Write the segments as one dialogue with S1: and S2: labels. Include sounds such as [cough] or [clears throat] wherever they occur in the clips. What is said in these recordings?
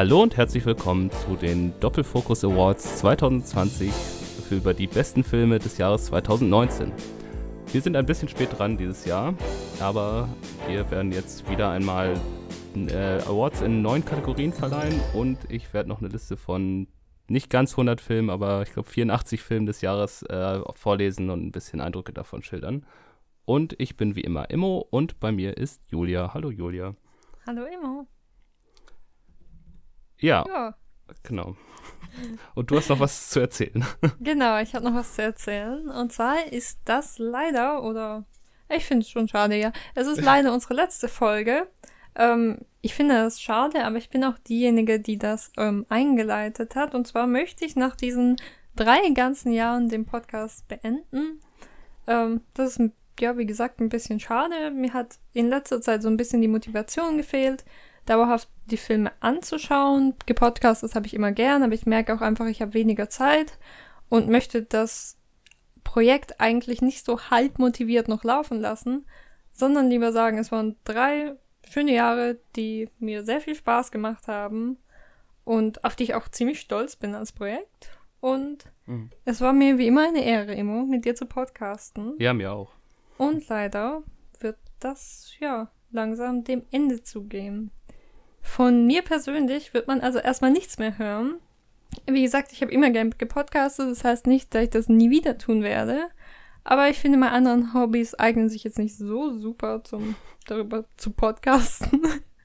S1: Hallo und herzlich willkommen zu den Doppelfokus Awards 2020 für über die besten Filme des Jahres 2019. Wir sind ein bisschen spät dran dieses Jahr, aber wir werden jetzt wieder einmal äh, Awards in neun Kategorien verleihen und ich werde noch eine Liste von nicht ganz 100 Filmen, aber ich glaube 84 Filmen des Jahres äh, vorlesen und ein bisschen Eindrücke davon schildern. Und ich bin wie immer Immo und bei mir ist Julia. Hallo Julia.
S2: Hallo Immo.
S1: Ja, ja. genau. Und du hast noch was zu erzählen. [laughs]
S2: Genau, ich habe noch was zu erzählen. Und zwar ist das leider, oder ich finde es schon schade, ja. Es ist [laughs] leider unsere letzte Folge. Ähm, ich finde das schade, aber ich bin auch diejenige, die das ähm, eingeleitet hat. Und zwar möchte ich nach diesen drei ganzen Jahren den Podcast beenden. Ähm, das ist, ja, wie gesagt, ein bisschen schade. Mir hat in letzter Zeit so ein bisschen die Motivation gefehlt dauerhaft die Filme anzuschauen. Gepodcastet habe ich immer gern, aber ich merke auch einfach, ich habe weniger Zeit und möchte das Projekt eigentlich nicht so halb motiviert noch laufen lassen, sondern lieber sagen, es waren drei schöne Jahre, die mir sehr viel Spaß gemacht haben und auf die ich auch ziemlich stolz bin als Projekt. Und mhm. es war mir wie immer eine Ehre, Immo, mit dir zu podcasten.
S1: Ja, mir auch.
S2: Und leider wird das, ja, langsam dem Ende zugehen. Von mir persönlich wird man also erstmal nichts mehr hören. Wie gesagt, ich habe immer gern gepodcastet, das heißt nicht, dass ich das nie wieder tun werde. Aber ich finde, meine anderen Hobbys eignen sich jetzt nicht so super zum darüber zu podcasten.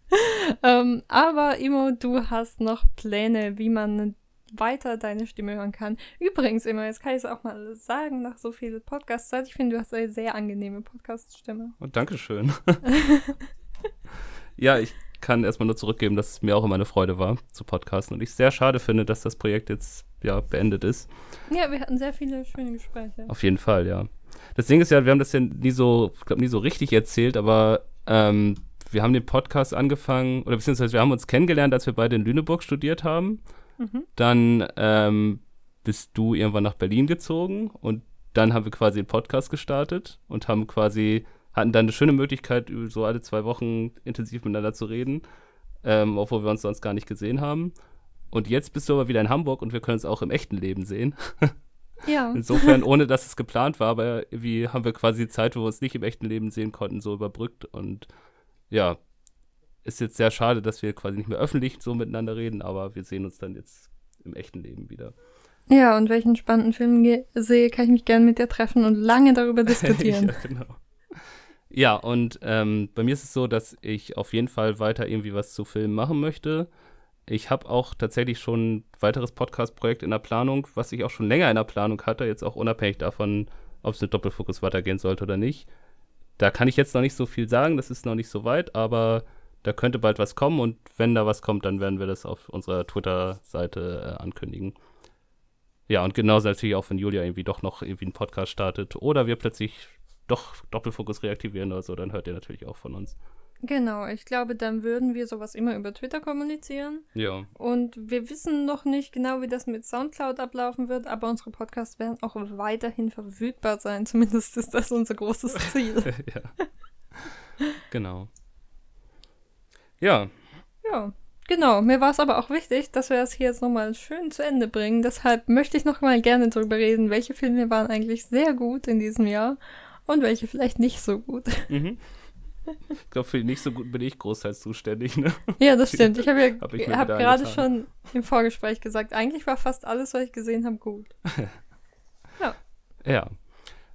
S2: [laughs] ähm, aber Imo, du hast noch Pläne, wie man weiter deine Stimme hören kann. Übrigens, immer, jetzt kann ich es auch mal sagen, nach so viel Podcast-Zeit, ich finde, du hast eine sehr angenehme Podcast-Stimme.
S1: Oh, Dankeschön. [laughs] ja, ich kann erstmal nur zurückgeben, dass es mir auch immer eine Freude war zu podcasten und ich sehr schade finde, dass das Projekt jetzt ja beendet ist.
S2: Ja, wir hatten sehr viele schöne Gespräche.
S1: Auf jeden Fall, ja. Das Ding ist ja, wir haben das ja nie so, ich glaube, nie so richtig erzählt, aber ähm, wir haben den Podcast angefangen, oder beziehungsweise wir haben uns kennengelernt, als wir beide in Lüneburg studiert haben. Mhm. Dann ähm, bist du irgendwann nach Berlin gezogen und dann haben wir quasi den Podcast gestartet und haben quasi hatten dann eine schöne Möglichkeit, so alle zwei Wochen intensiv miteinander zu reden, ähm, obwohl wir uns sonst gar nicht gesehen haben. Und jetzt bist du aber wieder in Hamburg und wir können es auch im echten Leben sehen. [laughs]
S2: Ja.
S1: Insofern, ohne dass es geplant war, aber wie haben wir quasi die Zeit, wo wir uns nicht im echten Leben sehen konnten, so überbrückt. Und ja, ist jetzt sehr schade, dass wir quasi nicht mehr öffentlich so miteinander reden, aber wir sehen uns dann jetzt im echten Leben wieder.
S2: Ja, und welchen spannenden Film sehe, kann ich mich gerne mit dir treffen und lange darüber [laughs] diskutieren.
S1: ja, genau. Ja, und ähm, bei mir ist es so, dass ich auf jeden Fall weiter irgendwie was zu Filmen machen möchte. Ich habe auch tatsächlich schon ein weiteres Podcast-Projekt in der Planung, was ich auch schon länger in der Planung hatte, jetzt auch unabhängig davon, ob es mit Doppelfokus weitergehen sollte oder nicht. Da kann ich jetzt noch nicht so viel sagen, das ist noch nicht so weit, aber da könnte bald was kommen und wenn da was kommt, dann werden wir das auf unserer Twitter-Seite äh, ankündigen. Ja, und genauso natürlich auch, wenn Julia irgendwie doch noch irgendwie einen Podcast startet oder wir plötzlich doch Doppelfokus reaktivieren oder so, dann hört ihr natürlich auch von uns.
S2: Genau, ich glaube, dann würden wir sowas immer über Twitter kommunizieren.
S1: Ja.
S2: Und wir wissen noch nicht genau, wie das mit Soundcloud ablaufen wird, aber unsere Podcasts werden auch weiterhin verfügbar sein. [laughs] Zumindest ist das unser großes Ziel. [laughs]
S1: ja. Genau. Ja.
S2: Ja. Genau, mir war es aber auch wichtig, dass wir das hier jetzt nochmal schön zu Ende bringen. Deshalb möchte ich nochmal gerne darüber reden, welche Filme waren eigentlich sehr gut in diesem Jahr und welche vielleicht nicht so gut.
S1: Mhm. Ich glaube, für die nicht so gut bin ich großteils zuständig. Ne?
S2: Ja, das stimmt. Ich habe ja hab, hab gerade schon im Vorgespräch gesagt, eigentlich war fast alles, was ich gesehen habe, gut. [laughs]
S1: ja. Ja.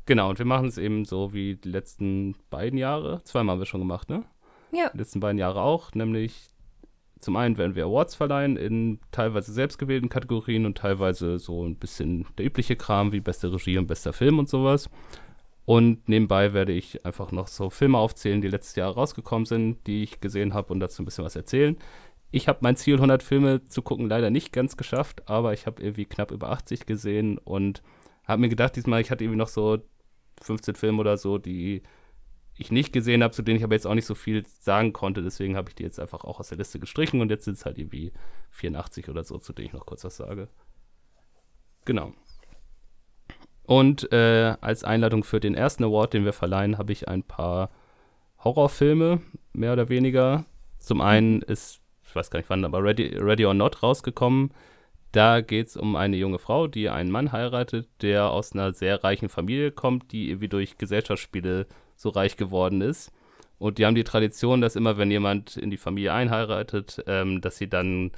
S1: Genau, und wir machen es eben so wie die letzten beiden Jahre. Zweimal haben wir schon gemacht, ne?
S2: Ja.
S1: Die letzten beiden Jahre auch, nämlich zum einen werden wir Awards verleihen in teilweise selbstgewählten Kategorien und teilweise so ein bisschen der übliche Kram wie beste Regie und bester Film und sowas. Und nebenbei werde ich einfach noch so Filme aufzählen, die letztes Jahr rausgekommen sind, die ich gesehen habe und dazu ein bisschen was erzählen. Ich habe mein Ziel, 100 Filme zu gucken, leider nicht ganz geschafft, aber ich habe irgendwie knapp über 80 gesehen und habe mir gedacht, diesmal, ich hatte irgendwie noch so 15 Filme oder so, die ich nicht gesehen habe, zu denen ich aber jetzt auch nicht so viel sagen konnte. Deswegen habe ich die jetzt einfach auch aus der Liste gestrichen und jetzt sind es halt irgendwie 84 oder so, zu denen ich noch kurz was sage. Genau. Und äh, als Einladung für den ersten Award, den wir verleihen, habe ich ein paar Horrorfilme, mehr oder weniger. Zum einen ist ich weiß gar nicht wann, aber Ready, Ready or Not rausgekommen. Da geht es um eine junge Frau, die einen Mann heiratet, der aus einer sehr reichen Familie kommt, die irgendwie durch Gesellschaftsspiele so reich geworden ist. Und die haben die Tradition, dass immer, wenn jemand in die Familie einheiratet, ähm, dass sie dann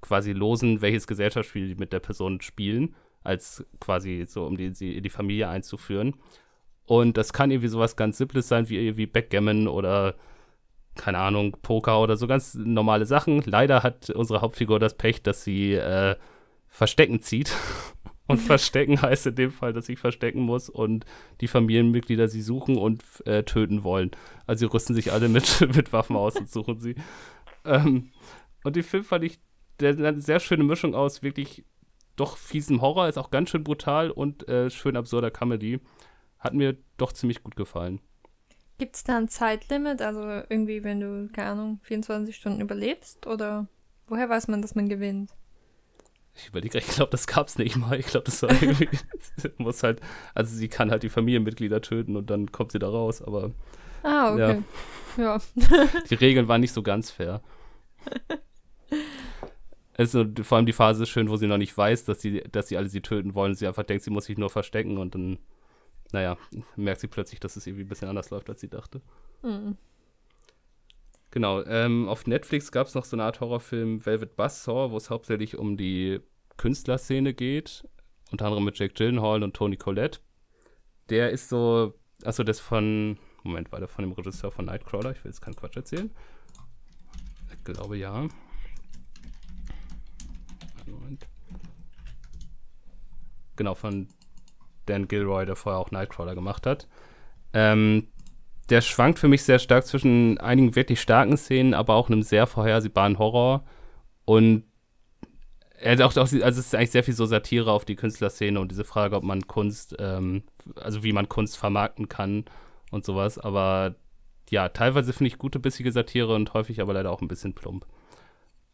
S1: quasi losen, welches Gesellschaftsspiel die mit der Person spielen, als quasi so, um die, in die Familie einzuführen. Und das kann irgendwie sowas ganz Simples sein, wie irgendwie Backgammon oder keine Ahnung, Poker oder so ganz normale Sachen. Leider hat unsere Hauptfigur das Pech, dass sie äh, Verstecken zieht. [laughs] Und Verstecken [laughs] heißt in dem Fall, dass sie verstecken muss und die Familienmitglieder sie suchen und äh, töten wollen. Also sie rüsten sich alle mit, [laughs] mit Waffen aus und suchen sie. Ähm, und den Film fand ich der, eine sehr schöne Mischung aus wirklich doch fiesem Horror, ist auch ganz schön brutal und äh, schön absurder Comedy. Hat mir doch ziemlich gut gefallen.
S2: Gibt es da ein Zeitlimit? Also irgendwie, wenn du, keine Ahnung, 24 Stunden überlebst? Oder woher weiß man, dass man gewinnt?
S1: Ich überlege, ich glaube, das gab es nicht mal. Ich glaube, das war irgendwie, [laughs] [laughs] muss halt, also sie kann halt die Familienmitglieder töten und dann kommt sie da raus, aber.
S2: Ah, okay. Ja.
S1: ja. die Regeln waren nicht so ganz fair. [laughs] Also, vor allem die Phase ist schön, wo sie noch nicht weiß, dass sie, dass sie alle sie töten wollen. Sie einfach denkt, sie muss sich nur verstecken und dann naja, merkt sie plötzlich, dass es irgendwie ein bisschen anders läuft, als sie dachte. Mhm. Genau, ähm, auf Netflix gab es noch so eine Art Horrorfilm Velvet Buzzsaw, wo es hauptsächlich um die Künstlerszene geht, unter anderem mit Jake Gyllenhaal und Tony Collette. Der ist so, achso, das von, Moment, war der von dem Regisseur von Nightcrawler? Ich will jetzt keinen Quatsch erzählen. Ich glaube ja. Moment. Genau, von Dan Gilroy, der vorher auch Nightcrawler gemacht hat. Ähm, der schwankt für mich sehr stark zwischen einigen wirklich starken Szenen, aber auch einem sehr vorhersehbaren Horror. Und er hat auch, also es ist eigentlich sehr viel so Satire auf die Künstlerszene und diese Frage, ob man Kunst, ähm, also wie man Kunst vermarkten kann und sowas. Aber ja, teilweise finde ich gute, bissige Satire und häufig aber leider auch ein bisschen plump.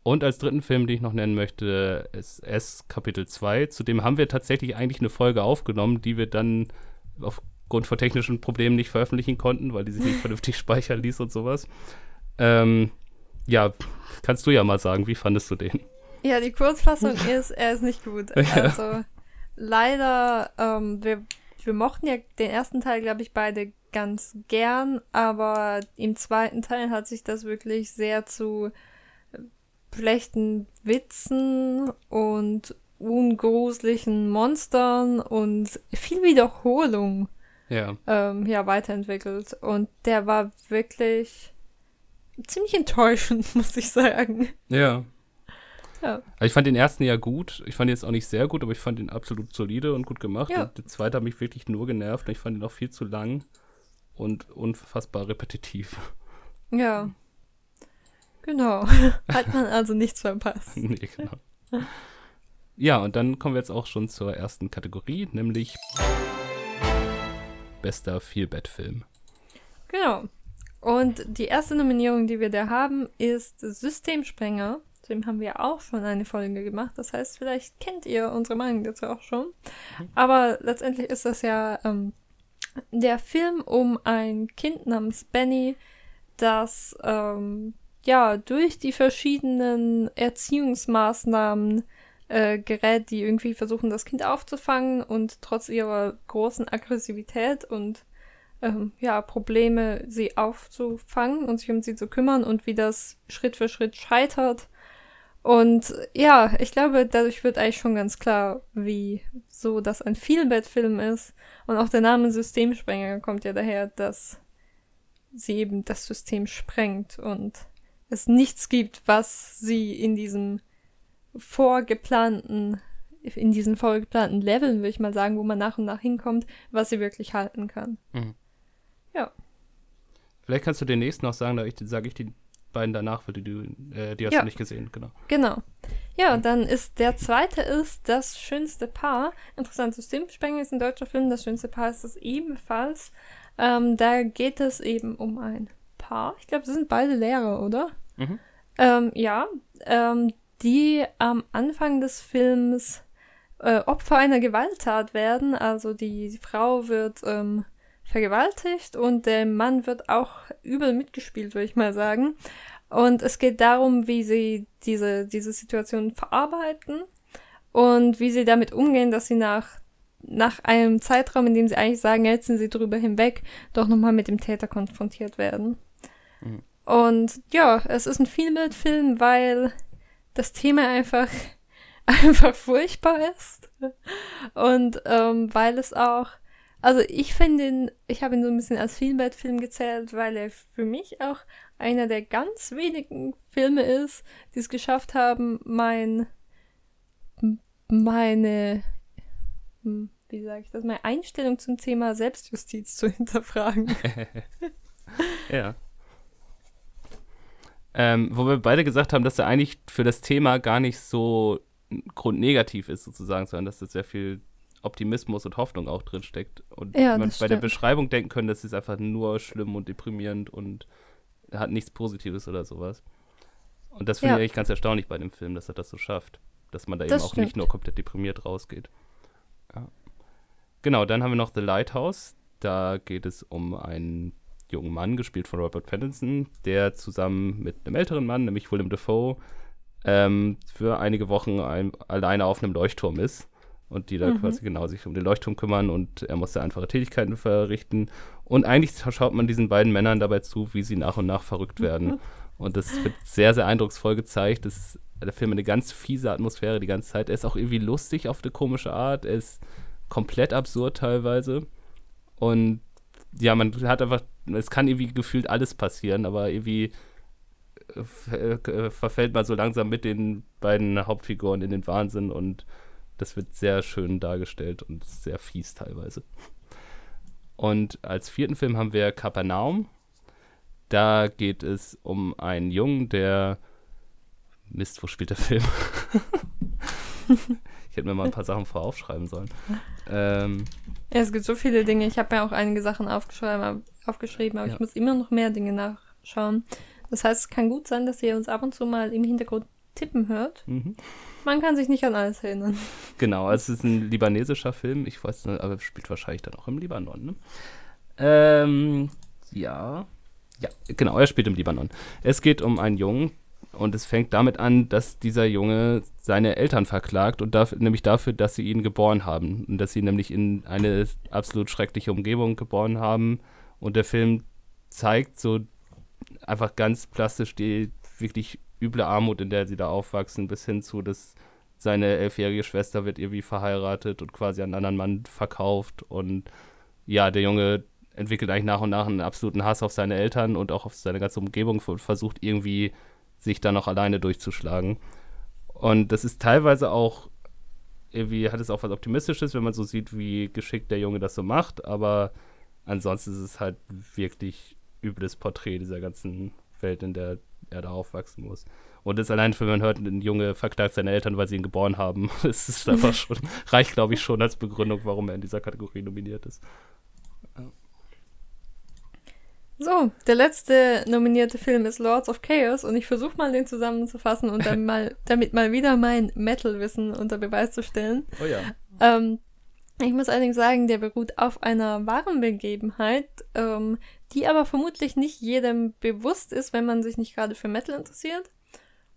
S1: Und als dritten Film, den ich noch nennen möchte, ist S Kapitel 2. Zudem haben wir tatsächlich eigentlich eine Folge aufgenommen, die wir dann aufgrund von technischen Problemen nicht veröffentlichen konnten, weil die sich nicht [laughs] vernünftig speichern ließ und sowas. Ähm, ja, kannst du ja mal sagen, wie fandest du den?
S2: Ja, die Kurzfassung [laughs] ist, er ist nicht gut. Also leider, ähm, wir, wir mochten ja den ersten Teil, glaube ich, beide ganz gern, aber im zweiten Teil hat sich das wirklich sehr zu schlechten Witzen und ungruslichen Monstern und viel Wiederholung
S1: ja.
S2: Ähm, ja, weiterentwickelt. Und der war wirklich ziemlich enttäuschend, [laughs] muss ich sagen.
S1: Ja. Ja. Ich fand den ersten ja gut. Ich fand ihn jetzt auch nicht sehr gut, aber ich fand ihn absolut solide und gut gemacht. Ja. Und der zweite hat mich wirklich nur genervt. Und ich fand ihn auch viel zu lang und unfassbar repetitiv.
S2: Ja. [laughs] Genau. [laughs] Hat man also nichts verpasst. [laughs]
S1: nee, genau. Ja, und dann kommen wir jetzt auch schon zur ersten Kategorie, nämlich bester Feelbad-Film.
S2: Genau. Und die erste Nominierung, die wir da haben, ist Systemsprenger. Zu dem haben wir auch schon eine Folge gemacht. Das heißt, vielleicht kennt ihr unsere Meinung dazu auch schon. Aber letztendlich ist das ja ähm, der Film um ein Kind namens Benny, das ähm, ja, durch die verschiedenen Erziehungsmaßnahmen äh, gerät, die irgendwie versuchen, das Kind aufzufangen und trotz ihrer großen Aggressivität und ähm, ja, Probleme, sie aufzufangen und sich um sie zu kümmern und wie das Schritt für Schritt scheitert. Und ja, ich glaube, dadurch wird eigentlich schon ganz klar, wie so das ein Feelbad-Film ist. Und auch der Name Systemsprenger kommt ja daher, dass sie eben das System sprengt und es nichts gibt, was sie in diesem vorgeplanten, in diesen vorgeplanten Leveln, würde ich mal sagen, wo man nach und nach hinkommt, was sie wirklich halten kann. Mhm. Ja.
S1: Vielleicht kannst du den nächsten noch sagen, da sage ich die beiden danach, weil du, äh, die hast ja. du nicht gesehen, genau.
S2: Genau. Ja, dann ist der zweite ist das schönste Paar. Interessant, Systemsprenger ist ein deutscher Film, das schönste Paar ist es ebenfalls. Ähm, da geht es eben um ein Paar. Ich glaube, sie sind beide Lehrer, oder? Mhm. Ähm, ja, ähm, die am Anfang des Films äh, Opfer einer Gewalttat werden. Also die, die Frau wird ähm, vergewaltigt und der Mann wird auch übel mitgespielt, würde ich mal sagen. Und es geht darum, wie sie diese, diese Situation verarbeiten und wie sie damit umgehen, dass sie nach, nach einem Zeitraum, in dem sie eigentlich sagen, jetzt sind sie drüber hinweg, doch nochmal mit dem Täter konfrontiert werden. Mhm. Und ja, es ist ein Vielbildfilm, weil das Thema einfach, [laughs] einfach furchtbar ist. Und ähm, weil es auch also ich finde ihn, ich habe ihn so ein bisschen als Filmbett-Film gezählt, weil er für mich auch einer der ganz wenigen Filme ist, die es geschafft haben, mein, meine, hm, wie sage ich das, meine Einstellung zum Thema Selbstjustiz zu [laughs] hinterfragen. [laughs]
S1: ja. Ähm, wo wir beide gesagt haben, dass er eigentlich für das Thema gar nicht so grundnegativ ist, sozusagen, sondern dass das sehr viel Optimismus und Hoffnung auch drin steckt. Und ja, man bei der Beschreibung denken können, das ist einfach nur schlimm und deprimierend und hat nichts Positives oder sowas. Und das finde ja. ich eigentlich ganz erstaunlich bei dem Film, dass er das so schafft. Dass man da das eben auch stimmt. nicht nur komplett deprimiert rausgeht. Ja. Genau, dann haben wir noch The Lighthouse. Da geht es um einen jungen Mann, gespielt von Robert Pattinson, der zusammen mit einem älteren Mann, nämlich Willem Dafoe, ähm, für einige Wochen ein, alleine auf einem Leuchtturm ist und die da mhm. quasi genau sich um den Leuchtturm kümmern und er muss da einfache Tätigkeiten verrichten. Und eigentlich schaut man diesen beiden Männern dabei zu, wie sie nach und nach verrückt werden. [laughs] Und das wird sehr, sehr eindrucksvoll gezeigt. Das ist der Film eine ganz fiese Atmosphäre die ganze Zeit. Er ist auch irgendwie lustig auf eine komische Art. Er ist komplett absurd teilweise. Und ja, man hat einfach, es kann irgendwie gefühlt alles passieren, aber irgendwie äh, äh, verfällt man so langsam mit den beiden Hauptfiguren in den Wahnsinn und das wird sehr schön dargestellt und sehr fies teilweise. Und als vierten Film haben wir Kapernaum. Da geht es um einen Jungen, der. Mist, wo spielt der Film? [laughs] ich hätte mir mal ein paar Sachen voraufschreiben sollen. Ähm,
S2: ja, es gibt so viele Dinge. Ich habe mir auch einige Sachen aufgeschrieben, aufgeschrieben aber ja. ich muss immer noch mehr Dinge nachschauen. Das heißt, es kann gut sein, dass ihr uns ab und zu mal im Hintergrund tippen hört. Mhm. Man kann sich nicht an alles erinnern.
S1: Genau, es ist ein libanesischer Film. Ich weiß nicht, aber spielt wahrscheinlich dann auch im Libanon. Ne? Ähm, ja. Ja, genau, er spielt im Libanon. Es geht um einen Jungen und es fängt damit an, dass dieser Junge seine Eltern verklagt und dafür, nämlich dafür, dass sie ihn geboren haben und dass sie nämlich in eine absolut schreckliche Umgebung geboren haben. Und der Film zeigt so einfach ganz plastisch die wirklich üble Armut, in der sie da aufwachsen, bis hin zu, dass seine elfjährige Schwester wird irgendwie verheiratet und quasi an einen anderen Mann verkauft. Und ja, der Junge entwickelt eigentlich nach und nach einen absoluten Hass auf seine Eltern und auch auf seine ganze Umgebung und versucht irgendwie sich da noch alleine durchzuschlagen. Und das ist teilweise auch irgendwie hat es auch was Optimistisches, wenn man so sieht, wie geschickt der Junge das so macht, aber ansonsten ist es halt wirklich übles Porträt dieser ganzen Welt, in der er da aufwachsen muss. Und das allein, wenn man hört, ein Junge verklagt seine Eltern, weil sie ihn geboren haben, [laughs] das ist einfach [laughs] schon, reicht, glaube ich, schon als Begründung, warum er in dieser Kategorie nominiert ist.
S2: So, der letzte nominierte Film ist Lords of Chaos und ich versuche mal den zusammenzufassen und dann [laughs] mal, damit mal wieder mein Metal-Wissen unter Beweis zu stellen.
S1: Oh ja.
S2: Ähm, ich muss allerdings sagen, der beruht auf einer wahren Begebenheit, ähm, die aber vermutlich nicht jedem bewusst ist, wenn man sich nicht gerade für Metal interessiert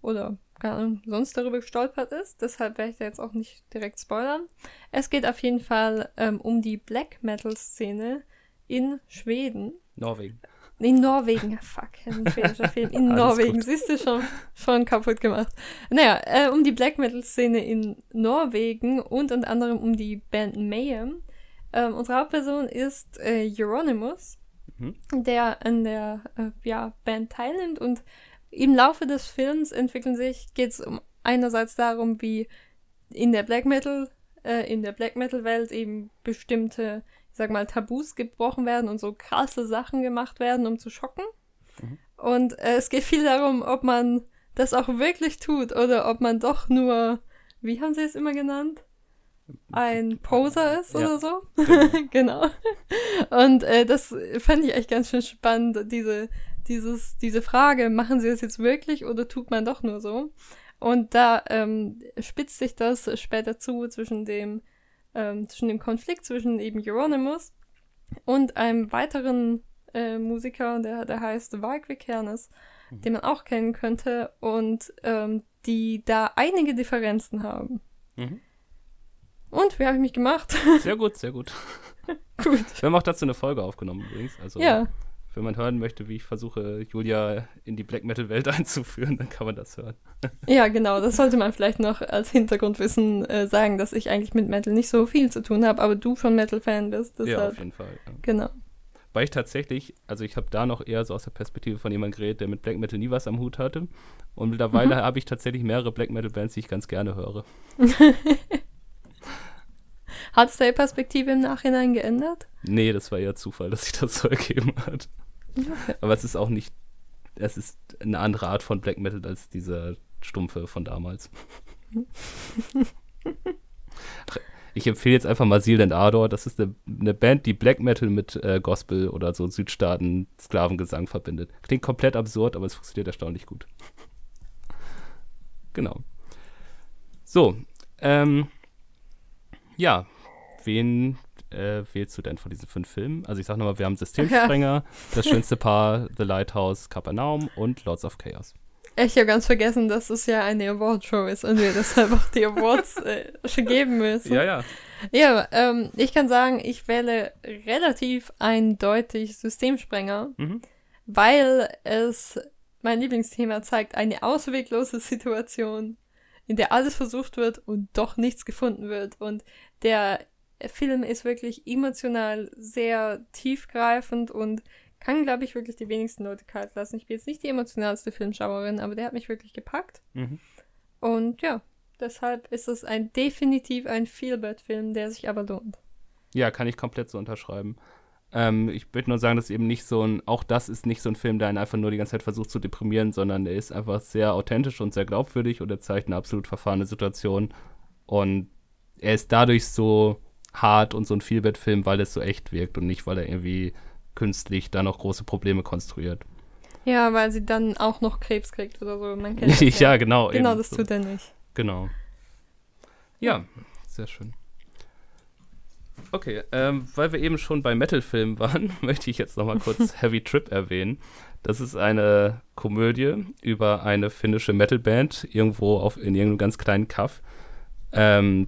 S2: oder gar Ahnung, sonst darüber gestolpert ist. Deshalb werde ich da jetzt auch nicht direkt spoilern. Es geht auf jeden Fall ähm, um die Black Metal-Szene in Schweden.
S1: Norwegen.
S2: In Norwegen, fuck, ein schwedischer [laughs] Film. In Norwegen, siehst du schon, schon kaputt gemacht. Naja, äh, um die Black Metal-Szene in Norwegen und unter anderem um die Band Mayhem. Ähm, unsere Hauptperson ist äh, Euronymous, mhm. der an der äh, ja, Band teilnimmt und im Laufe des Films entwickeln sich, geht es um einerseits darum, wie in der Black Metal, äh, in der Black Metal Welt eben bestimmte sag mal, Tabus gebrochen werden und so krasse Sachen gemacht werden, um zu schocken. Mhm. Und äh, es geht viel darum, ob man das auch wirklich tut oder ob man doch nur, wie haben sie es immer genannt? Ein Poser ist ja. oder so. Genau. [laughs] genau. Und äh, das fand ich echt ganz schön spannend, diese, dieses, diese Frage, machen sie das jetzt wirklich oder tut man doch nur so? Und da ähm, spitzt sich das später zu zwischen dem ähm, zwischen dem Konflikt zwischen eben Euronymous und einem weiteren äh, Musiker, der, der heißt Varg Vikernes. mhm. den man auch kennen könnte und ähm, die da einige Differenzen haben. Mhm. Und, wie habe ich mich gemacht?
S1: Sehr gut, sehr gut. [laughs] gut. Wir haben auch dazu eine Folge aufgenommen übrigens. Also, ja. Wenn man hören möchte, wie ich versuche, Julia in die Black Metal-Welt [laughs] einzuführen, dann kann man das hören.
S2: ja, genau. Das sollte man vielleicht noch als Hintergrundwissen äh, sagen, dass ich eigentlich mit Metal nicht so viel zu tun habe, aber du schon Metal-Fan bist.
S1: Deshalb. Ja, auf jeden Fall. Ja.
S2: Genau.
S1: Weil ich tatsächlich, also ich habe da noch eher so aus der Perspektive von jemandem geredet, der mit Black Metal nie was am Hut hatte. Und mittlerweile mhm. habe ich tatsächlich mehrere Black Metal-Bands, die ich ganz gerne höre. [laughs]
S2: Hat es deine Perspektive im Nachhinein geändert?
S1: Nee, das war eher Zufall, dass sich das so [laughs] ergeben hat. [laughs] Aber es ist auch nicht, es ist eine andere Art von Black Metal als dieser Stumpfe von damals. [laughs] ich empfehle jetzt einfach mal Seal and Ardor. Das ist eine, eine Band, die Black Metal mit äh, Gospel oder so Südstaaten-Sklavengesang verbindet. Klingt komplett absurd, aber es funktioniert erstaunlich gut. [laughs] genau. So, ähm, ja, wen äh, wählst du denn von diesen fünf Filmen? Also ich sag nochmal, wir haben Systemsprenger, [laughs] Das schönste Paar, The Lighthouse, Capernaum und Lords of Chaos.
S2: Ich habe ganz vergessen, dass es ja eine Award-Show ist und wir deshalb auch die Awards äh, geben müssen.
S1: Ja, ja.
S2: Ja, ähm, ich kann sagen, ich wähle relativ eindeutig Systemsprenger, mhm. weil es mein Lieblingsthema zeigt, eine ausweglose Situation, in der alles versucht wird und doch nichts gefunden wird. Und der Film ist wirklich emotional sehr tiefgreifend und kann, glaube ich, wirklich die wenigsten Leute kalt lassen. Ich bin jetzt nicht die emotionalste Filmschauerin, aber der hat mich wirklich gepackt. Mhm. Und ja, deshalb ist es ein definitiv ein Feelbad-Film, der sich aber lohnt.
S1: Ja, kann ich komplett so unterschreiben. Ähm, ich würde nur sagen, dass eben nicht so ein, auch das ist nicht so ein Film, der einen einfach nur die ganze Zeit versucht zu deprimieren, sondern er ist einfach sehr authentisch und sehr glaubwürdig und er zeigt eine absolut verfahrene Situation. Und er ist dadurch so hart und so ein Feelbad-Film, weil es so echt wirkt und nicht, weil er irgendwie künstlich da noch große Probleme konstruiert.
S2: Ja, weil sie dann auch noch Krebs kriegt oder so. Man kennt [laughs]
S1: ja, ja, genau.
S2: Genau, das so. tut er nicht.
S1: Genau. Ja, sehr schön. Okay, ähm, weil wir eben schon bei Metal-Filmen waren, [laughs] möchte ich jetzt nochmal kurz [laughs] Heavy Trip erwähnen. Das ist eine Komödie über eine finnische Metal-Band irgendwo auf, in irgendeinem ganz kleinen Kaff. Ähm,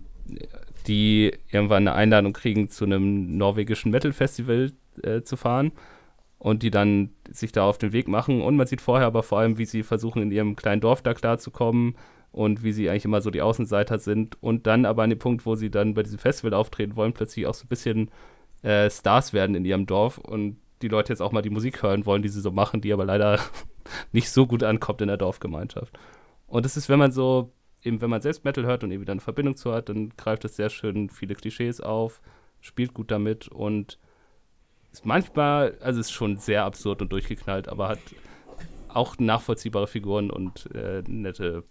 S1: die irgendwann eine Einladung kriegen, zu einem norwegischen Metal-Festival äh, zu fahren und die dann sich da auf den Weg machen. Und man sieht vorher aber vor allem, wie sie versuchen, in ihrem kleinen Dorf da klarzukommen und wie sie eigentlich immer so die Außenseiter sind. Und dann aber an dem Punkt, wo sie dann bei diesem Festival auftreten wollen, plötzlich auch so ein bisschen äh, Stars werden in ihrem Dorf und die Leute jetzt auch mal die Musik hören wollen, die sie so machen, die aber leider [laughs] nicht so gut ankommt in der Dorfgemeinschaft. Und das ist, wenn man so eben wenn man selbst Metal hört und eben wieder eine Verbindung zu hat, dann greift es sehr schön viele Klischees auf, spielt gut damit und ist manchmal, also ist schon sehr absurd und durchgeknallt, aber hat auch nachvollziehbare Figuren und äh, nette,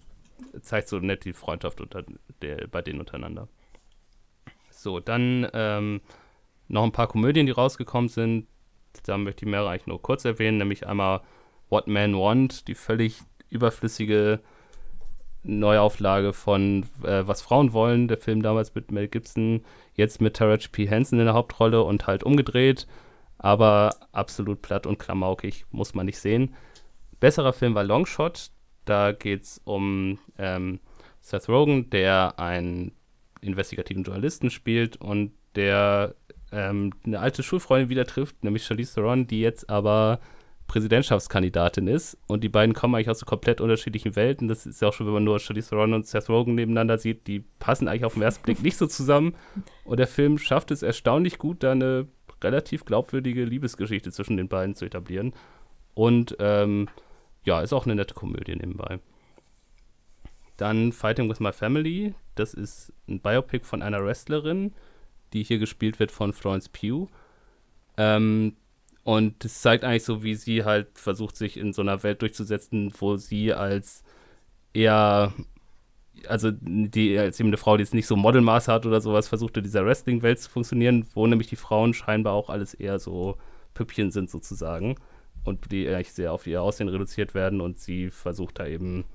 S1: zeigt so nett die Freundschaft unter der, bei denen untereinander. So, dann ähm, noch ein paar Komödien, die rausgekommen sind. Da möchte ich mehrere eigentlich nur kurz erwähnen, nämlich einmal What Men Want, die völlig überflüssige Neuauflage von äh, Was Frauen wollen, der Film damals mit Mel Gibson, jetzt mit Taraji P. Henson in der Hauptrolle und halt umgedreht, aber absolut platt und klamaukig, muss man nicht sehen. Besserer Film war Longshot, da geht es um ähm, Seth Rogen, der einen investigativen Journalisten spielt und der ähm, eine alte Schulfreundin wieder trifft, nämlich Charlize Theron, die jetzt aber Präsidentschaftskandidatin ist. Und die beiden kommen eigentlich aus so komplett unterschiedlichen Welten. Das ist ja auch schon, wenn man nur Charlize Theron und Seth Rogen nebeneinander sieht, die passen eigentlich auf den ersten Blick nicht so zusammen. Und der Film schafft es erstaunlich gut, da eine relativ glaubwürdige Liebesgeschichte zwischen den beiden zu etablieren. Und ähm, ja, ist auch eine nette Komödie nebenbei. Dann Fighting with My Family. Das ist ein Biopic von einer Wrestlerin, die hier gespielt wird von Florence Pugh. Ähm, und es zeigt eigentlich so, wie sie halt versucht, sich in so einer Welt durchzusetzen, wo sie als eher, also die, als eben eine Frau, die jetzt nicht so Modelmaß hat oder sowas, versucht in dieser Wrestling-Welt zu funktionieren, wo nämlich die Frauen scheinbar auch alles eher so Püppchen sind sozusagen und die eigentlich sehr auf ihr Aussehen reduziert werden und sie versucht da eben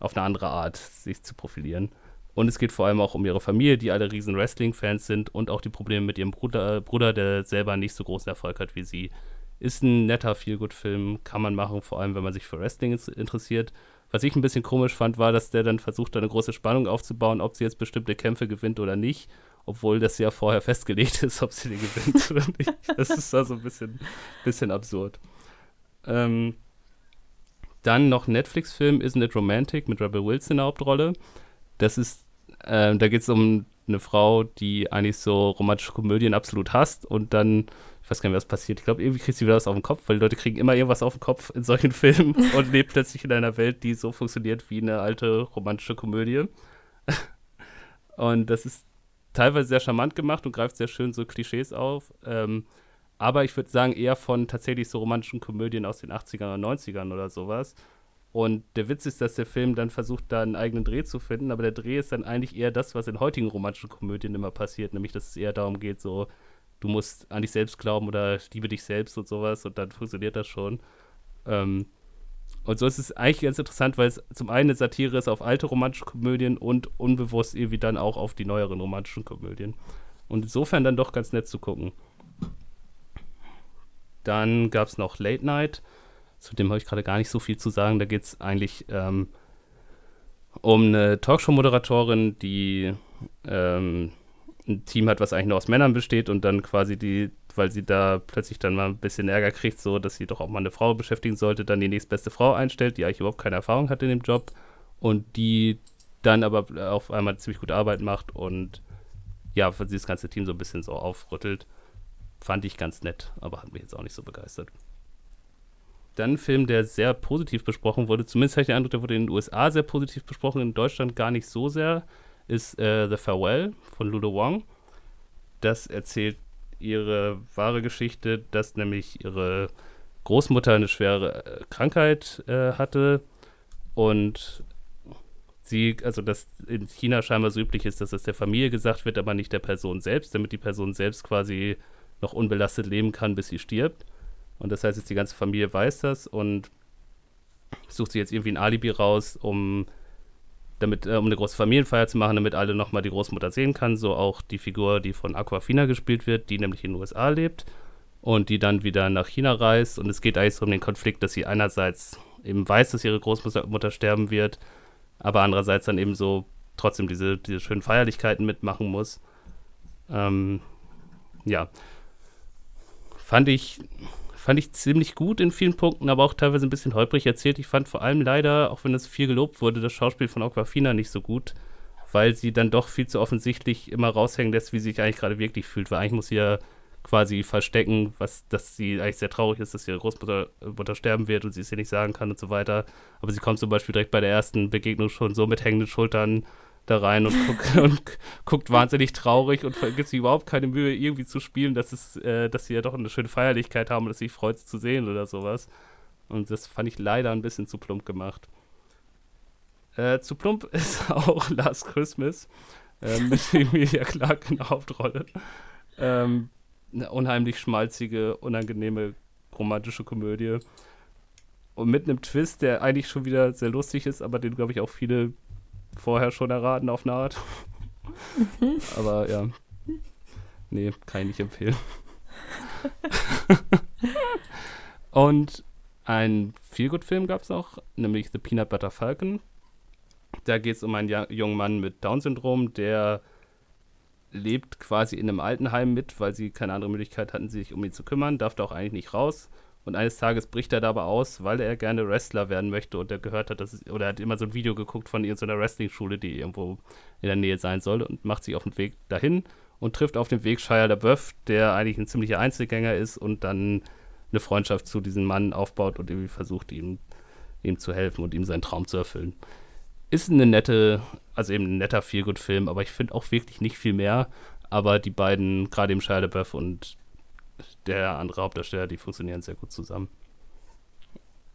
S1: auf eine andere Art sich zu profilieren. Und es geht vor allem auch um ihre Familie, die alle riesen Wrestling-Fans sind und auch die Probleme mit ihrem Bruder, Bruder, der selber nicht so großen Erfolg hat wie sie Ist ein netter Feelgood-Film, kann man machen, vor allem wenn man sich für Wrestling interessiert. Was ich ein bisschen komisch fand, war, dass der dann versucht, eine große Spannung aufzubauen, ob sie jetzt bestimmte Kämpfe gewinnt oder nicht, obwohl das ja vorher [laughs] festgelegt ist, ob sie den gewinnt [laughs] oder nicht. Das ist da so ein bisschen, bisschen absurd. Ähm, dann noch Netflix-Film Isn't It Romantic mit Rebel Wilson in der Hauptrolle. Das ist, äh, da geht es um eine Frau, die eigentlich so romantische Komödien absolut hasst und dann ich weiß gar nicht, was passiert. Ich glaube, irgendwie kriegt sie wieder was auf den Kopf, weil die Leute kriegen immer irgendwas auf den Kopf in solchen [laughs] Filmen und lebt plötzlich in einer Welt, die so funktioniert wie eine alte romantische Komödie. [laughs] und das ist teilweise sehr charmant gemacht und greift sehr schön so Klischees auf. Ähm, aber ich würde sagen, eher von tatsächlich so romantischen Komödien aus den 80ern oder 90ern oder sowas. Und der Witz ist, dass der Film dann versucht, da einen eigenen Dreh zu finden, aber der Dreh ist dann eigentlich eher das, was in heutigen romantischen Komödien immer passiert, nämlich dass es eher darum geht, so du musst an dich selbst glauben oder liebe dich selbst und sowas und dann funktioniert das schon. Ähm, und so ist es eigentlich ganz interessant, weil es zum einen eine Satire ist auf alte romantische Komödien und unbewusst irgendwie dann auch auf die neueren romantischen Komödien. Und insofern dann doch ganz nett zu gucken. Dann gab es noch Late Night, zu dem habe ich gerade gar nicht so viel zu sagen. Da geht es eigentlich ähm, um eine Talkshow-Moderatorin, die ähm, ein Team hat, was eigentlich nur aus Männern besteht und dann quasi die, weil sie da plötzlich dann mal ein bisschen Ärger kriegt, so dass sie doch auch mal eine Frau beschäftigen sollte, dann die nächstbeste Frau einstellt, die eigentlich überhaupt keine Erfahrung hat in dem Job und die dann aber auf einmal ziemlich gute Arbeit macht und ja, für das ganze Team so ein bisschen so aufrüttelt. Fand ich ganz nett, aber hat mich jetzt auch nicht so begeistert. Dann ein Film, der sehr positiv besprochen wurde, zumindest habe ich den Eindruck, der wurde in den USA sehr positiv besprochen, in Deutschland gar nicht so sehr ist äh, The Farewell von Ludo Wong. Das erzählt ihre wahre Geschichte, dass nämlich ihre Großmutter eine schwere äh, Krankheit äh, hatte und sie, also dass in China scheinbar so üblich ist, dass das der Familie gesagt wird, aber nicht der Person selbst, damit die Person selbst quasi noch unbelastet leben kann, bis sie stirbt. Und das heißt, jetzt die ganze Familie weiß das und sucht sich jetzt irgendwie ein Alibi raus, um damit, äh, um eine große Familienfeier zu machen, damit alle nochmal die Großmutter sehen kann. So auch die Figur, die von Aquafina gespielt wird, die nämlich in den USA lebt und die dann wieder nach China reist. Und es geht eigentlich so um den Konflikt, dass sie einerseits eben weiß, dass ihre Großmutter sterben wird, aber andererseits dann eben so trotzdem diese, diese schönen Feierlichkeiten mitmachen muss. Ähm, ja. Fand ich fand ich ziemlich gut in vielen Punkten, aber auch teilweise ein bisschen holprig erzählt. Ich fand vor allem leider, auch wenn es viel gelobt wurde, das Schauspiel von Aquafina nicht so gut, weil sie dann doch viel zu offensichtlich immer raushängen lässt, wie sie sich eigentlich gerade wirklich fühlt. Weil eigentlich muss sie ja quasi verstecken, was, dass sie eigentlich sehr traurig ist, dass ihre Großmutter Mutter sterben wird und sie es ihr nicht sagen kann und so weiter. Aber sie kommt zum Beispiel direkt bei der ersten Begegnung schon so mit hängenden Schultern da rein und, guck, [laughs] und guckt wahnsinnig traurig und gibt sich überhaupt keine Mühe, irgendwie zu spielen, dass, es, äh, dass sie ja doch eine schöne Feierlichkeit haben und dass sie sich freut, sie zu sehen oder sowas. Und das fand ich leider ein bisschen zu plump gemacht. Äh, zu plump [laughs] ist auch Last Christmas äh, mit [laughs] Emilia Clarke in der Hauptrolle. Ähm, eine unheimlich schmalzige, unangenehme romantische Komödie. Und mit einem Twist, der eigentlich schon wieder sehr lustig ist, aber den, glaube ich, auch viele vorher schon erraten auf eine Art. Mhm. [laughs] Aber ja. Nee, kann ich nicht empfehlen. [laughs] Und ein Feelgood-Film gab es auch, nämlich The Peanut Butter Falcon. Da geht es um einen jungen Mann mit Down-Syndrom, der lebt quasi in einem Altenheim mit, weil sie keine andere Möglichkeit hatten, sich um ihn zu kümmern, darf da auch eigentlich nicht raus. Und eines Tages bricht er dabei aus, weil er gerne Wrestler werden möchte und er gehört hat, dass es, oder er hat immer so ein Video geguckt von irgendeiner Wrestling-Schule, die irgendwo in der Nähe sein soll und macht sich auf den Weg dahin und trifft auf dem Weg Shia LaBeouf, der eigentlich ein ziemlicher Einzelgänger ist und dann eine Freundschaft zu diesem Mann aufbaut und irgendwie versucht, ihm, ihm zu helfen und ihm seinen Traum zu erfüllen. Ist eine nette, also eben ein netter Feelgood-Film, aber ich finde auch wirklich nicht viel mehr. Aber die beiden, gerade eben Shia LaBeouf und der andere Hauptdarsteller, die funktionieren sehr gut zusammen.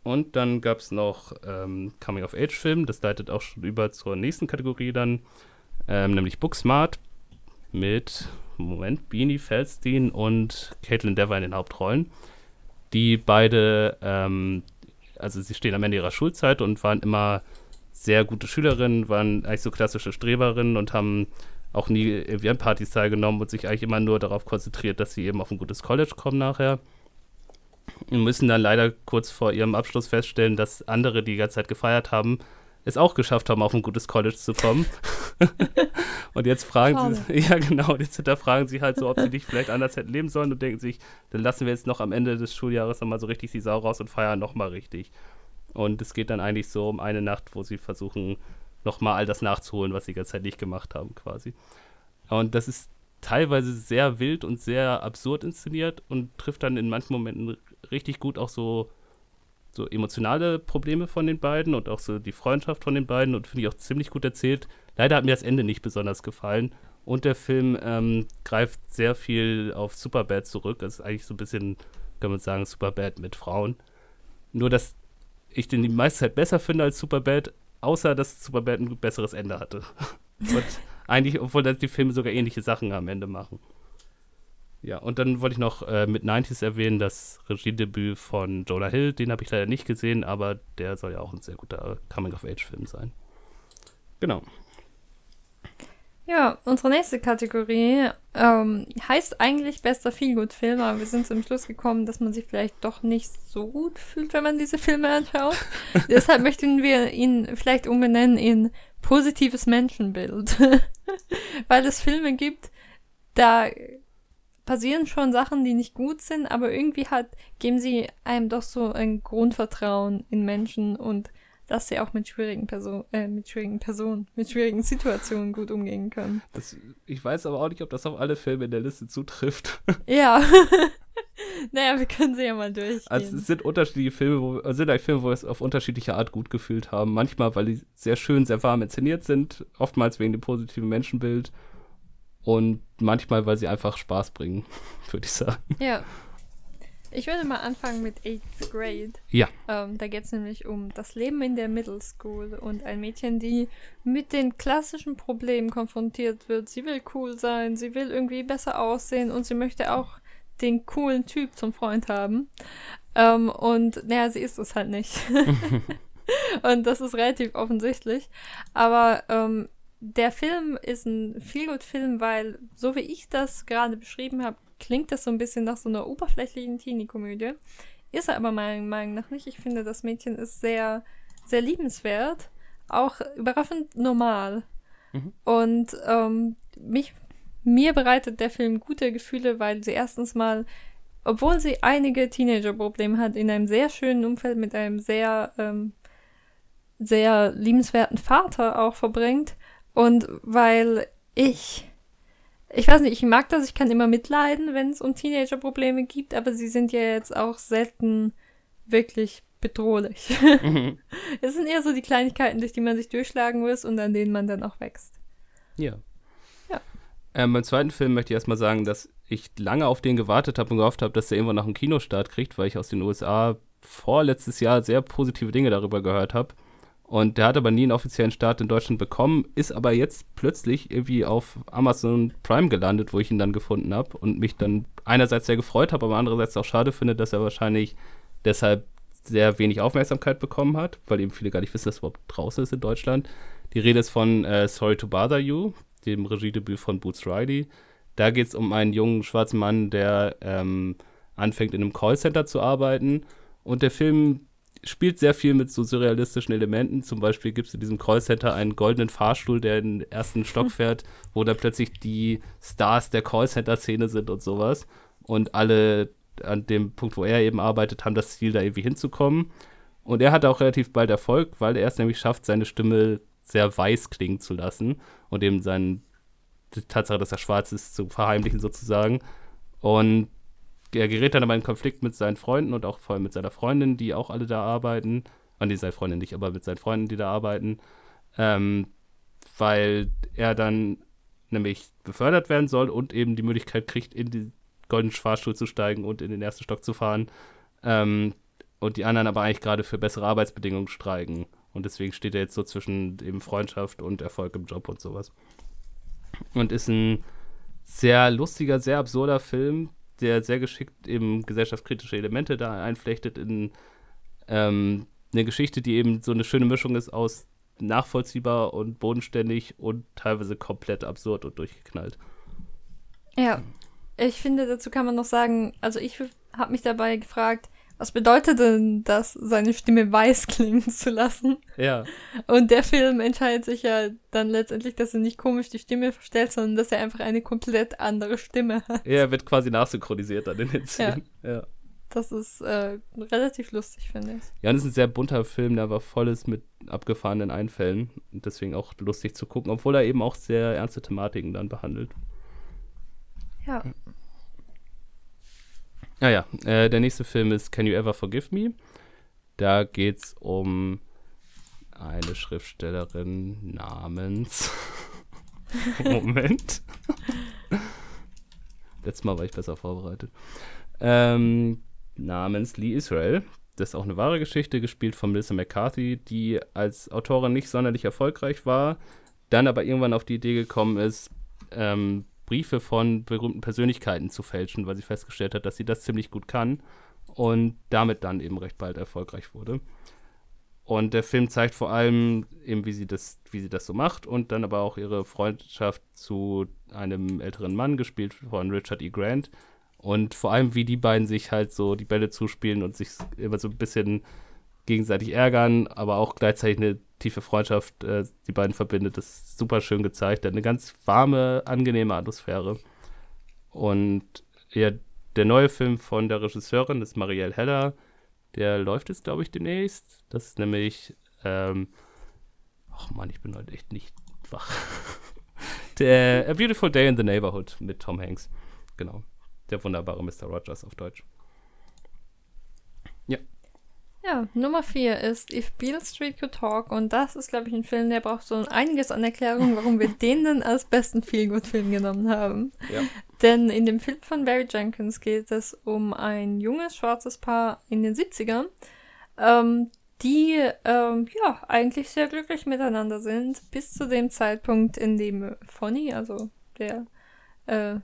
S1: Und dann gab es noch ähm, Coming-of-Age-Film, das leitet auch schon über zur nächsten Kategorie dann, ähm, nämlich Booksmart mit, Moment, Beanie Feldstein und Caitlin Dever in den Hauptrollen, die beide, ähm, also sie stehen am Ende ihrer Schulzeit und waren immer sehr gute Schülerinnen, waren eigentlich so klassische Streberinnen und haben auch nie irgendwie an Partys teilgenommen und sich eigentlich immer nur darauf konzentriert, dass sie eben auf ein gutes College kommen nachher. und müssen dann leider kurz vor ihrem Abschluss feststellen, dass andere, die die ganze Zeit gefeiert haben, es auch geschafft haben, auf ein gutes College zu kommen. [laughs] und jetzt fragen Schade. sie, [laughs] ja genau, jetzt hinterfragen sie halt so, ob sie nicht vielleicht anders hätten leben sollen und denken sich, dann lassen wir jetzt noch am Ende des Schuljahres nochmal so richtig die Sau raus und feiern nochmal richtig. Und es geht dann eigentlich so um eine Nacht, wo sie versuchen, nochmal all das nachzuholen, was sie die ganze Zeit nicht gemacht haben, quasi. Und das ist teilweise sehr wild und sehr absurd inszeniert und trifft dann in manchen Momenten richtig gut auch so so emotionale Probleme von den beiden und auch so die Freundschaft von den beiden und finde ich auch ziemlich gut erzählt. Leider hat mir das Ende nicht besonders gefallen. Und der Film ähm, greift sehr viel auf Superbad zurück. Das ist eigentlich so ein bisschen, kann man sagen, Superbad mit Frauen. Nur, dass ich den die meiste Zeit besser finde als Superbad, außer dass Superbad ein besseres Ende hatte. [laughs] und eigentlich, obwohl die Filme sogar ähnliche Sachen am Ende machen. Ja, und dann wollte ich noch äh, mit 90s erwähnen, das Regiedebüt von Jonah Hill. Den habe ich leider nicht gesehen, aber der soll ja auch ein sehr guter Coming-of-Age-Film sein. Genau.
S2: Ja, unsere nächste Kategorie ähm, heißt eigentlich bester Feelgood-Film, aber wir sind zum Schluss gekommen, dass man sich vielleicht doch nicht so gut fühlt, wenn man diese Filme anschaut. [laughs] Deshalb möchten wir ihn vielleicht umbenennen in positives Menschenbild. [laughs] Weil es Filme gibt, da passieren schon Sachen, die nicht gut sind, aber irgendwie hat, geben sie einem doch so ein Grundvertrauen in Menschen und dass sie auch mit schwierigen Personen, äh, mit schwierigen Personen, mit schwierigen Situationen gut umgehen können.
S1: Das, ich weiß aber auch nicht, ob das auf alle Filme in der Liste zutrifft. [laughs]
S2: Ja. [laughs] naja, wir können sie ja mal durchgehen.
S1: Also es sind unterschiedliche Filme, wo, also sind eigentlich Filme, wo wir es auf unterschiedliche Art gut gefühlt haben. Manchmal, weil die sehr schön, sehr warm inszeniert sind, oftmals wegen dem positiven Menschenbild und manchmal, weil sie einfach Spaß bringen, [laughs] würde ich sagen.
S2: Ja. Ich würde mal anfangen mit 8th Grade.
S1: Ja.
S2: Ähm, da geht es nämlich um das Leben in der Middle School und ein Mädchen, die mit den klassischen Problemen konfrontiert wird. Sie will cool sein, sie will irgendwie besser aussehen und sie möchte auch den coolen Typ zum Freund haben. Ähm, und naja, sie ist es halt nicht. [laughs] und das ist relativ offensichtlich. Aber ähm, der Film ist ein Feelgood-Film, weil, so wie ich das gerade beschrieben habe, klingt das so ein bisschen nach so einer oberflächlichen Teenie-Komödie. Ist er aber meiner Meinung nach nicht. Ich finde, das Mädchen ist sehr, sehr liebenswert. Auch überraschend normal. Mhm. Und ähm, mich, mir bereitet der Film gute Gefühle, weil sie erstens mal, obwohl sie einige Teenager-Probleme hat, in einem sehr schönen Umfeld mit einem sehr, ähm, sehr liebenswerten Vater auch verbringt und weil ich, ich weiß nicht, ich mag das, ich kann immer mitleiden, wenn es um Teenager-Probleme gibt, aber sie sind ja jetzt auch selten wirklich bedrohlich. Mhm. [laughs] Es sind eher so die Kleinigkeiten, durch die man sich durchschlagen muss und an denen man dann auch wächst.
S1: Ja.
S2: Ja.
S1: Ähm, beim zweiten Film möchte ich erstmal sagen, dass ich lange auf den gewartet habe und gehofft habe, dass der irgendwann noch einen Kinostart kriegt, weil ich aus den USA vorletztes Jahr sehr positive Dinge darüber gehört habe. Und der hat aber nie einen offiziellen Start in Deutschland bekommen, ist aber jetzt plötzlich irgendwie auf Amazon Prime gelandet, wo ich ihn dann gefunden habe und mich dann einerseits sehr gefreut habe, aber andererseits auch schade finde, dass er wahrscheinlich deshalb sehr wenig Aufmerksamkeit bekommen hat, weil eben viele gar nicht wissen, dass er überhaupt draußen ist in Deutschland. Die Rede ist von äh, Sorry to Bother You, dem Regiedebüt von Boots Riley. Da geht es um einen jungen schwarzen Mann, der ähm, anfängt in einem Callcenter zu arbeiten. Und der Film spielt sehr viel mit so surrealistischen Elementen. Zum Beispiel gibt es in diesem Callcenter einen goldenen Fahrstuhl, der in den ersten Stock [laughs] fährt, wo da plötzlich die Stars der Callcenter-Szene sind und sowas. Und alle an dem Punkt, wo er eben arbeitet, haben das Ziel, da irgendwie hinzukommen. Und er hat auch relativ bald Erfolg, weil er es nämlich schafft, seine Stimme sehr weiß klingen zu lassen und eben seine die Tatsache, dass er schwarz ist, zu verheimlichen sozusagen. Und er gerät dann aber in Konflikt mit seinen Freunden und auch vor allem mit seiner Freundin, die auch alle da arbeiten. Und die seine Freundin nicht, aber mit seinen Freunden, die da arbeiten. Ähm, weil er dann nämlich befördert werden soll und eben die Möglichkeit kriegt, in den goldenen Fahrstuhl zu steigen und in den ersten Stock zu fahren. Ähm, und die anderen aber eigentlich gerade für bessere Arbeitsbedingungen streiken. Und deswegen steht er jetzt so zwischen eben Freundschaft und Erfolg im Job und sowas. Und ist ein sehr lustiger, sehr absurder Film, der sehr geschickt eben gesellschaftskritische Elemente da einflechtet in ähm, eine Geschichte, die eben so eine schöne Mischung ist aus nachvollziehbar und bodenständig und teilweise komplett absurd und durchgeknallt.
S2: Ja, ich finde, dazu kann man noch sagen, also ich habe mich dabei gefragt, was bedeutet denn das, seine Stimme weiß [laughs] klingen zu lassen?
S1: Ja.
S2: Und der Film entscheidet sich ja dann letztendlich, dass er nicht komisch die Stimme verstellt, sondern dass er einfach eine komplett andere Stimme hat.
S1: Ja, er wird quasi nachsynchronisiert dann in den Szenen. Ja. ja.
S2: Das ist äh, relativ lustig, finde ich.
S1: Ja, und es ist ein sehr bunter Film, der aber voll ist mit abgefahrenen Einfällen. Und deswegen auch lustig zu gucken, obwohl er eben auch sehr ernste Thematiken dann behandelt.
S2: Ja.
S1: Ah ja, äh, der nächste Film ist Can You Ever Forgive Me? Da geht es um eine Schriftstellerin namens. [laughs] Moment. Letztes Mal war ich besser vorbereitet. Ähm, namens Lee Israel. Das ist auch eine wahre Geschichte, gespielt von Melissa McCarthy, die als Autorin nicht sonderlich erfolgreich war, dann aber irgendwann auf die Idee gekommen ist, ähm, Briefe von berühmten Persönlichkeiten zu fälschen, weil sie festgestellt hat, dass sie das ziemlich gut kann und damit dann eben recht bald erfolgreich wurde. Und der Film zeigt vor allem eben, wie sie das, wie sie das so macht und dann aber auch ihre Freundschaft zu einem älteren Mann, gespielt von Richard E. Grant. Und vor allem, wie die beiden sich halt so die Bälle zuspielen und sich immer so ein bisschen gegenseitig ärgern, aber auch gleichzeitig eine tiefe Freundschaft äh, die beiden verbindet. Das ist super schön gezeigt. Eine ganz warme, angenehme Atmosphäre. Und ja, der neue Film von der Regisseurin ist Marielle Heller. Der läuft jetzt, glaube ich, demnächst. Das ist nämlich, ähm, ach man, ich bin heute echt nicht wach. [laughs] der A Beautiful Day in the Neighborhood mit Tom Hanks. Genau. Der wunderbare Mr. Rogers auf Deutsch. Ja.
S2: Nummer 4 ist If Beale Street Could Talk und das ist, glaube ich, ein Film, der braucht so einiges an Erklärung, warum wir [laughs] den denn als besten Feelgood-Film genommen haben.
S1: Ja.
S2: Denn in dem Film von Barry Jenkins geht es um ein junges, schwarzes Paar in den 70ern, ähm, die ähm, ja eigentlich sehr glücklich miteinander sind, bis zu dem Zeitpunkt, in dem Fonny, also der, äh,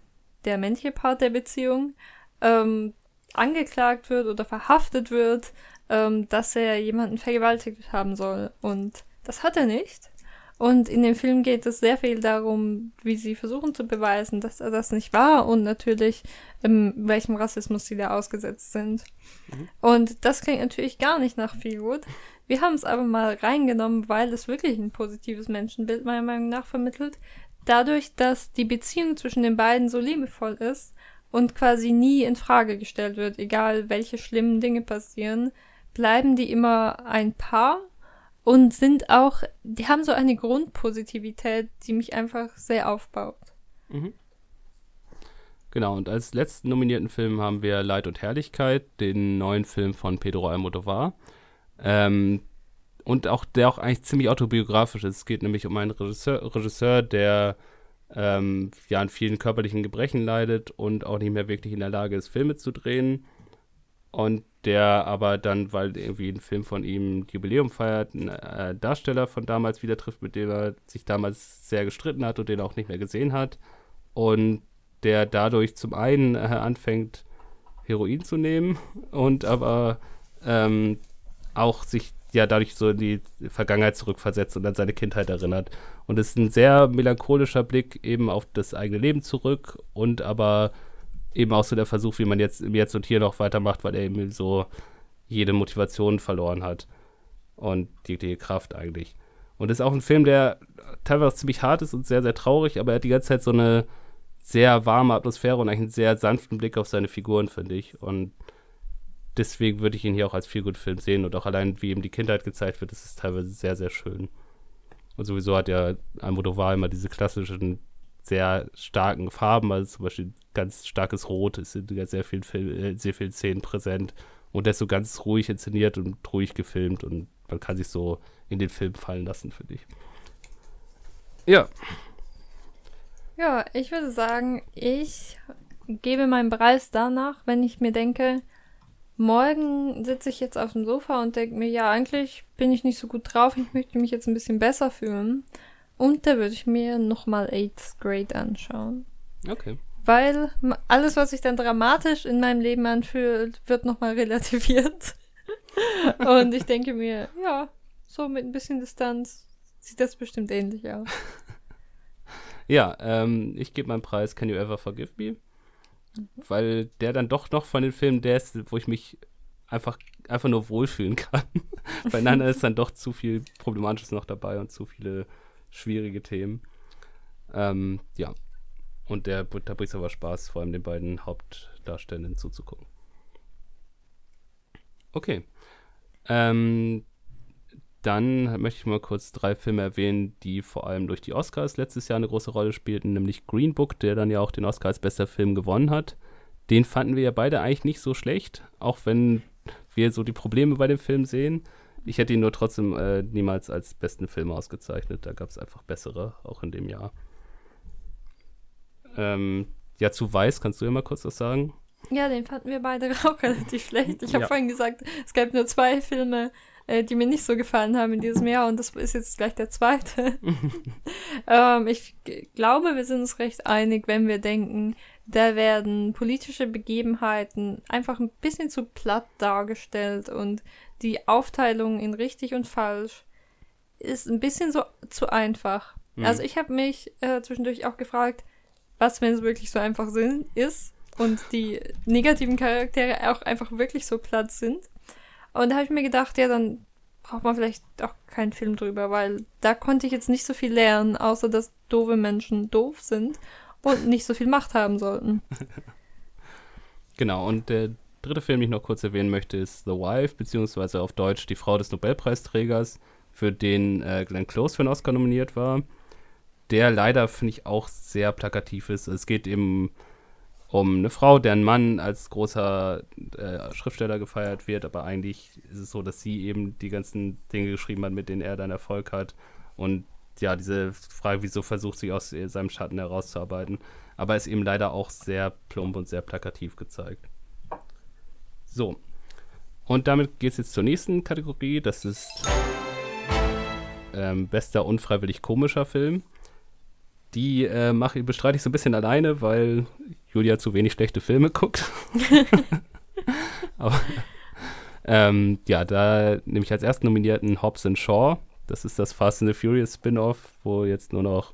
S2: der männliche Part der Beziehung, ähm, angeklagt wird oder verhaftet wird ähm, dass er jemanden vergewaltigt haben soll. Und das hat er nicht. Und in dem Film geht es sehr viel darum, wie sie versuchen zu beweisen, dass er das nicht war und natürlich, ähm, welchem Rassismus sie da ausgesetzt sind. Mhm. Und das klingt natürlich gar nicht nach viel gut. Wir haben es aber mal reingenommen, weil es wirklich ein positives Menschenbild meiner Meinung nach vermittelt. Dadurch, dass die Beziehung zwischen den beiden so liebevoll ist und quasi nie in Frage gestellt wird, egal welche schlimmen Dinge passieren, bleiben die immer ein Paar und sind auch, die haben so eine Grundpositivität, die mich einfach sehr aufbaut.
S1: Mhm. Genau, und als letzten nominierten Film haben wir Leid und Herrlichkeit, den neuen Film von Pedro Almodovar. Ähm, und auch der auch eigentlich ziemlich autobiografisch ist. Es geht nämlich um einen Regisseur, Regisseur der ähm, ja an vielen körperlichen Gebrechen leidet und auch nicht mehr wirklich in der Lage ist, Filme zu drehen. Und der aber dann, weil irgendwie ein Film von ihm Jubiläum feiert, einen äh, Darsteller von damals wieder trifft, mit dem er sich damals sehr gestritten hat und den auch nicht mehr gesehen hat. Und der dadurch zum einen äh, anfängt, Heroin zu nehmen und aber ähm, auch sich ja dadurch so in die Vergangenheit zurückversetzt und an seine Kindheit erinnert. Und es ist ein sehr melancholischer Blick eben auf das eigene Leben zurück und aber eben auch so der Versuch, wie man jetzt Jetzt und Hier noch weitermacht, weil er eben so jede Motivation verloren hat und die, Kraft eigentlich. Und ist auch ein Film, der teilweise ziemlich hart ist und sehr, sehr traurig, aber er hat die ganze Zeit so eine sehr warme Atmosphäre und eigentlich einen sehr sanften Blick auf seine Figuren, finde ich. Und deswegen würde ich ihn hier auch als viel Film sehen und auch allein, wie ihm die Kindheit gezeigt wird, das ist teilweise sehr, sehr schön. Und sowieso hat ja Almodovar immer diese klassischen sehr starken Farben, also zum Beispiel ganz starkes Rot ist in sehr vielen, Film, äh, sehr vielen Szenen präsent und der ist so ganz ruhig inszeniert und ruhig gefilmt und man kann sich so in den Film fallen lassen, finde ich. Ja.
S2: Ja, ich würde sagen, ich gebe meinen Preis danach, wenn ich mir denke, morgen sitze ich jetzt auf dem Sofa und denke mir, ja, eigentlich bin ich nicht so gut drauf, ich möchte mich jetzt ein bisschen besser fühlen. Und da würde ich mir nochmal 8th Grade anschauen.
S1: Okay.
S2: Weil alles, was sich dann dramatisch in meinem Leben anfühlt, wird nochmal relativiert. [laughs] Und ich denke mir, ja, so mit ein bisschen Distanz sieht das bestimmt ähnlich aus. [laughs]
S1: Ja, ähm, ich gebe meinen Preis Can You Ever Forgive Me? Mhm. Weil der dann doch noch von den Filmen der ist, wo ich mich einfach, einfach nur wohlfühlen kann. [laughs] Bei Nana ist dann doch zu viel Problematisches noch dabei und zu viele schwierige Themen. Ähm, ja. Und der, da bringt es aber Spaß, vor allem den beiden Hauptdarstellenden zuzugucken. Okay. Ähm, dann möchte ich mal kurz drei Filme erwähnen, die vor allem durch die Oscars letztes Jahr eine große Rolle spielten, nämlich Green Book, der dann ja auch den Oscar als bester Film gewonnen hat. Den fanden wir ja beide eigentlich nicht so schlecht, auch wenn wir so die Probleme bei dem Film sehen. Ich hätte ihn nur trotzdem äh, niemals als besten Film ausgezeichnet. Da gab es einfach bessere, auch in dem Jahr. Ähm, ja, zu Weiß, kannst du ja mal kurz was sagen?
S2: Ja, den fanden wir beide [laughs] auch relativ schlecht. Ich habe ja. vorhin gesagt, es gab nur zwei Filme, äh, die mir nicht so gefallen haben in diesem Jahr und das ist jetzt gleich der zweite. [laughs] ähm, ich glaube, wir sind uns recht einig, wenn wir denken, da werden politische Begebenheiten einfach ein bisschen zu platt dargestellt und die Aufteilung in richtig und falsch ist ein bisschen so zu einfach. Mhm. Also ich habe mich äh, zwischendurch auch gefragt, was, wenn es wirklich so einfach sind, ist und die negativen Charaktere auch einfach wirklich so platt sind. Und da habe ich mir gedacht, ja, dann braucht man vielleicht auch keinen Film drüber, weil da konnte ich jetzt nicht so viel lernen, außer dass doofe Menschen doof sind und nicht so viel Macht haben sollten. [laughs]
S1: genau, und der dritte Film, den ich noch kurz erwähnen möchte, ist The Wife, beziehungsweise auf Deutsch Die Frau des Nobelpreisträgers, für den äh, Glenn Close für einen Oscar nominiert war. Der leider, finde ich, auch sehr plakativ ist. Es geht eben um eine Frau, deren Mann als großer äh, Schriftsteller gefeiert wird, aber eigentlich ist es so, dass sie eben die ganzen Dinge geschrieben hat, mit denen er dann Erfolg hat. Und ja, diese Frage, wieso versucht sie aus seinem Schatten herauszuarbeiten, aber ist eben leider auch sehr plump und sehr plakativ gezeigt. So. Und damit geht es jetzt zur nächsten Kategorie. Das ist ähm, bester unfreiwillig komischer Film. Die äh, mache, bestreite ich so ein bisschen alleine, weil Julia zu wenig schlechte Filme [laughs] guckt. [laughs] Aber ähm, ja, da nehme ich als ersten Nominierten Hobbs Shaw. Das ist das Fast and the Furious Spin-off, wo jetzt nur noch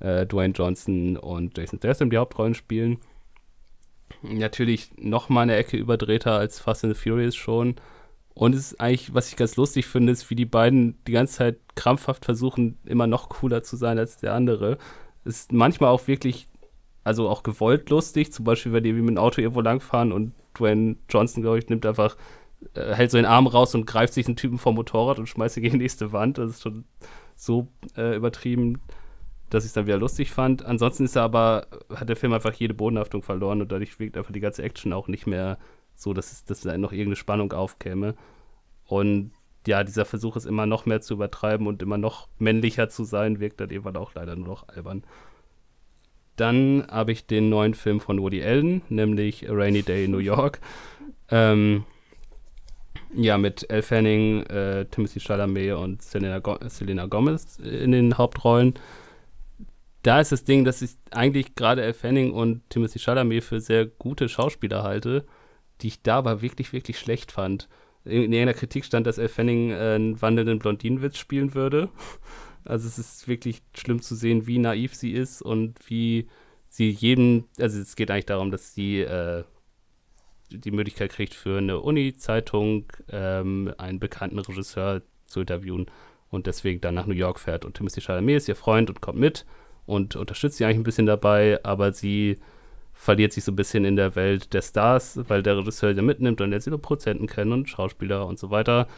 S1: äh, Dwayne Johnson und Jason Statham die Hauptrollen spielen. Natürlich noch mal eine Ecke überdrehter als Fast and the Furious schon. Und es ist eigentlich, was ich ganz lustig finde, ist, wie die beiden die ganze Zeit krampfhaft versuchen, immer noch cooler zu sein als der andere. Ist manchmal auch wirklich also auch gewollt lustig. Zum Beispiel, wenn die mit dem Auto irgendwo langfahren und Dwayne Johnson, glaube ich, nimmt einfach, äh, hält so den Arm raus und greift sich einen Typen vom Motorrad und schmeißt ihn gegen die nächste Wand. Das ist schon so äh, übertrieben, dass ich es dann wieder lustig fand. Ansonsten ist er aber, hat der Film einfach jede Bodenhaftung verloren und dadurch wirkt einfach die ganze Action auch nicht mehr so, dass, es, dass da noch irgendeine Spannung aufkäme. Und ja, dieser Versuch ist immer noch mehr zu übertreiben und immer noch männlicher zu sein, wirkt dann irgendwann auch leider nur noch albern. Dann habe ich den neuen Film von Woody Allen, nämlich A Rainy Day in New York. Ähm, ja, mit Elle Fanning, äh, Timothy Chalamet und Selena, Go Selena Gomez in den Hauptrollen. Da ist das Ding, dass ich eigentlich gerade Elle Fanning und Timothy Chalamet für sehr gute Schauspieler halte, die ich da aber wirklich, wirklich schlecht fand. In irgendeiner Kritik stand, dass Elle Fanning äh, einen wandelnden Blondinenwitz spielen würde. [laughs] Also es ist wirklich schlimm zu sehen, wie naiv sie ist und wie sie jedem, also es geht eigentlich darum, dass sie äh, die Möglichkeit kriegt, für eine Uni-Zeitung ähm, einen bekannten Regisseur zu interviewen und deswegen dann nach New York fährt. Und Timothy Chalamet ist ihr Freund und kommt mit und unterstützt sie eigentlich ein bisschen dabei, aber sie verliert sich so ein bisschen in der Welt der Stars, weil der Regisseur sie mitnimmt und sie nur Prozenten kennen und Schauspieler und so weiter.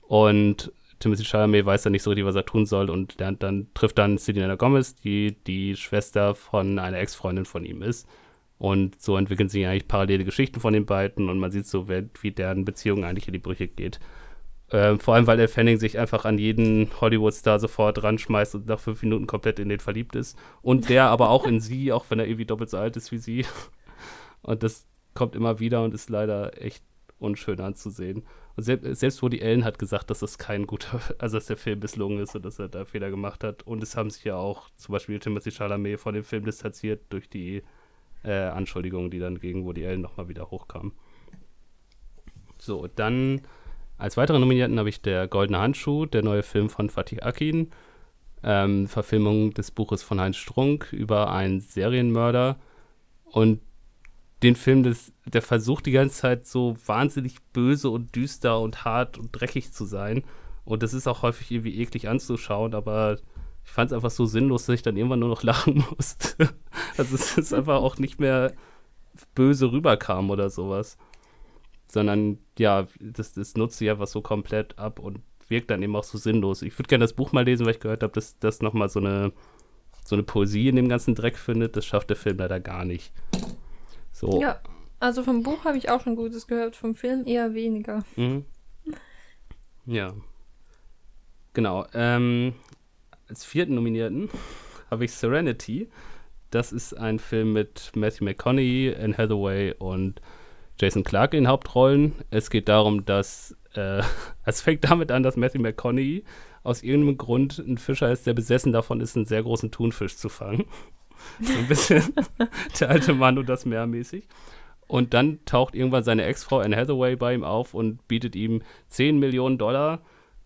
S1: Und Timothy Chalamet weiß dann nicht so richtig, was er tun soll und lernt dann, trifft dann Selena Gomez, die die Schwester von einer Ex-Freundin von ihm ist. Und so entwickeln sich eigentlich parallele Geschichten von den beiden und man sieht so, wie deren Beziehung eigentlich in die Brüche geht. Ähm, vor allem, weil der Fanning sich einfach an jeden Hollywood-Star sofort ranschmeißt und nach fünf Minuten komplett in den verliebt ist. Und der aber auch in sie, auch wenn er irgendwie doppelt so alt ist wie sie. [laughs] Und das kommt immer wieder und ist leider echt unschön anzusehen. Und selbst, selbst Woody Allen hat gesagt, dass das kein guter, [laughs] also dass der Film misslungen ist und dass er da Fehler gemacht hat. Und es haben sich ja auch zum Beispiel Timothy Chalamet von dem Film distanziert durch die äh, Anschuldigungen, die dann gegen Woody Allen nochmal wieder hochkamen. So, dann als weitere Nominierten habe ich der Goldene Handschuh, der neue Film von Fatih Akin, ähm, Verfilmung des Buches von Heinz Strunk über einen Serienmörder. Und den Film, des, der versucht die ganze Zeit so wahnsinnig böse und düster und hart und dreckig zu sein. Und das ist auch häufig irgendwie eklig anzuschauen, aber ich fand es einfach so sinnlos, dass ich dann irgendwann nur noch [laughs] lachen musste. also es ist einfach auch nicht mehr böse rüberkam oder sowas. Sondern ja, das, das nutzt sich einfach so komplett ab und wirkt dann eben auch so sinnlos. Ich würde gerne das Buch mal lesen, weil ich gehört habe, dass das nochmal so eine, so eine Poesie in dem ganzen Dreck findet. Das schafft der Film leider gar nicht. So.
S2: Ja, also vom Buch habe ich auch schon Gutes gehört, vom Film eher weniger.
S1: Mhm. Ja. Genau. Ähm, als vierten Nominierten [laughs] habe ich Serenity. Das ist ein Film mit Matthew McConaughey, Anne Hathaway und Jason Clarke in Hauptrollen. Es geht darum, dass äh, [laughs] es fängt damit an, dass Matthew McConaughey aus irgendeinem Grund ein Fischer ist, der besessen davon ist, einen sehr großen Thunfisch zu fangen. [laughs] So ein bisschen [laughs] der alte Mann und das Meer mäßig. Und dann taucht irgendwann seine Ex-Frau Anne Hathaway bei ihm auf und bietet ihm 10 Millionen Dollar,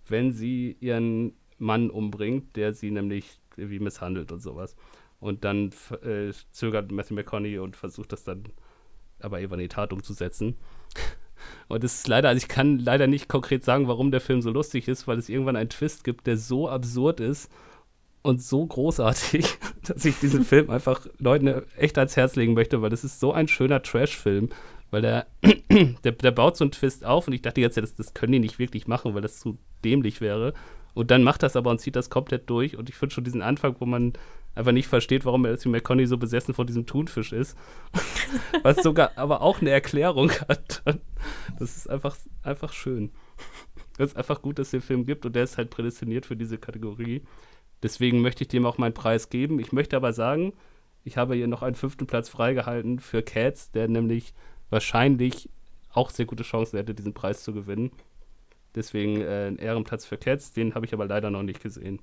S1: wenn sie ihren Mann umbringt, der sie nämlich irgendwie misshandelt und sowas. Und dann äh, zögert Matthew McConaughey und versucht das dann aber eben in die Tat umzusetzen. Und es ist leider, also ich kann leider nicht konkret sagen, warum der Film so lustig ist, weil es irgendwann einen Twist gibt, der so absurd ist und so großartig, [laughs] dass ich diesen [laughs] Film einfach Leuten echt ans Herz legen möchte, weil das ist so ein schöner Trash-Film, weil der, [clears throat] der, der, baut so einen Twist auf und ich dachte jetzt, das, das können die nicht wirklich machen, weil das zu dämlich wäre. Und dann macht das aber und zieht das komplett durch. Und ich finde schon diesen Anfang, wo man einfach nicht versteht, warum Matthew McConaughey so besessen von diesem Thunfisch ist. [laughs] Was sogar aber auch eine Erklärung hat. Das ist einfach, einfach schön. Es ist einfach gut, dass es den Film gibt und der ist halt prädestiniert für diese Kategorie. Deswegen möchte ich dem auch meinen Preis geben. Ich möchte aber sagen, ich habe hier noch einen fünften Platz freigehalten für Cats, der nämlich wahrscheinlich auch sehr gute Chancen hätte, diesen Preis zu gewinnen. Deswegen äh, ein Ehrenplatz für Cats, den habe ich aber leider noch nicht gesehen.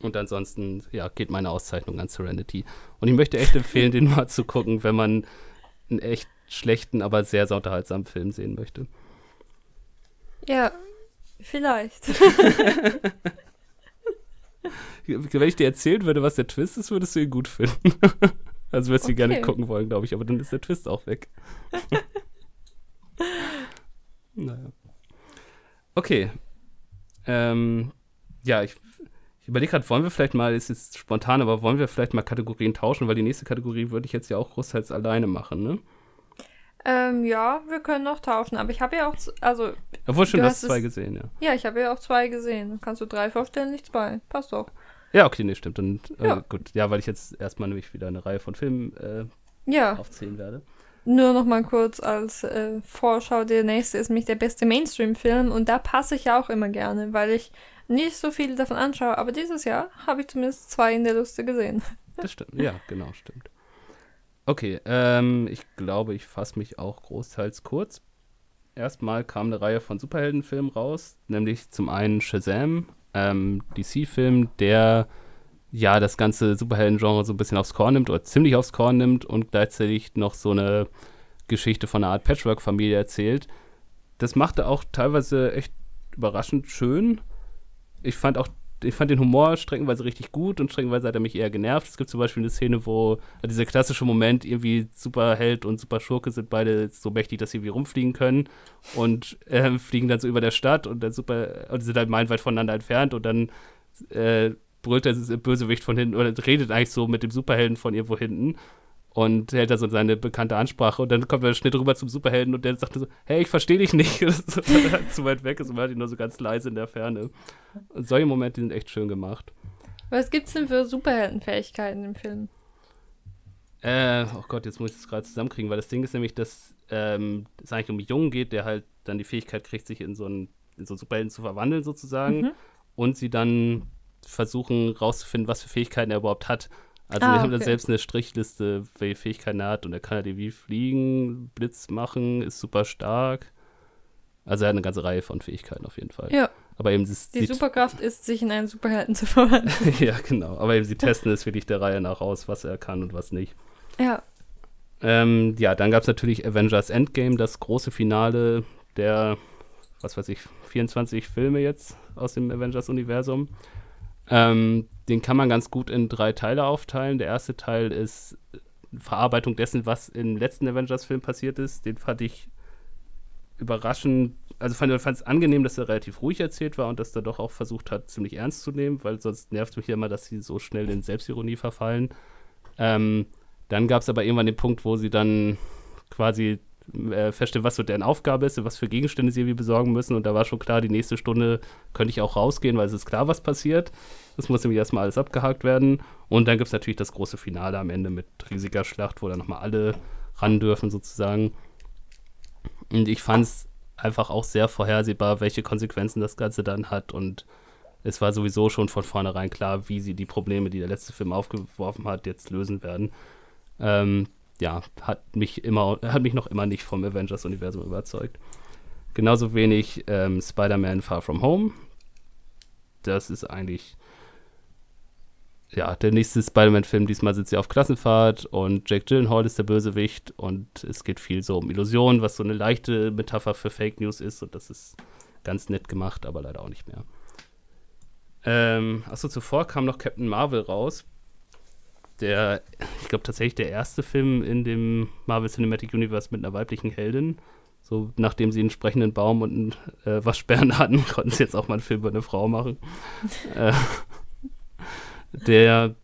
S1: Und ansonsten, ja, geht meine Auszeichnung an Serenity. Und ich möchte echt empfehlen, den [laughs] mal zu gucken, wenn man einen echt schlechten, aber sehr, sehr unterhaltsamen Film sehen möchte.
S2: Ja, vielleicht. [laughs]
S1: wenn ich dir erzählen würde, was der Twist ist, würdest du ihn gut finden. [laughs] also würdest du okay. gerne gucken wollen, glaube ich, aber dann ist der Twist auch weg. naja. Okay. Ähm, ja, ich, ich überlege gerade, wollen wir vielleicht mal, ist jetzt spontan, aber wollen wir vielleicht mal Kategorien tauschen, weil die nächste Kategorie würde ich jetzt ja auch großteils alleine machen, ne?
S2: Ähm, ja, wir können noch tauschen, aber ich habe ja auch, also.
S1: Obwohl schon, du hast zwei gesehen, ja.
S2: Ja, ich habe ja auch zwei gesehen. Dann kannst du drei vorstellen, nicht zwei. Passt doch.
S1: Ja, okay, nee, stimmt. Und, äh, ja. gut, ja, weil ich jetzt erstmal nämlich wieder eine Reihe von Filmen äh, ja. aufzählen werde.
S2: Nur noch mal kurz als äh, Vorschau, der nächste ist nämlich der beste Mainstream-Film und da passe ich ja auch immer gerne, weil ich nicht so viele davon anschaue, aber dieses Jahr habe ich zumindest zwei in der Liste gesehen. [laughs]
S1: Das stimmt, ja, genau, stimmt. Okay, ähm, ich glaube, ich fasse mich auch großteils kurz. Erstmal kam eine Reihe von Superheldenfilmen raus, nämlich zum einen Shazam, ähm, DC-Film, der ja das ganze Superhelden-Genre so ein bisschen aufs Korn nimmt oder ziemlich aufs Korn nimmt und gleichzeitig noch so eine Geschichte von einer Art Patchwork-Familie erzählt. Das machte auch teilweise echt überraschend schön. Ich fand auch, ich fand den Humor streckenweise richtig gut und streckenweise hat er mich eher genervt. Es gibt zum Beispiel eine Szene, wo äh, dieser klassische Moment, irgendwie Superheld und Superschurke sind beide so mächtig, dass sie irgendwie rumfliegen können und äh, [laughs] fliegen dann so über der Stadt und der Super und sind halt meilenweit voneinander entfernt und dann äh, brüllt der Bösewicht von hinten oder redet eigentlich so mit dem Superhelden von irgendwo hinten und hält da so seine bekannte Ansprache und dann kommt der Schnitt rüber zum Superhelden und der sagt so, hey, ich verstehe dich nicht, [laughs] zu weit weg ist und man hört ihn nur so ganz leise in der Ferne. Und solche Momente sind echt schön gemacht.
S2: Was gibt's denn für Superheldenfähigkeiten im Film?
S1: Äh, oh Gott, jetzt muss ich das gerade zusammenkriegen, weil das Ding ist nämlich, dass ähm, es eigentlich um einen Jungen geht, der halt dann die Fähigkeit kriegt, sich in so einen, in so einen Superhelden zu verwandeln sozusagen mhm. und sie dann versuchen rauszufinden, was für Fähigkeiten er überhaupt hat. Also ah, wir haben okay. dann selbst eine Strichliste, welche Fähigkeiten er hat und er kann halt wie fliegen, Blitz machen, ist super stark. Also er hat eine ganze Reihe von Fähigkeiten auf jeden Fall.
S2: Ja.
S1: Aber eben
S2: die Superkraft ist, sich in einen Superhelden zu [laughs] verwandeln.
S1: ja, genau. Aber eben sie testen es wirklich der Reihe nach aus, was er kann und was nicht.
S2: Ja.
S1: Ähm, ja, dann gab es natürlich Avengers Endgame, das große Finale der, was weiß ich, 24 Filme jetzt aus dem Avengers-Universum. Ähm, den kann man ganz gut in drei Teile aufteilen. Der erste Teil ist Verarbeitung dessen, was im letzten Avengers-Film passiert ist, den fand ich überraschend, also fand es angenehm, dass er relativ ruhig erzählt war und dass er doch auch versucht hat, ziemlich ernst zu nehmen, weil sonst nervt mich ja immer, dass sie so schnell in Selbstironie verfallen. Ähm, dann gab es aber irgendwann den Punkt, wo sie dann quasi äh, feststellen, was so deren Aufgabe ist und was für Gegenstände sie irgendwie besorgen müssen. Und da war schon klar, die nächste Stunde könnte ich auch rausgehen, weil es ist klar, was passiert. Das muss nämlich erstmal alles abgehakt werden. Und dann gibt es natürlich das große Finale am Ende mit riesiger Schlacht, wo dann nochmal alle ran dürfen, sozusagen. Und ich fand es einfach auch sehr vorhersehbar, welche Konsequenzen das Ganze dann hat. Und es war sowieso schon von vornherein klar, wie sie die Probleme, die der letzte Film aufgeworfen hat, jetzt lösen werden. Ähm, ja, hat mich immer, hat mich noch immer nicht vom Avengers-Universum überzeugt. Genauso wenig ähm, Spider-Man Far From Home. Das ist eigentlich ja, der nächste Spider-Man-Film. Diesmal sind sie auf Klassenfahrt und Jake Gyllenhaal ist der Bösewicht und es geht viel so um Illusionen, was so eine leichte Metapher für Fake News ist und das ist ganz nett gemacht, aber leider auch nicht mehr. Ähm, achso, zuvor kam noch Captain Marvel raus. Der, ich glaube tatsächlich der erste Film in dem Marvel Cinematic Universe mit einer weiblichen Heldin. So, nachdem sie einen sprechenden Baum und einen äh, Waschbären hatten, [laughs] konnten sie jetzt auch mal einen Film über eine Frau machen. [laughs] äh, der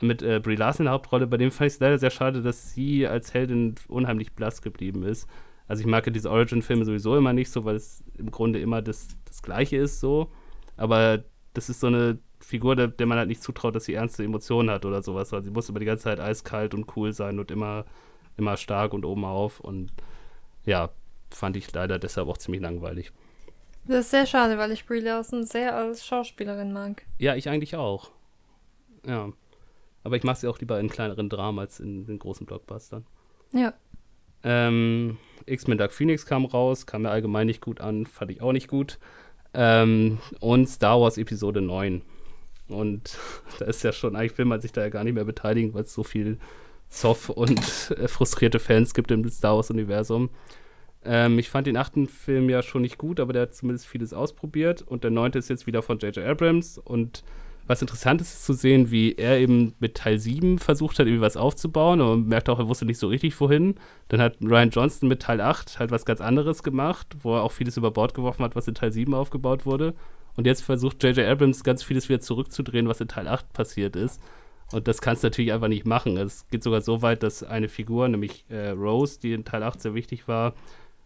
S1: mit äh, Brie Larson in der Hauptrolle, bei dem fand ich es leider sehr schade, dass sie als Heldin unheimlich blass geblieben ist. Also ich mag ja diese Origin-Filme sowieso immer nicht so, weil es im Grunde immer das, das Gleiche ist so. Aber das ist so eine Figur, der, der man halt nicht zutraut, dass sie ernste Emotionen hat oder sowas. Also sie muss immer die ganze Zeit eiskalt und cool sein und immer, immer stark und oben auf. Und ja, fand ich leider deshalb auch ziemlich langweilig.
S2: Das ist sehr schade, weil ich Brie Larson sehr als Schauspielerin mag.
S1: Ja, ich eigentlich auch. Ja. Aber ich mache sie auch lieber in kleineren Dramen als in den großen Blockbustern.
S2: Ja.
S1: Ähm, X-Men Dark Phoenix kam raus, kam mir allgemein nicht gut an, fand ich auch nicht gut. Ähm, und Star Wars Episode 9. Und [laughs] da ist ja schon, eigentlich will man sich da ja gar nicht mehr beteiligen, weil es so viel Zoff und [laughs] äh, frustrierte Fans gibt im Star Wars-Universum. Ähm, ich fand den achten Film ja schon nicht gut, aber der hat zumindest vieles ausprobiert. Und der neunte ist jetzt wieder von J.J. Abrams. Und was interessant ist, ist zu sehen, wie er eben mit Teil 7 versucht hat, irgendwie was aufzubauen. Aber man merkt auch, er wusste nicht so richtig, wohin. Dann hat Ryan Johnston mit Teil 8 halt was ganz anderes gemacht, wo er auch vieles über Bord geworfen hat, was in Teil 7 aufgebaut wurde. Und jetzt versucht J.J. Abrams ganz vieles wieder zurückzudrehen, was in Teil 8 passiert ist. Und das kannst du natürlich einfach nicht machen. Es geht sogar so weit, dass eine Figur, nämlich äh, Rose, die in Teil 8 sehr wichtig war,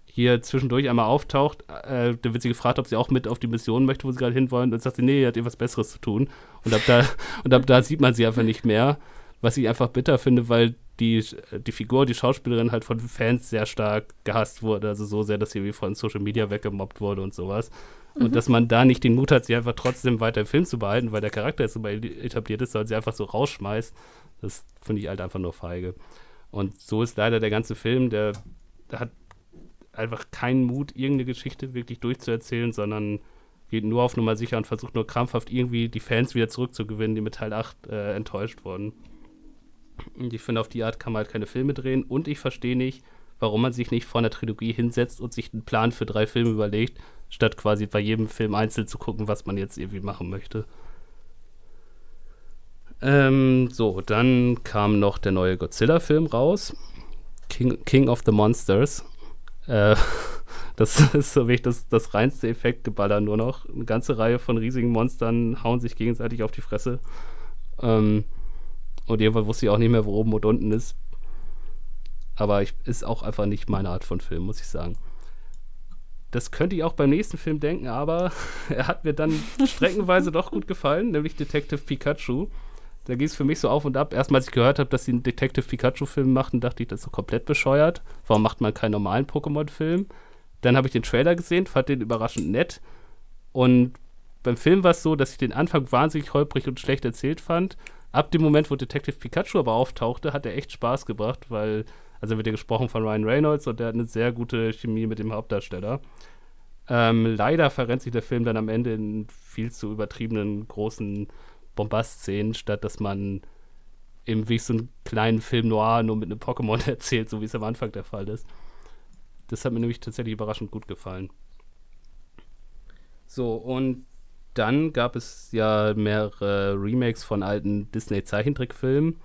S1: hier zwischendurch einmal auftaucht. Äh, da wird sie gefragt, ob sie auch mit auf die Mission möchte, wo sie gerade hinwollen. Und dann sagt sie, nee, hat ihr was Besseres zu tun. Und ab da, [laughs] und ab da sieht man sie einfach nicht mehr. Was ich einfach bitter finde, weil die, die Figur, die Schauspielerin halt von Fans sehr stark gehasst wurde. Also so sehr, dass sie wie von Social Media weggemobbt wurde und sowas. Mhm. Und dass man da nicht den Mut hat, sie einfach trotzdem weiter im Film zu behalten, weil der Charakter jetzt so etabliert ist, sondern sie einfach so rausschmeißt. Das finde ich halt einfach nur feige. Und so ist leider der ganze Film, der, der hat einfach keinen Mut, irgendeine Geschichte wirklich durchzuerzählen, sondern geht nur auf Nummer sicher und versucht nur krampfhaft irgendwie die Fans wieder zurückzugewinnen, die mit Teil 8 äh, enttäuscht wurden. Und ich finde, auf die Art kann man halt keine Filme drehen und ich verstehe nicht, warum man sich nicht vor einer Trilogie hinsetzt und sich einen Plan für drei Filme überlegt, statt quasi bei jedem Film einzeln zu gucken, was man jetzt irgendwie machen möchte. Ähm, so, dann kam noch der neue Godzilla-Film raus. King, King of the Monsters. Äh, [laughs] das ist so wirklich das, das reinste Effektgeballer nur noch. Eine ganze Reihe von riesigen Monstern hauen sich gegenseitig auf die Fresse. Ähm, und irgendwann wusste ich auch nicht mehr, wo oben und unten ist. Aber ich, ist auch einfach nicht meine Art von Film, muss ich sagen. Das könnte ich auch beim nächsten Film denken, aber [laughs] er hat mir dann streckenweise doch gut gefallen, nämlich Detective Pikachu. Da ging es für mich so auf und ab. Erstmal, als ich gehört habe, dass sie einen Detective Pikachu-Film machen, dachte ich, das ist so komplett bescheuert. Warum macht man keinen normalen Pokémon-Film? Dann habe ich den Trailer gesehen, fand den überraschend nett. Und beim Film war es so, dass ich den Anfang wahnsinnig holprig und schlecht erzählt fand. Ab dem Moment, wo Detective Pikachu aber auftauchte, hat er echt Spaß gebracht, weil, also wird ja gesprochen von Ryan Reynolds und der hat eine sehr gute Chemie mit dem Hauptdarsteller. Ähm, leider verrennt sich der Film dann am Ende in viel zu übertriebenen großen Bombast-Szenen, statt dass man eben wie so einen kleinen Film noir nur mit einem Pokémon [laughs] erzählt, so wie es am Anfang der Fall ist. Das hat mir nämlich tatsächlich überraschend gut gefallen. So, und dann gab es ja mehrere Remakes von alten Disney-Zeichentrickfilmen.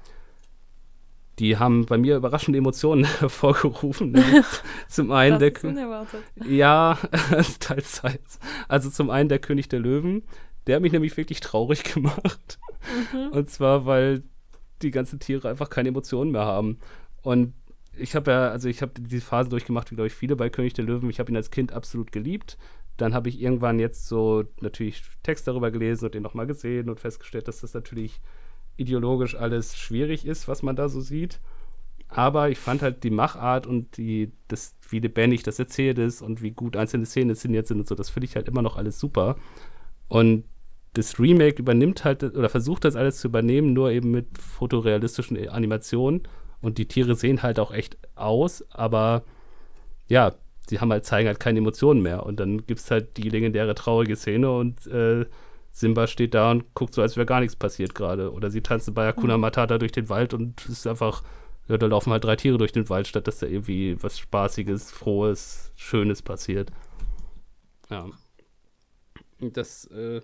S1: Die haben bei mir überraschende Emotionen [laughs] hervorgerufen. [laughs] zum einen der ja, [laughs] teils, teils. Also zum einen der König der Löwen, der hat mich nämlich wirklich traurig gemacht.
S2: Mhm.
S1: Und zwar, weil die ganzen Tiere einfach keine Emotionen mehr haben. Und ich habe ja, also ich habe diese Phase durchgemacht, wie glaube ich viele bei König der Löwen. Ich habe ihn als Kind absolut geliebt. Dann habe ich irgendwann jetzt so natürlich Text darüber gelesen und den nochmal gesehen und festgestellt, dass das natürlich ideologisch alles schwierig ist, was man da so sieht. Aber ich fand halt die Machart und die, das, wie lebendig das erzählt ist und wie gut einzelne Szenen inszeniert sind und so, das finde ich halt immer noch alles super. Und das Remake übernimmt halt oder versucht das alles zu übernehmen, nur eben mit fotorealistischen Animationen. Und die Tiere sehen halt auch echt aus, aber ja, sie haben halt, zeigen halt keine Emotionen mehr. Und dann gibt es halt die legendäre traurige Szene und äh, Simba steht da und guckt so, als wäre gar nichts passiert gerade. Oder sie tanzen bei Hakuna Matata durch den Wald und es ist einfach, ja, da laufen halt drei Tiere durch den Wald, statt dass da irgendwie was Spaßiges, Frohes, Schönes passiert. Ja. Das äh,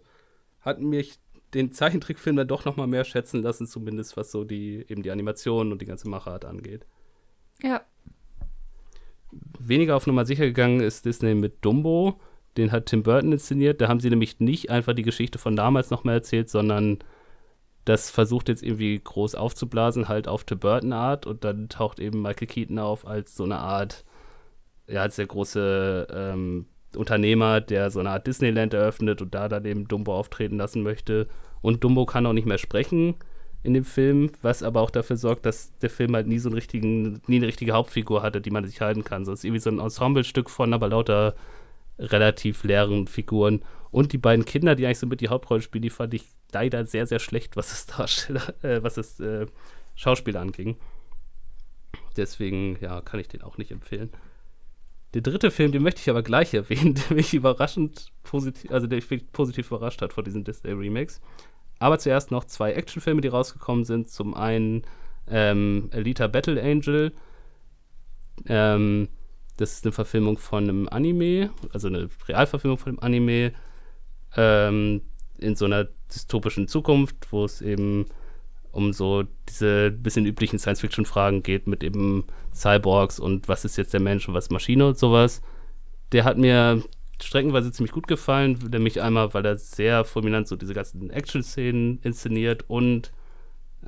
S1: hat mich den Zeichentrickfilm dann doch noch mal mehr schätzen lassen, zumindest was so die eben die Animationen und die ganze Machart angeht.
S2: Ja.
S1: Weniger auf Nummer sicher gegangen ist Disney mit Dumbo. Den hat Tim Burton inszeniert. Da haben sie nämlich nicht einfach die Geschichte von damals noch mal erzählt, sondern das versucht jetzt irgendwie groß aufzublasen, halt auf Tim Burton Art. Und dann taucht eben Michael Keaton auf als so eine Art, ja, als der große ähm, Unternehmer, der so eine Art Disneyland eröffnet und da dann eben Dumbo auftreten lassen möchte. Und Dumbo kann auch nicht mehr sprechen in dem Film, was aber auch dafür sorgt, dass der Film halt nie so einen richtigen, nie eine richtige Hauptfigur hatte, die man sich halten kann. So ist irgendwie so ein Ensemblestück von aber lauter relativ leeren Figuren. Und die beiden Kinder, die eigentlich so mit die Hauptrolle spielen, die fand ich leider sehr, sehr schlecht, was das Darsteller, [laughs] äh, was das äh, Schauspiel anging. Deswegen, ja, kann ich den auch nicht empfehlen. Der dritte Film, den möchte ich aber gleich erwähnen, [laughs] der mich überraschend positiv, also der mich positiv überrascht hat vor diesen Disney Remakes. Aber zuerst noch zwei Actionfilme, die rausgekommen sind. Zum einen ähm, Alita Battle Angel. Ähm, das ist eine Verfilmung von einem Anime, also eine Realverfilmung von einem Anime ähm, in so einer dystopischen Zukunft, wo es eben um so diese bisschen üblichen Science-Fiction-Fragen geht mit eben Cyborgs und was ist jetzt der Mensch und was Maschine und sowas. Der hat mir streckenweise ziemlich gut gefallen, nämlich einmal, weil er sehr fulminant so diese ganzen Action-Szenen inszeniert und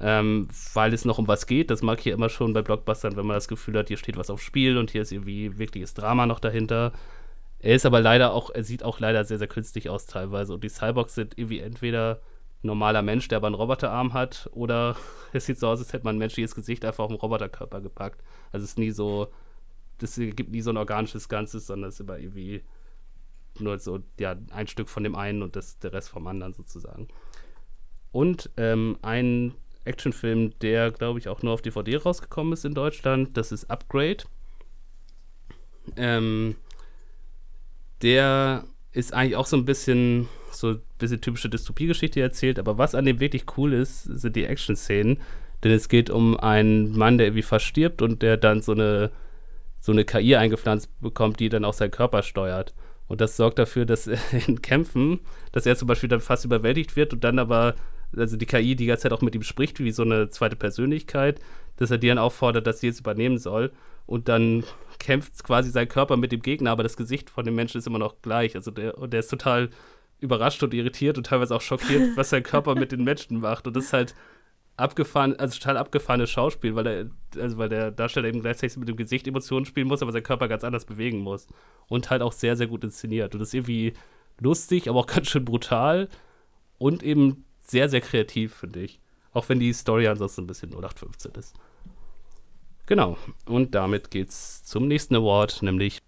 S1: ähm, weil es noch um was geht. Das mag ich ja immer schon bei Blockbustern, wenn man das Gefühl hat, hier steht was aufs Spiel und hier ist irgendwie wirkliches Drama noch dahinter. Er ist aber leider auch, er sieht auch leider sehr, sehr künstlich aus teilweise und die Cyborgs sind irgendwie entweder normaler Mensch, der aber einen Roboterarm hat, oder [laughs] es sieht so aus, als hätte man ein menschliches Gesicht einfach auf einen Roboterkörper gepackt. Also es ist nie so, das gibt nie so ein organisches Ganzes, sondern es ist immer irgendwie nur so, ja, ein Stück von dem einen und das, der Rest vom anderen sozusagen. Und ähm, ein Actionfilm, der, glaube ich, auch nur auf DVD rausgekommen ist in Deutschland, das ist Upgrade. Ähm, der ist eigentlich auch so ein bisschen so ein bisschen typische Dystopie-Geschichte erzählt, aber was an dem wirklich cool ist, sind die Action-Szenen. Denn es geht um einen Mann, der irgendwie verstirbt und der dann so eine, so eine KI eingepflanzt bekommt, die dann auch seinen Körper steuert. Und das sorgt dafür, dass [laughs] in Kämpfen, dass er zum Beispiel dann fast überwältigt wird und dann aber, also die KI die ganze Zeit auch mit ihm spricht, wie so eine zweite Persönlichkeit, dass er die dann auffordert, dass sie jetzt übernehmen soll. Und dann kämpft quasi sein Körper mit dem Gegner, aber das Gesicht von dem Menschen ist immer noch gleich. Also der, und der ist total überrascht und irritiert und teilweise auch schockiert, [laughs] was sein Körper mit den Menschen macht. Und das ist halt abgefahren, also total abgefahrenes Schauspiel, weil er, also weil der Darsteller eben gleichzeitig mit dem Gesicht Emotionen spielen muss, aber sein Körper ganz anders bewegen muss. Und halt auch sehr, sehr gut inszeniert. Und das ist irgendwie lustig, aber auch [laughs] ganz schön brutal und eben sehr, sehr kreativ, finde ich. Auch wenn die Story ansonsten ein bisschen 0815 ist. Genau. Und damit geht's zum nächsten Award, nämlich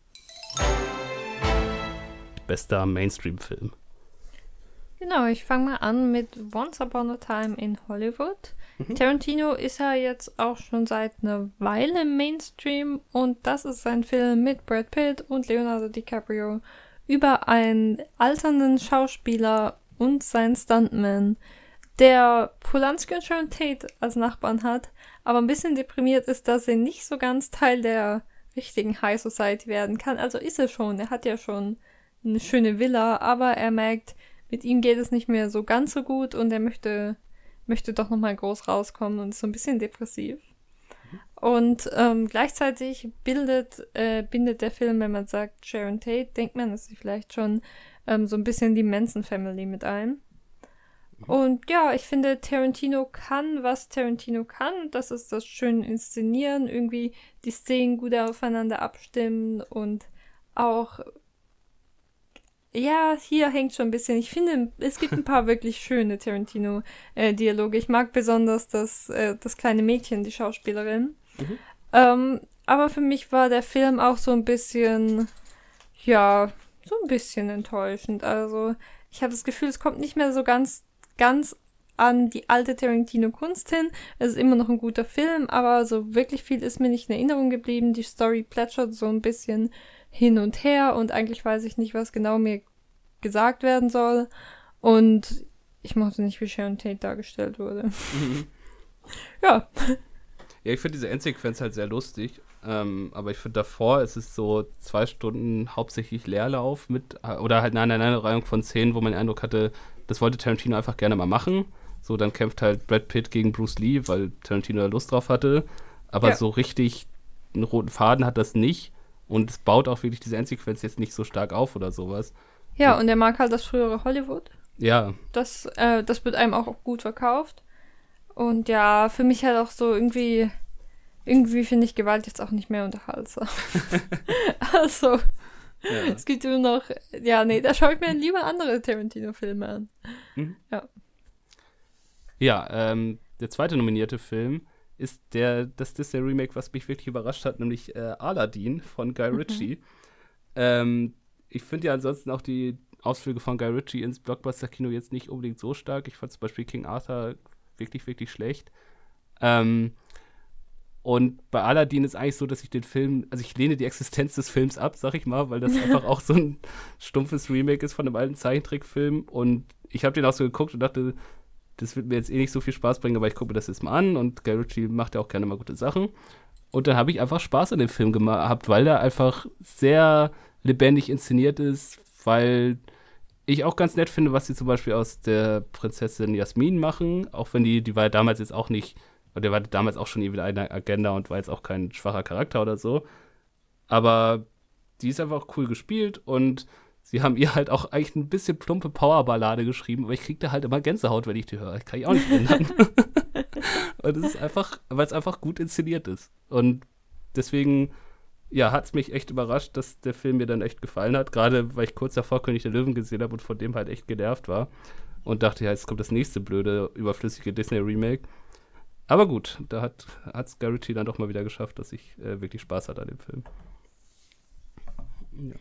S1: bester Mainstream-Film.
S2: Genau, ich fange mal an mit Once Upon a Time in Hollywood. Mhm. Tarantino ist ja jetzt auch schon seit einer Weile im Mainstream und das ist ein Film mit Brad Pitt und Leonardo DiCaprio über einen alternden Schauspieler und seinen Stuntman, der Polanski und Sharon Tate als Nachbarn hat, aber ein bisschen deprimiert ist, dass er nicht so ganz Teil der richtigen High Society werden kann. Also ist er schon, er hat ja schon eine schöne Villa, aber er merkt, mit ihm geht es nicht mehr so ganz so gut und er möchte, möchte doch nochmal groß rauskommen und ist so ein bisschen depressiv. Und ähm, gleichzeitig bildet, äh, bindet der Film, wenn man sagt Sharon Tate, denkt man, dass sie vielleicht schon ähm, so ein bisschen die Manson Family mit ein. Und ja, ich finde, Tarantino kann, was Tarantino kann. Das ist das schöne Inszenieren, irgendwie die Szenen gut aufeinander abstimmen und auch. Ja, hier hängt schon ein bisschen. Ich finde, es gibt ein [laughs] paar wirklich schöne Tarantino-Dialoge. ich mag besonders das, äh, das kleine Mädchen, die Schauspielerin. Mhm. Ähm, aber für mich war der Film auch so ein bisschen, ja, so ein bisschen enttäuschend. Also, ich habe das Gefühl, es kommt nicht mehr so ganz ganz an die alte Tarantino-Kunst hin. Es ist immer noch ein guter Film, aber so wirklich viel ist mir nicht in Erinnerung geblieben. Die Story plätschert so ein bisschen hin und her und eigentlich weiß ich nicht, was genau mir gesagt werden soll. Und ich mochte nicht, wie Sharon Tate dargestellt wurde. Mhm. [laughs] ja.
S1: Ja, ich finde diese Endsequenz halt sehr lustig. Ähm, aber ich finde davor ist es so zwei Stunden hauptsächlich Leerlauf mit, oder halt eine Aneinanderreihung von Szenen, wo man den Eindruck hatte, das wollte Tarantino einfach gerne mal machen. So, dann kämpft halt Brad Pitt gegen Bruce Lee, weil Tarantino da Lust drauf hatte. Aber ja. so richtig einen roten Faden hat das nicht. Und es baut auch wirklich diese Endsequenz jetzt nicht so stark auf oder sowas.
S2: Ja, und er mag halt das frühere Hollywood.
S1: Ja.
S2: Das, äh, das wird einem auch gut verkauft. Und ja, für mich halt auch so irgendwie, irgendwie finde ich Gewalt jetzt auch nicht mehr unterhaltsam. [laughs] [laughs] also, ja. Es gibt immer noch, ja, nee, da schaue ich mir lieber andere Tarantino-Filme an. Mhm. Ja.
S1: Ja, ähm, der zweite nominierte Film ist der, das Disney-Remake, was mich wirklich überrascht hat, nämlich äh, Aladdin von Guy mhm. Ritchie. Mhm. Ähm, ich finde ja ansonsten auch die Ausflüge von Guy Ritchie ins Blockbuster-Kino jetzt nicht unbedingt so stark. Ich fand zum Beispiel King Arthur wirklich, wirklich schlecht. Ähm, und bei Aladdin ist eigentlich so, dass ich den Film, also ich lehne die Existenz des Films ab, sag ich mal, weil das [laughs] einfach auch so ein stumpfes Remake ist von einem alten Zeichentrickfilm. Und ich habe den auch so geguckt und dachte, das wird mir jetzt eh nicht so viel Spaß bringen, aber ich gucke mir das jetzt mal an und Guy Ritchie macht ja auch gerne mal gute Sachen. Und dann habe ich einfach Spaß an dem Film gehabt, weil er einfach sehr lebendig inszeniert ist, weil ich auch ganz nett finde, was sie zum Beispiel aus der Prinzessin Jasmin machen, auch wenn die, die war ja damals jetzt auch nicht und der war damals auch schon irgendwie eine Agenda und war jetzt auch kein schwacher Charakter oder so. Aber die ist einfach cool gespielt und sie haben ihr halt auch eigentlich ein bisschen plumpe Powerballade geschrieben, aber ich krieg da halt immer Gänsehaut, wenn ich die höre. Kann ich auch nicht ändern. [laughs] und es ist einfach, weil es einfach gut inszeniert ist. Und deswegen, ja, hat es mich echt überrascht, dass der Film mir dann echt gefallen hat. Gerade weil ich kurz davor König der Löwen gesehen habe und von dem halt echt genervt war. Und dachte, ja, jetzt kommt das nächste blöde, überflüssige Disney-Remake. Aber gut, da hat es Garrity dann doch mal wieder geschafft, dass ich äh, wirklich Spaß hatte an dem Film.
S2: Ja.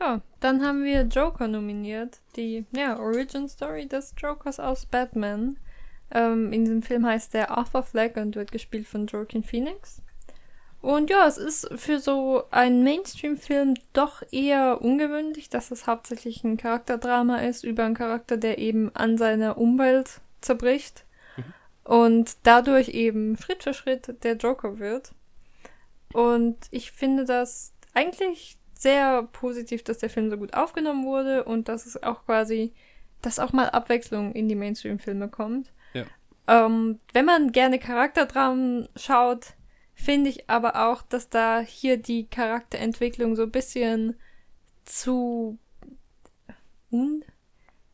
S2: ja. dann haben wir Joker nominiert. Die ja, Origin Story des Jokers aus Batman. Ähm, in diesem Film heißt der Arthur Fleck und wird gespielt von Joaquin Phoenix. Und ja, es ist für so einen Mainstream-Film doch eher ungewöhnlich, dass es hauptsächlich ein Charakterdrama ist über einen Charakter, der eben an seiner Umwelt zerbricht und dadurch eben Schritt für Schritt der Joker wird. Und ich finde das eigentlich sehr positiv, dass der Film so gut aufgenommen wurde und dass es auch quasi, dass auch mal Abwechslung in die Mainstream-Filme kommt. Ja. Ähm, wenn man gerne Charakterdramen schaut, finde ich aber auch, dass da hier die Charakterentwicklung so ein bisschen zu un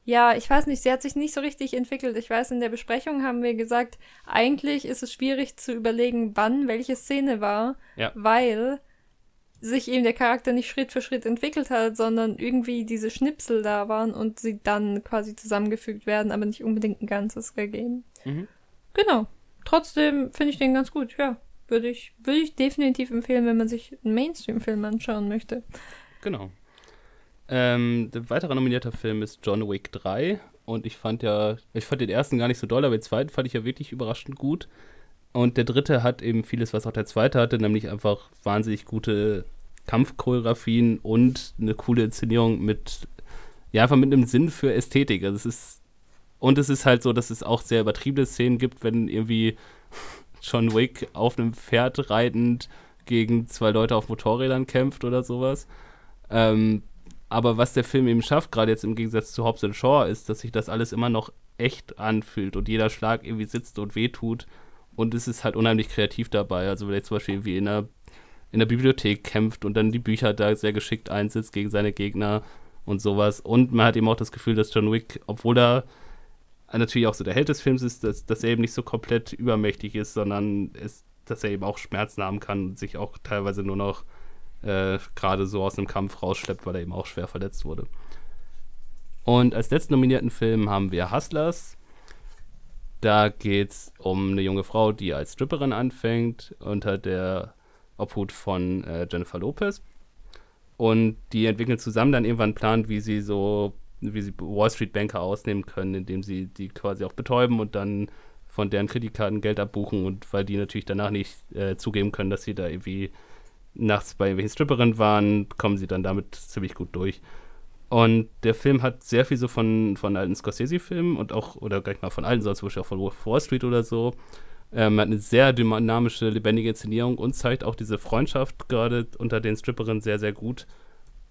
S2: ja, ich weiß nicht, sie hat sich nicht so richtig entwickelt. Ich weiß, in der Besprechung haben wir gesagt, eigentlich ist es schwierig zu überlegen, wann welche Szene war, ja. weil sich eben der Charakter nicht Schritt für Schritt entwickelt hat, sondern irgendwie diese Schnipsel da waren und sie dann quasi zusammengefügt werden, aber nicht unbedingt ein ganzes ergeben. Mhm. Genau. Trotzdem finde ich den ganz gut, ja. Würde ich, würde ich definitiv empfehlen, wenn man sich einen Mainstream-Film anschauen möchte.
S1: Genau. Ähm, der weitere nominierter Film ist John Wick 3. Und ich fand ja, ich fand den ersten gar nicht so doll, aber den zweiten fand ich ja wirklich überraschend gut. Und der dritte hat eben vieles, was auch der zweite hatte, nämlich einfach wahnsinnig gute Kampfchoreografien und eine coole Inszenierung mit, ja, einfach mit einem Sinn für Ästhetik. Also es ist, und es ist halt so, dass es auch sehr übertriebene Szenen gibt, wenn irgendwie [laughs] John Wick auf einem Pferd reitend gegen zwei Leute auf Motorrädern kämpft oder sowas. Ähm, aber was der Film eben schafft, gerade jetzt im Gegensatz zu Hobbs Shaw, ist, dass sich das alles immer noch echt anfühlt und jeder Schlag irgendwie sitzt und wehtut und es ist halt unheimlich kreativ dabei. Also wenn er zum Beispiel wie in der, in der Bibliothek kämpft und dann die Bücher da sehr geschickt einsetzt gegen seine Gegner und sowas. Und man hat eben auch das Gefühl, dass John Wick, obwohl er natürlich auch so der Held des Films ist, dass, dass er eben nicht so komplett übermächtig ist, sondern ist, dass er eben auch Schmerzen haben kann und sich auch teilweise nur noch äh, gerade so aus einem Kampf rausschleppt, weil er eben auch schwer verletzt wurde. Und als letzten nominierten Film haben wir Hustlers. Da geht es um eine junge Frau, die als Stripperin anfängt, unter der Obhut von äh, Jennifer Lopez. Und die entwickeln zusammen dann irgendwann einen Plan, wie sie so, wie sie Wall Street Banker ausnehmen können, indem sie die quasi auch betäuben und dann von deren Kreditkarten Geld abbuchen und weil die natürlich danach nicht äh, zugeben können, dass sie da irgendwie nachts bei irgendwelchen Stripperinnen waren, kommen sie dann damit ziemlich gut durch. Und der Film hat sehr viel so von, von alten Scorsese-Filmen und auch, oder gleich mal von alten, sondern zum auch von Wall Street oder so. Ähm, hat eine sehr dynamische, lebendige Inszenierung und zeigt auch diese Freundschaft gerade unter den Stripperinnen sehr, sehr gut.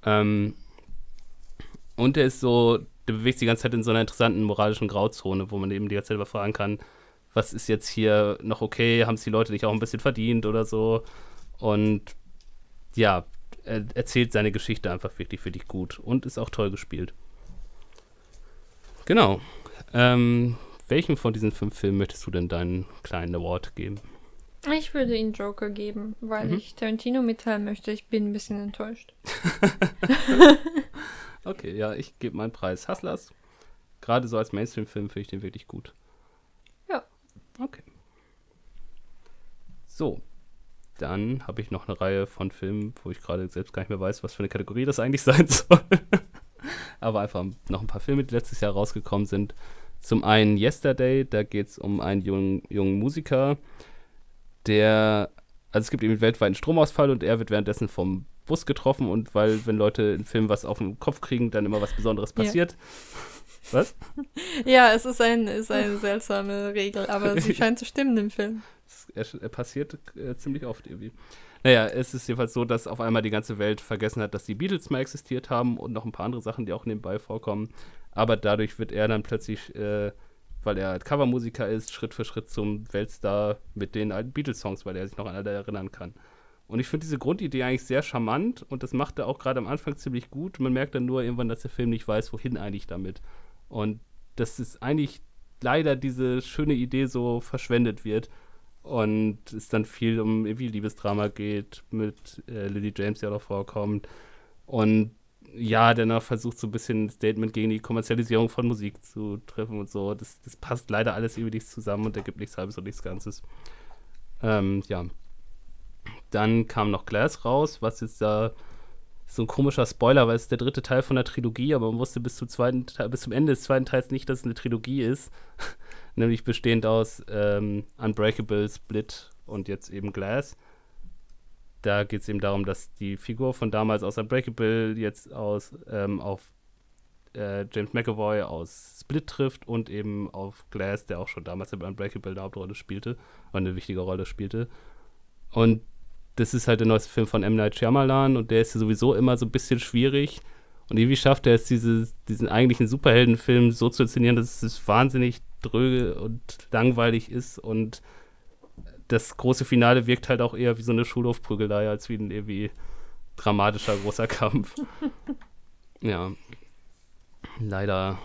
S1: Ähm, und er ist so, der bewegt sich die ganze Zeit in so einer interessanten moralischen Grauzone, wo man eben die ganze Zeit überfragen kann, was ist jetzt hier noch okay, haben es die Leute nicht auch ein bisschen verdient oder so. Und ja, er erzählt seine Geschichte einfach wirklich, wirklich gut und ist auch toll gespielt. Genau. Ähm, welchem von diesen fünf Filmen möchtest du denn deinen kleinen Award geben?
S2: Ich würde ihn Joker geben, weil mhm. ich Tarantino mitteilen möchte, ich bin ein bisschen enttäuscht. [laughs] [laughs]
S1: okay, ja, ich gebe meinen Preis Hustlers. Gerade so als Mainstream-Film finde ich den wirklich gut.
S2: Ja.
S1: Okay. So, dann habe ich noch eine Reihe von Filmen, wo ich gerade selbst gar nicht mehr weiß, was für eine Kategorie das eigentlich [laughs] sein soll. Aber einfach noch ein paar Filme, die letztes Jahr rausgekommen sind. Zum einen Yesterday, da geht es um einen jungen, jungen Musiker, der, also es gibt eben weltweit einen Stromausfall und er wird währenddessen vom Bus getroffen und weil, wenn Leute im Film was auf den Kopf kriegen, dann immer was Besonderes passiert. Ja. [laughs] Was?
S2: Ja, es ist, ein, ist eine seltsame Regel, aber sie [laughs] scheint zu stimmen im Film.
S1: Er passiert äh, ziemlich oft irgendwie. Naja, es ist jedenfalls so, dass auf einmal die ganze Welt vergessen hat, dass die Beatles mal existiert haben und noch ein paar andere Sachen, die auch nebenbei vorkommen. Aber dadurch wird er dann plötzlich, äh, weil er halt Covermusiker ist, Schritt für Schritt zum Weltstar mit den alten Beatles-Songs, weil er sich noch an alle erinnern kann. Und ich finde diese Grundidee eigentlich sehr charmant und das macht er auch gerade am Anfang ziemlich gut. Man merkt dann nur irgendwann, dass der Film nicht weiß, wohin eigentlich damit. Und dass es eigentlich leider diese schöne Idee so verschwendet wird und es dann viel um irgendwie Liebesdrama geht mit äh, Lily James, die auch noch vorkommt. Und ja, der noch versucht so ein bisschen ein Statement gegen die Kommerzialisierung von Musik zu treffen und so. Das, das passt leider alles irgendwie nicht zusammen und ergibt nichts halbes und nichts Ganzes. Ähm, ja. Dann kam noch Glass raus, was jetzt da so ein komischer Spoiler, weil es der dritte Teil von der Trilogie, aber man wusste bis zum, zweiten, bis zum Ende des zweiten Teils nicht, dass es eine Trilogie ist [laughs] nämlich bestehend aus ähm, Unbreakable, Split und jetzt eben Glass. Da geht es eben darum, dass die Figur von damals aus Unbreakable jetzt aus ähm, auf äh, James McAvoy aus Split trifft und eben auf Glass, der auch schon damals in Unbreakable eine Hauptrolle spielte, eine wichtige Rolle spielte. Und das ist halt der neueste Film von M. Night Shyamalan und der ist ja sowieso immer so ein bisschen schwierig. Und irgendwie schafft er es, diese, diesen eigentlichen Superheldenfilm so zu inszenieren, dass es wahnsinnig dröge und langweilig ist und das große Finale wirkt halt auch eher wie so eine Schulhofprügelei als wie ein irgendwie dramatischer großer [laughs] Kampf. ja. Leider.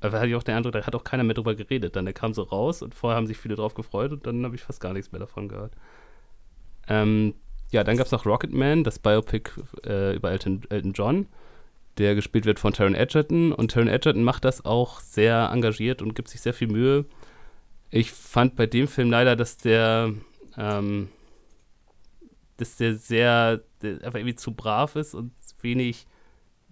S1: Aber hatte ich auch den Eindruck, da hat auch keiner mehr drüber geredet. Dann der kam so raus und vorher haben sich viele drauf gefreut und dann habe ich fast gar nichts mehr davon gehört. Ähm, ja, dann gab es noch Rocketman, das Biopic äh, über Elton, Elton John der gespielt wird von Taron Edgerton. Und Taron Edgerton macht das auch sehr engagiert und gibt sich sehr viel Mühe. Ich fand bei dem Film leider, dass der, ähm, dass der sehr, der einfach irgendwie zu brav ist und wenig,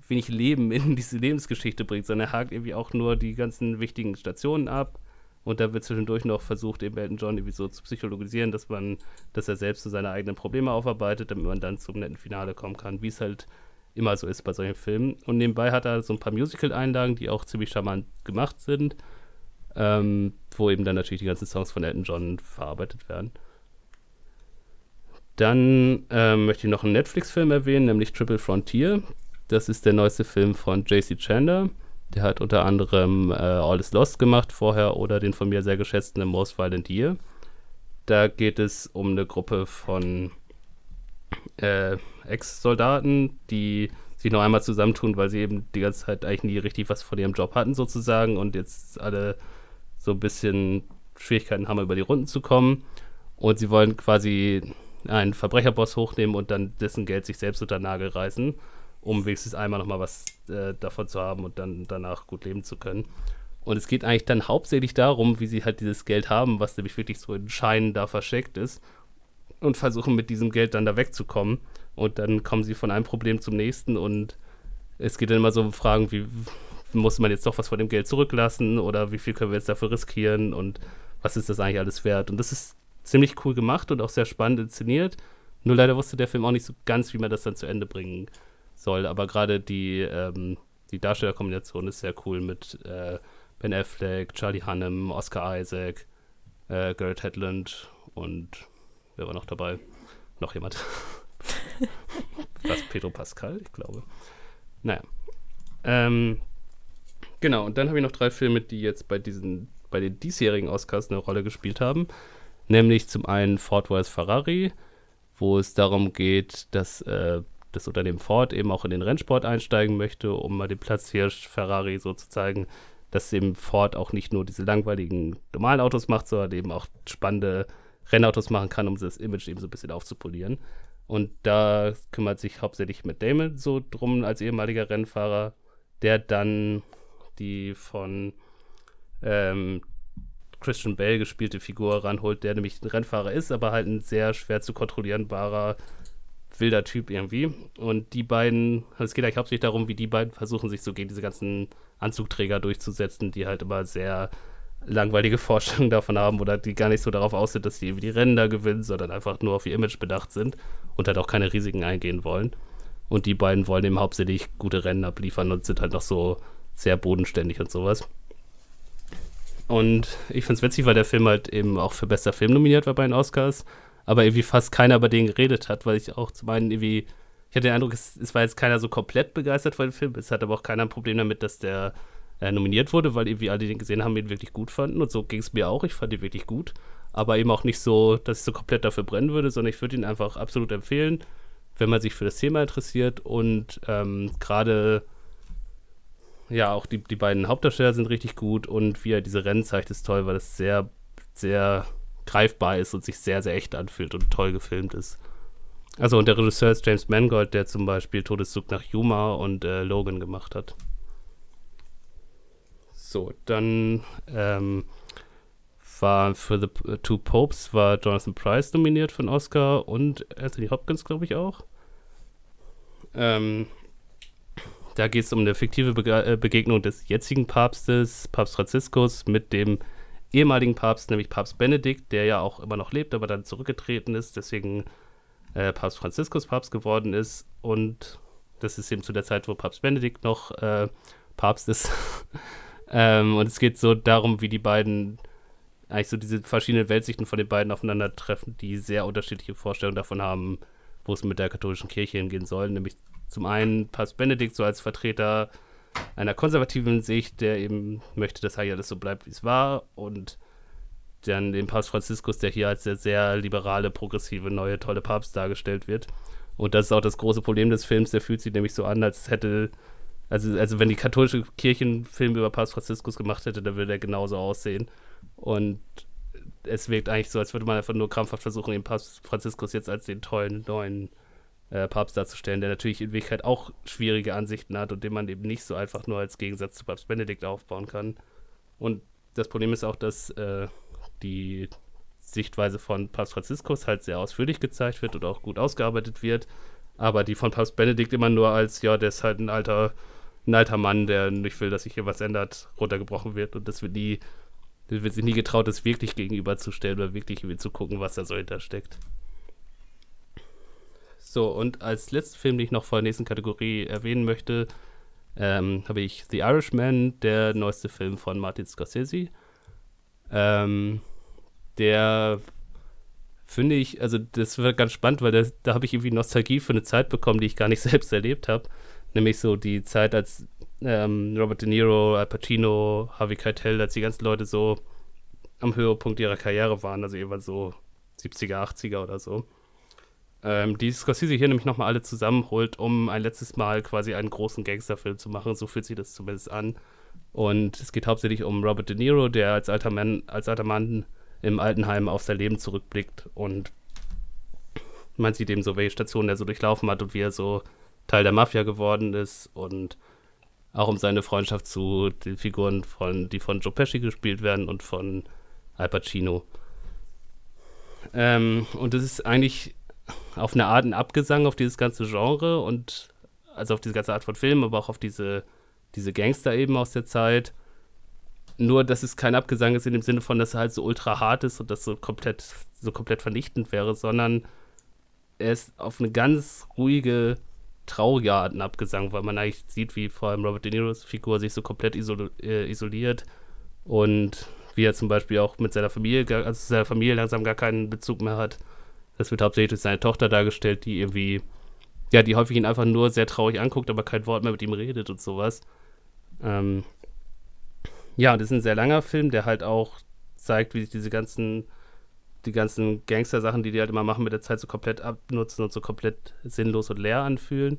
S1: wenig Leben in diese Lebensgeschichte bringt, sondern er hakt irgendwie auch nur die ganzen wichtigen Stationen ab. Und da wird zwischendurch noch versucht, eben Elton John irgendwie so zu psychologisieren, dass man, dass er selbst so seine eigenen Probleme aufarbeitet, damit man dann zum netten Finale kommen kann, wie es halt immer so ist bei solchen Filmen. Und nebenbei hat er so ein paar Musical-Einlagen, die auch ziemlich charmant gemacht sind, ähm, wo eben dann natürlich die ganzen Songs von Elton John verarbeitet werden. Dann ähm, möchte ich noch einen Netflix-Film erwähnen, nämlich Triple Frontier. Das ist der neueste Film von JC Chandler. Der hat unter anderem äh, All is Lost gemacht vorher oder den von mir sehr geschätzten The Most Violent Year. Da geht es um eine Gruppe von äh, Ex-Soldaten, die sich noch einmal zusammentun, weil sie eben die ganze Zeit eigentlich nie richtig was von ihrem Job hatten, sozusagen, und jetzt alle so ein bisschen Schwierigkeiten haben, über die Runden zu kommen. Und sie wollen quasi einen Verbrecherboss hochnehmen und dann dessen Geld sich selbst unter den Nagel reißen, um wenigstens einmal nochmal was äh, davon zu haben und dann danach gut leben zu können. Und es geht eigentlich dann hauptsächlich darum, wie sie halt dieses Geld haben, was nämlich wirklich so in Scheinen da versteckt ist, und versuchen mit diesem Geld dann da wegzukommen. Und dann kommen sie von einem Problem zum nächsten und es geht dann immer so um Fragen wie, muss man jetzt doch was von dem Geld zurücklassen oder wie viel können wir jetzt dafür riskieren und was ist das eigentlich alles wert? Und das ist ziemlich cool gemacht und auch sehr spannend inszeniert. Nur leider wusste der Film auch nicht so ganz, wie man das dann zu Ende bringen soll. Aber gerade die, ähm, die Darstellerkombination ist sehr cool mit äh, Ben Affleck, Charlie Hunnam, Oscar Isaac, äh, Garrett Hedlund und wer war noch dabei? Noch jemand. [laughs] Was, Pedro Pascal, ich glaube. Naja. Ähm, genau, und dann habe ich noch drei Filme, die jetzt bei diesen, bei den diesjährigen Oscars eine Rolle gespielt haben. Nämlich zum einen Ford vs. Ferrari, wo es darum geht, dass äh, das Unternehmen Ford eben auch in den Rennsport einsteigen möchte, um mal den Platz hier Ferrari so zu zeigen, dass eben Ford auch nicht nur diese langweiligen normalen Autos macht, sondern eben auch spannende Rennautos machen kann, um das Image eben so ein bisschen aufzupolieren. Und da kümmert sich hauptsächlich Matt Damon so drum als ehemaliger Rennfahrer, der dann die von ähm, Christian Bale gespielte Figur ranholt, der nämlich ein Rennfahrer ist, aber halt ein sehr schwer zu kontrollierenbarer wilder Typ irgendwie. Und die beiden, also es geht eigentlich hauptsächlich darum, wie die beiden versuchen, sich so gegen diese ganzen Anzugträger durchzusetzen, die halt immer sehr langweilige [laughs] Vorstellungen davon haben oder die gar nicht so darauf aus sind, dass die die Rennen da gewinnen, sondern einfach nur auf ihr Image bedacht sind und halt auch keine Risiken eingehen wollen. Und die beiden wollen eben hauptsächlich gute Rennen abliefern und sind halt noch so sehr bodenständig und sowas. Und ich finde es witzig, weil der Film halt eben auch für bester Film nominiert war bei den Oscars aber irgendwie fast keiner über den geredet hat, weil ich auch zum einen irgendwie, ich hatte den Eindruck, es, es war jetzt keiner so komplett begeistert von dem Film, es hat aber auch keiner ein Problem damit, dass der äh, nominiert wurde, weil irgendwie alle, die den gesehen haben, ihn wirklich gut fanden. Und so ging es mir auch, ich fand ihn wirklich gut, aber eben auch nicht so, dass ich so komplett dafür brennen würde, sondern ich würde ihn einfach absolut empfehlen, wenn man sich für das Thema interessiert. Und ähm, gerade ja, auch die, die beiden Hauptdarsteller sind richtig gut. Und wie er diese Rennen zeigt, ist toll, weil es sehr, sehr greifbar ist und sich sehr, sehr echt anfühlt und toll gefilmt ist. Also und der Regisseur ist James Mangold, der zum Beispiel Todeszug nach Yuma und äh, Logan gemacht hat. So, dann ähm, war für The Two Popes war Jonathan Price nominiert einen Oscar und Anthony Hopkins, glaube ich, auch. Ähm, da geht es um eine fiktive Bege äh, Begegnung des jetzigen Papstes, Papst Franziskus, mit dem ehemaligen Papst, nämlich Papst Benedikt, der ja auch immer noch lebt, aber dann zurückgetreten ist, deswegen äh, Papst Franziskus Papst geworden ist. Und das ist eben zu der Zeit, wo Papst Benedikt noch äh, Papst ist. [laughs] ähm, und es geht so darum, wie die beiden eigentlich so diese verschiedenen Weltsichten von den beiden aufeinandertreffen, die sehr unterschiedliche Vorstellungen davon haben, wo es mit der katholischen Kirche hingehen soll. Nämlich zum einen Papst Benedikt so als Vertreter einer konservativen Sicht, der eben möchte, dass eigentlich alles so bleibt, wie es war. Und dann den Papst Franziskus, der hier als der sehr liberale, progressive, neue, tolle Papst dargestellt wird. Und das ist auch das große Problem des Films. Der fühlt sich nämlich so an, als hätte, also, also wenn die katholische Kirche einen Film über Papst Franziskus gemacht hätte, dann würde er genauso aussehen. Und es wirkt eigentlich so, als würde man einfach nur krampfhaft versuchen, den Papst Franziskus jetzt als den tollen neuen äh, Papst darzustellen, der natürlich in Wirklichkeit auch schwierige Ansichten hat und den man eben nicht so einfach nur als Gegensatz zu Papst Benedikt aufbauen kann. Und das Problem ist auch, dass äh, die Sichtweise von Papst Franziskus halt sehr ausführlich gezeigt wird und auch gut ausgearbeitet wird, aber die von Papst Benedikt immer nur als, ja, der ist halt ein alter, ein alter Mann, der nicht will, dass sich hier was ändert, runtergebrochen wird und das wird nie, wird sich nie getraut, das wirklich gegenüberzustellen oder wirklich zu gucken, was da so hintersteckt. So, und als letzten Film, den ich noch vor der nächsten Kategorie erwähnen möchte, ähm, habe ich The Irishman, der neueste Film von Martin Scorsese. Ähm, der finde ich, also das wird ganz spannend, weil das, da habe ich irgendwie Nostalgie für eine Zeit bekommen, die ich gar nicht [laughs] selbst erlebt habe. Nämlich so die Zeit, als ähm, Robert De Niro, Al Pacino, Harvey Keitel, als die ganzen Leute so am Höhepunkt ihrer Karriere waren, also jeweils so 70er, 80er oder so. Ähm, die Scorsese hier nämlich nochmal alle zusammenholt, um ein letztes Mal quasi einen großen Gangsterfilm zu machen. So fühlt sich das zumindest an. Und es geht hauptsächlich um Robert De Niro, der als alter Mann, als alter Mann im Altenheim auf sein Leben zurückblickt und man sieht eben so, welche Stationen er so durchlaufen hat und wie er so Teil der Mafia geworden ist und auch um seine Freundschaft zu den Figuren, von, die von Joe Pesci gespielt werden und von Al Pacino. Ähm, und es ist eigentlich auf eine Art ein Abgesang auf dieses ganze Genre und also auf diese ganze Art von Film, aber auch auf diese, diese Gangster eben aus der Zeit. Nur, dass es kein Abgesang ist in dem Sinne von, dass er halt so ultra hart ist und das so komplett, so komplett vernichtend wäre, sondern er ist auf eine ganz ruhige, traurige Art ein Abgesang, weil man eigentlich sieht, wie vor allem Robert De Niros Figur sich so komplett isol äh, isoliert und wie er zum Beispiel auch mit seiner Familie, also seiner Familie langsam gar keinen Bezug mehr hat. Das wird hauptsächlich durch seine Tochter dargestellt, die irgendwie, ja, die häufig ihn einfach nur sehr traurig anguckt, aber kein Wort mehr mit ihm redet und sowas. Ähm, ja, das ist ein sehr langer Film, der halt auch zeigt, wie sich diese ganzen, die ganzen Gangster-Sachen, die die halt immer machen, mit der Zeit so komplett abnutzen und so komplett sinnlos und leer anfühlen.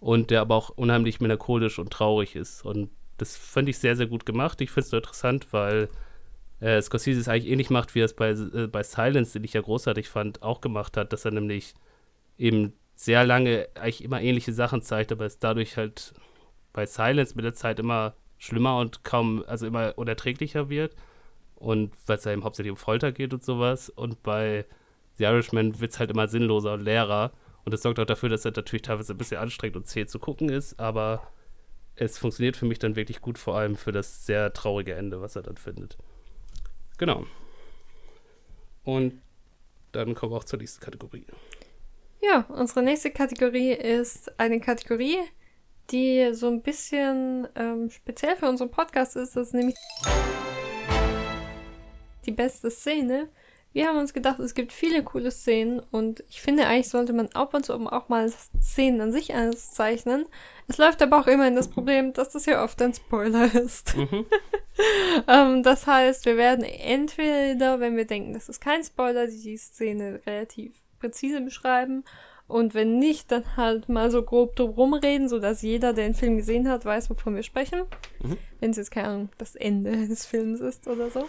S1: Und der aber auch unheimlich melancholisch und traurig ist. Und das fand ich sehr, sehr gut gemacht. Ich finde es so interessant, weil äh, Scorsese es eigentlich ähnlich macht, wie er es bei, äh, bei Silence, den ich ja großartig fand, auch gemacht hat, dass er nämlich eben sehr lange eigentlich immer ähnliche Sachen zeigt, aber es dadurch halt bei Silence mit der Zeit immer schlimmer und kaum, also immer unerträglicher wird. Und weil es ja eben hauptsächlich um Folter geht und sowas. Und bei The Irishman wird es halt immer sinnloser und leerer. Und das sorgt auch dafür, dass er natürlich teilweise ein bisschen anstrengend und zäh zu gucken ist, aber es funktioniert für mich dann wirklich gut, vor allem für das sehr traurige Ende, was er dann findet. Genau. Und dann kommen wir auch zur nächsten Kategorie.
S2: Ja, unsere nächste Kategorie ist eine Kategorie, die so ein bisschen ähm, speziell für unseren Podcast ist. Das ist nämlich die beste Szene. Wir haben uns gedacht, es gibt viele coole Szenen und ich finde, eigentlich sollte man ab und zu auch mal Szenen an sich auszeichnen. Es läuft aber auch immer in das Problem, dass das ja oft ein Spoiler ist. Mhm. [laughs] ähm, das heißt, wir werden entweder, wenn wir denken, das ist kein Spoiler, die Szene relativ präzise beschreiben und wenn nicht, dann halt mal so grob drum reden, sodass jeder, der den Film gesehen hat, weiß, wovon wir sprechen. Mhm. Wenn es jetzt, keine Ahnung, das Ende des Films ist oder so.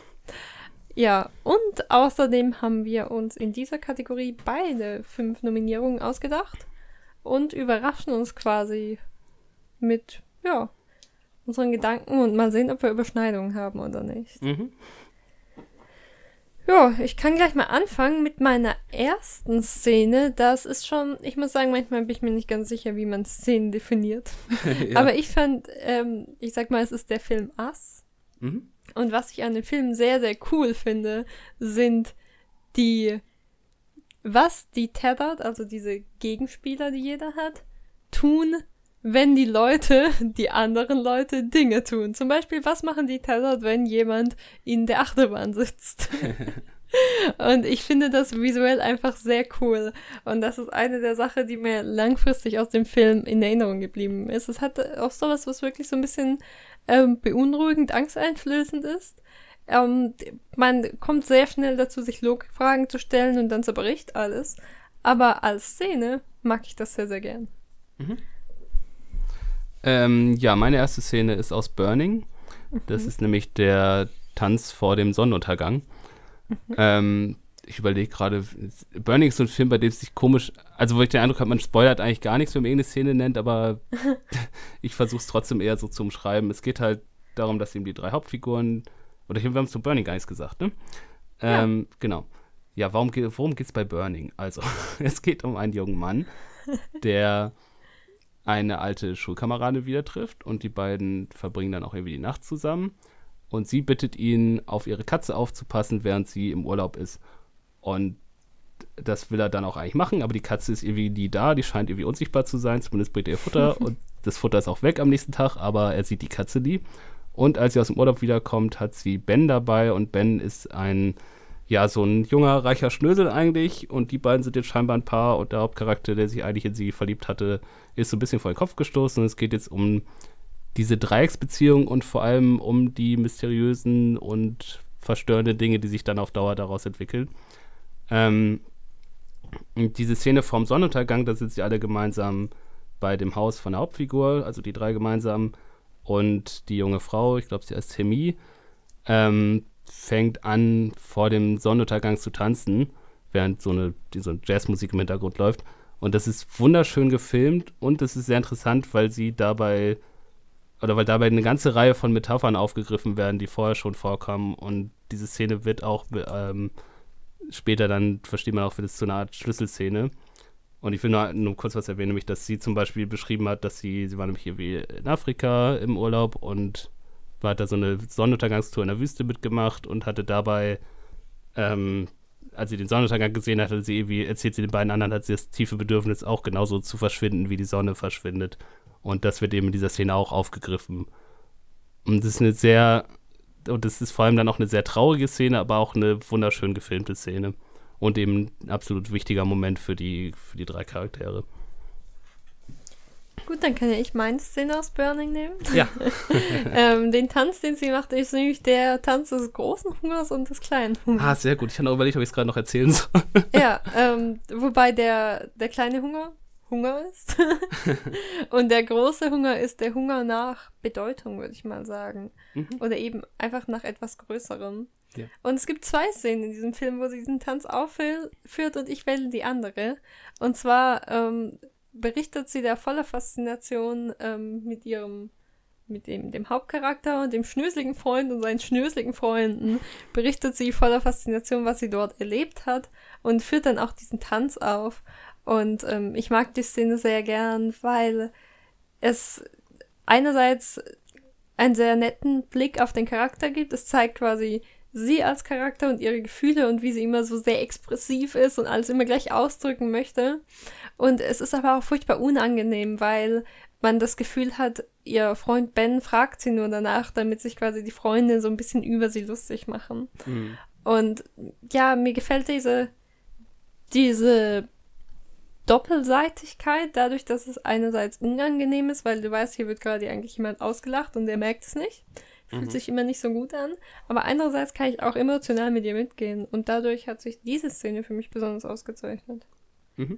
S2: Ja, und außerdem haben wir uns in dieser Kategorie beide fünf Nominierungen ausgedacht und überraschen uns quasi mit, ja, unseren Gedanken und mal sehen, ob wir Überschneidungen haben oder nicht. Mhm. Ja, ich kann gleich mal anfangen mit meiner ersten Szene. Das ist schon, ich muss sagen, manchmal bin ich mir nicht ganz sicher, wie man Szenen definiert. [laughs] ja. Aber ich fand, ähm, ich sag mal, es ist der Film Ass. Mhm. Und was ich an dem Film sehr, sehr cool finde, sind die, was die Tethered, also diese Gegenspieler, die jeder hat, tun, wenn die Leute, [laughs] die anderen Leute Dinge tun. Zum Beispiel, was machen die Tethered, wenn jemand in der Achterbahn sitzt? [laughs] Und ich finde das visuell einfach sehr cool. Und das ist eine der Sachen, die mir langfristig aus dem Film in Erinnerung geblieben ist. Es hat auch sowas, was wirklich so ein bisschen ähm, beunruhigend, angsteinflößend ist. Ähm, man kommt sehr schnell dazu, sich Logikfragen zu stellen und dann zerbricht alles. Aber als Szene mag ich das sehr, sehr gern.
S1: Mhm. Ähm, ja, meine erste Szene ist aus Burning. Das mhm. ist nämlich der Tanz vor dem Sonnenuntergang. Mhm. Ähm, ich überlege gerade, Burning ist so ein Film, bei dem es sich komisch, also wo ich den Eindruck habe, man spoilert eigentlich gar nichts, wenn man irgendeine Szene nennt, aber [laughs] ich versuche es trotzdem eher so zu umschreiben. Es geht halt darum, dass eben die drei Hauptfiguren, oder wir haben es zu Burning gar nichts gesagt, ne? Ähm, ja. Genau. Ja, warum, worum geht es bei Burning? Also, [laughs] es geht um einen jungen Mann, [laughs] der eine alte Schulkameradin wieder trifft und die beiden verbringen dann auch irgendwie die Nacht zusammen. Und sie bittet ihn, auf ihre Katze aufzupassen, während sie im Urlaub ist. Und das will er dann auch eigentlich machen, aber die Katze ist irgendwie nie da, die scheint irgendwie unsichtbar zu sein, zumindest bringt er ihr Futter [laughs] und das Futter ist auch weg am nächsten Tag, aber er sieht die Katze nie. Und als sie aus dem Urlaub wiederkommt, hat sie Ben dabei und Ben ist ein, ja, so ein junger, reicher Schnösel eigentlich und die beiden sind jetzt scheinbar ein Paar und der Hauptcharakter, der sich eigentlich in sie verliebt hatte, ist so ein bisschen vor den Kopf gestoßen und es geht jetzt um diese Dreiecksbeziehung und vor allem um die mysteriösen und verstörenden Dinge, die sich dann auf Dauer daraus entwickeln. Ähm, diese Szene vorm Sonnenuntergang, da sind sie alle gemeinsam bei dem Haus von der Hauptfigur, also die drei gemeinsam und die junge Frau, ich glaube, sie heißt Chemie, ähm, fängt an, vor dem Sonnenuntergang zu tanzen, während so eine, so eine Jazzmusik im Hintergrund läuft. Und das ist wunderschön gefilmt und es ist sehr interessant, weil sie dabei, oder weil dabei eine ganze Reihe von Metaphern aufgegriffen werden, die vorher schon vorkommen. Und diese Szene wird auch ähm, später dann, versteht man auch, es zu einer Art Schlüsselszene. Und ich will nur, nur kurz was erwähnen, nämlich, dass sie zum Beispiel beschrieben hat, dass sie, sie war nämlich irgendwie in Afrika im Urlaub und war da so eine Sonnenuntergangstour in der Wüste mitgemacht und hatte dabei, ähm, als sie den Sonnenuntergang gesehen hat, hatte sie irgendwie, erzählt sie den beiden anderen, hat sie das tiefe Bedürfnis, auch genauso zu verschwinden, wie die Sonne verschwindet. Und das wird eben in dieser Szene auch aufgegriffen. Und das ist eine sehr, und das ist vor allem dann auch eine sehr traurige Szene, aber auch eine wunderschön gefilmte Szene und eben ein absolut wichtiger Moment für die, für die drei Charaktere.
S2: Gut, dann kann ja ich meine Szene aus Burning nehmen.
S1: Ja. [laughs]
S2: ähm, den Tanz, den sie macht, ist nämlich der Tanz des großen Hungers und des kleinen Hungers.
S1: Ah, sehr gut. Ich habe noch überlegt, ob ich es gerade noch erzählen soll.
S2: ja, ähm, wobei der, der kleine Hunger Hunger ist. [laughs] und der große Hunger ist der Hunger nach Bedeutung, würde ich mal sagen. Mhm. Oder eben einfach nach etwas Größerem. Ja. Und es gibt zwei Szenen in diesem Film, wo sie diesen Tanz aufführt und ich wähle die andere. Und zwar ähm, berichtet sie da voller Faszination ähm, mit ihrem, mit dem, dem Hauptcharakter und dem schnöseligen Freund und seinen schnöseligen Freunden, berichtet sie voller Faszination, was sie dort erlebt hat und führt dann auch diesen Tanz auf. Und ähm, ich mag die Szene sehr gern, weil es einerseits einen sehr netten Blick auf den Charakter gibt. Es zeigt quasi sie als Charakter und ihre Gefühle und wie sie immer so sehr expressiv ist und alles immer gleich ausdrücken möchte. Und es ist aber auch furchtbar unangenehm, weil man das Gefühl hat, ihr Freund Ben fragt sie nur danach, damit sich quasi die Freunde so ein bisschen über sie lustig machen. Mhm. Und ja, mir gefällt diese, diese Doppelseitigkeit, dadurch, dass es einerseits unangenehm ist, weil du weißt, hier wird gerade eigentlich jemand ausgelacht und der merkt es nicht. Fühlt mhm. sich immer nicht so gut an. Aber andererseits kann ich auch emotional mit ihr mitgehen. Und dadurch hat sich diese Szene für mich besonders ausgezeichnet.
S1: Mhm.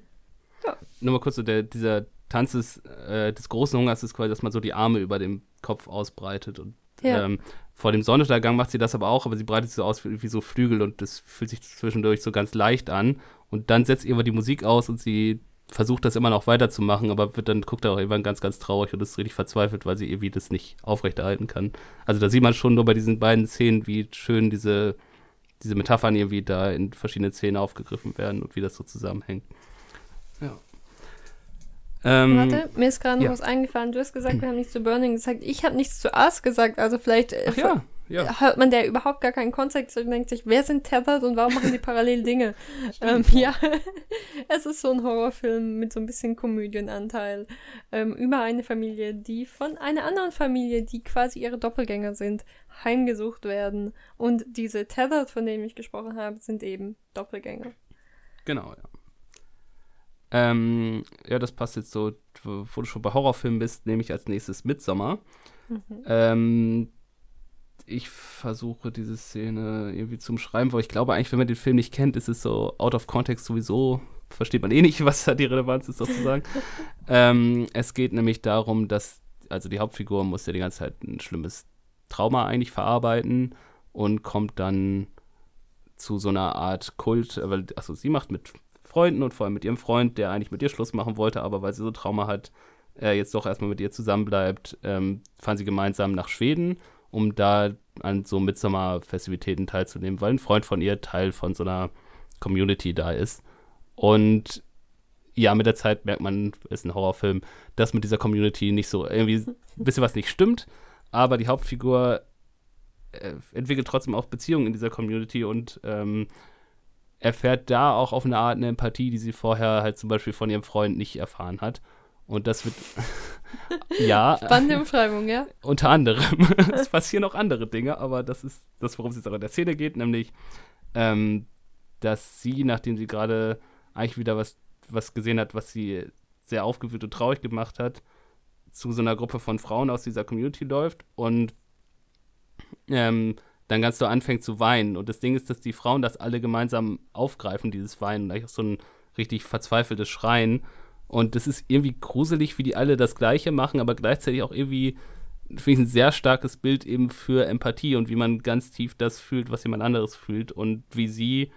S1: Ja. Nur mal kurz, so der, dieser Tanz des, äh, des großen Hungers ist quasi, dass man so die Arme über dem Kopf ausbreitet. Und ja. ähm, vor dem Sonnenuntergang macht sie das aber auch, aber sie breitet so aus wie, wie, so Flügel und das fühlt sich zwischendurch so ganz leicht an. Und dann setzt ihr aber die Musik aus und sie versucht das immer noch weiterzumachen, aber wird dann guckt er auch irgendwann ganz, ganz traurig und ist richtig verzweifelt, weil sie irgendwie das nicht aufrechterhalten kann. Also da sieht man schon nur bei diesen beiden Szenen, wie schön diese, diese Metaphern irgendwie da in verschiedene Szenen aufgegriffen werden und wie das so zusammenhängt. Ja.
S2: Ähm, Warte, mir ist gerade noch ja. was eingefallen. Du hast gesagt, wir haben nichts zu Burning gesagt. Ich habe nichts zu Us gesagt, also vielleicht
S1: äh, ja
S2: ja. hört man der überhaupt gar keinen Kontext und denkt sich, wer sind Tethered und warum machen die parallel Dinge? [laughs] ähm, ja, [laughs] es ist so ein Horrorfilm mit so ein bisschen Komödienanteil ähm, über eine Familie, die von einer anderen Familie, die quasi ihre Doppelgänger sind, heimgesucht werden. Und diese Tethered, von denen ich gesprochen habe, sind eben Doppelgänger.
S1: Genau, ja. Ähm, ja, das passt jetzt so, wo du schon bei Horrorfilmen bist, nehme ich als nächstes Midsommer. Mhm. Ähm, ich versuche diese Szene irgendwie zum Schreiben, weil ich glaube eigentlich, wenn man den Film nicht kennt, ist es so out of context sowieso, versteht man eh nicht, [laughs] was da die Relevanz ist sozusagen. [laughs] ähm, es geht nämlich darum, dass, also die Hauptfigur muss ja die ganze Zeit ein schlimmes Trauma eigentlich verarbeiten und kommt dann zu so einer Art Kult, weil, achso, sie macht mit Freunden und vor allem mit ihrem Freund, der eigentlich mit ihr Schluss machen wollte, aber weil sie so Trauma hat, äh, jetzt doch erstmal mit ihr zusammenbleibt, ähm, fahren sie gemeinsam nach Schweden um da an so Midsommer-Festivitäten teilzunehmen, weil ein Freund von ihr Teil von so einer Community da ist. Und ja, mit der Zeit merkt man, ist ein Horrorfilm, dass mit dieser Community nicht so irgendwie ein bisschen was nicht stimmt, aber die Hauptfigur äh, entwickelt trotzdem auch Beziehungen in dieser Community und ähm, erfährt da auch auf eine Art eine Empathie, die sie vorher halt zum Beispiel von ihrem Freund nicht erfahren hat. Und das wird. [laughs] ja.
S2: Spannende Beschreibung, ja.
S1: Unter anderem. [laughs] es passieren auch andere Dinge, aber das ist das, worum es jetzt auch in der Szene geht, nämlich, ähm, dass sie, nachdem sie gerade eigentlich wieder was, was gesehen hat, was sie sehr aufgewühlt und traurig gemacht hat, zu so einer Gruppe von Frauen aus dieser Community läuft und ähm, dann ganz so anfängt zu weinen. Und das Ding ist, dass die Frauen das alle gemeinsam aufgreifen, dieses Weinen. Da ist so ein richtig verzweifeltes Schreien. Und das ist irgendwie gruselig, wie die alle das Gleiche machen, aber gleichzeitig auch irgendwie, finde ich, ein sehr starkes Bild eben für Empathie und wie man ganz tief das fühlt, was jemand anderes fühlt und wie sie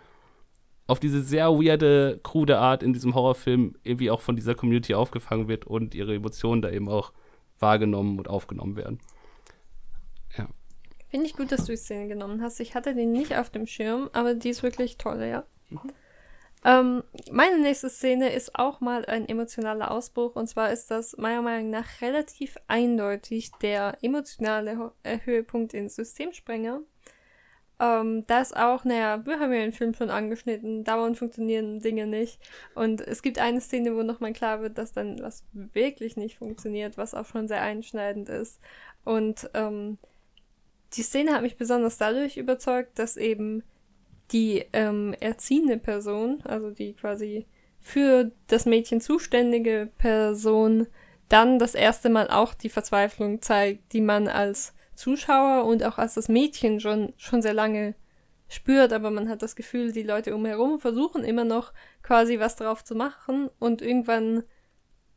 S1: auf diese sehr weirde, krude Art in diesem Horrorfilm irgendwie auch von dieser Community aufgefangen wird und ihre Emotionen da eben auch wahrgenommen und aufgenommen werden.
S2: Ja. Finde ich gut, dass du die Szene genommen hast. Ich hatte den nicht auf dem Schirm, aber die ist wirklich toll, ja. Ähm, meine nächste Szene ist auch mal ein emotionaler Ausbruch und zwar ist das meiner Meinung nach relativ eindeutig der emotionale Höhepunkt in Systemsprenger. Ähm, da ist auch, naja, wir haben ja den Film schon angeschnitten, dauernd funktionieren Dinge nicht. Und es gibt eine Szene, wo nochmal klar wird, dass dann was wirklich nicht funktioniert, was auch schon sehr einschneidend ist. Und ähm, die Szene hat mich besonders dadurch überzeugt, dass eben die ähm, erziehende Person, also die quasi für das Mädchen zuständige Person, dann das erste Mal auch die Verzweiflung zeigt, die man als Zuschauer und auch als das Mädchen schon, schon sehr lange spürt, aber man hat das Gefühl, die Leute umherum versuchen immer noch quasi was drauf zu machen und irgendwann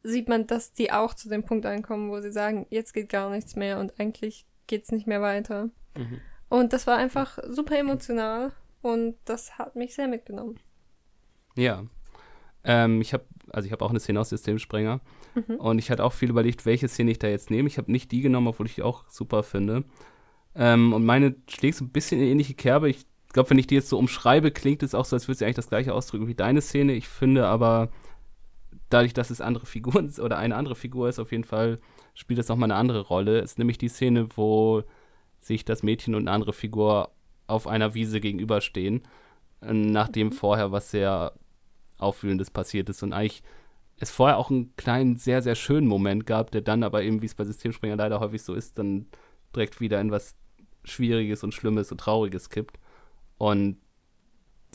S2: sieht man, dass die auch zu dem Punkt ankommen, wo sie sagen, jetzt geht gar nichts mehr und eigentlich geht's nicht mehr weiter. Mhm. Und das war einfach super emotional und das hat mich sehr mitgenommen.
S1: Ja. Ähm, ich habe also ich habe auch eine Szene aus Systemsprenger. Mhm. Und ich hatte auch viel überlegt, welche Szene ich da jetzt nehme. Ich habe nicht die genommen, obwohl ich die auch super finde. Ähm, und meine schlägt so ein bisschen in ähnliche Kerbe. Ich glaube, wenn ich die jetzt so umschreibe, klingt es auch so, als würde sie eigentlich das gleiche ausdrücken wie deine Szene. Ich finde aber, dadurch, dass es andere Figuren [laughs] oder eine andere Figur ist, auf jeden Fall spielt das nochmal eine andere Rolle. Es ist nämlich die Szene, wo sich das Mädchen und eine andere Figur auf einer Wiese gegenüberstehen, äh, nachdem mhm. vorher was sehr Aufwühlendes passiert ist und eigentlich es vorher auch einen kleinen, sehr, sehr schönen Moment gab, der dann aber eben, wie es bei Systemspringer leider häufig so ist, dann direkt wieder in was Schwieriges und Schlimmes und Trauriges kippt. Und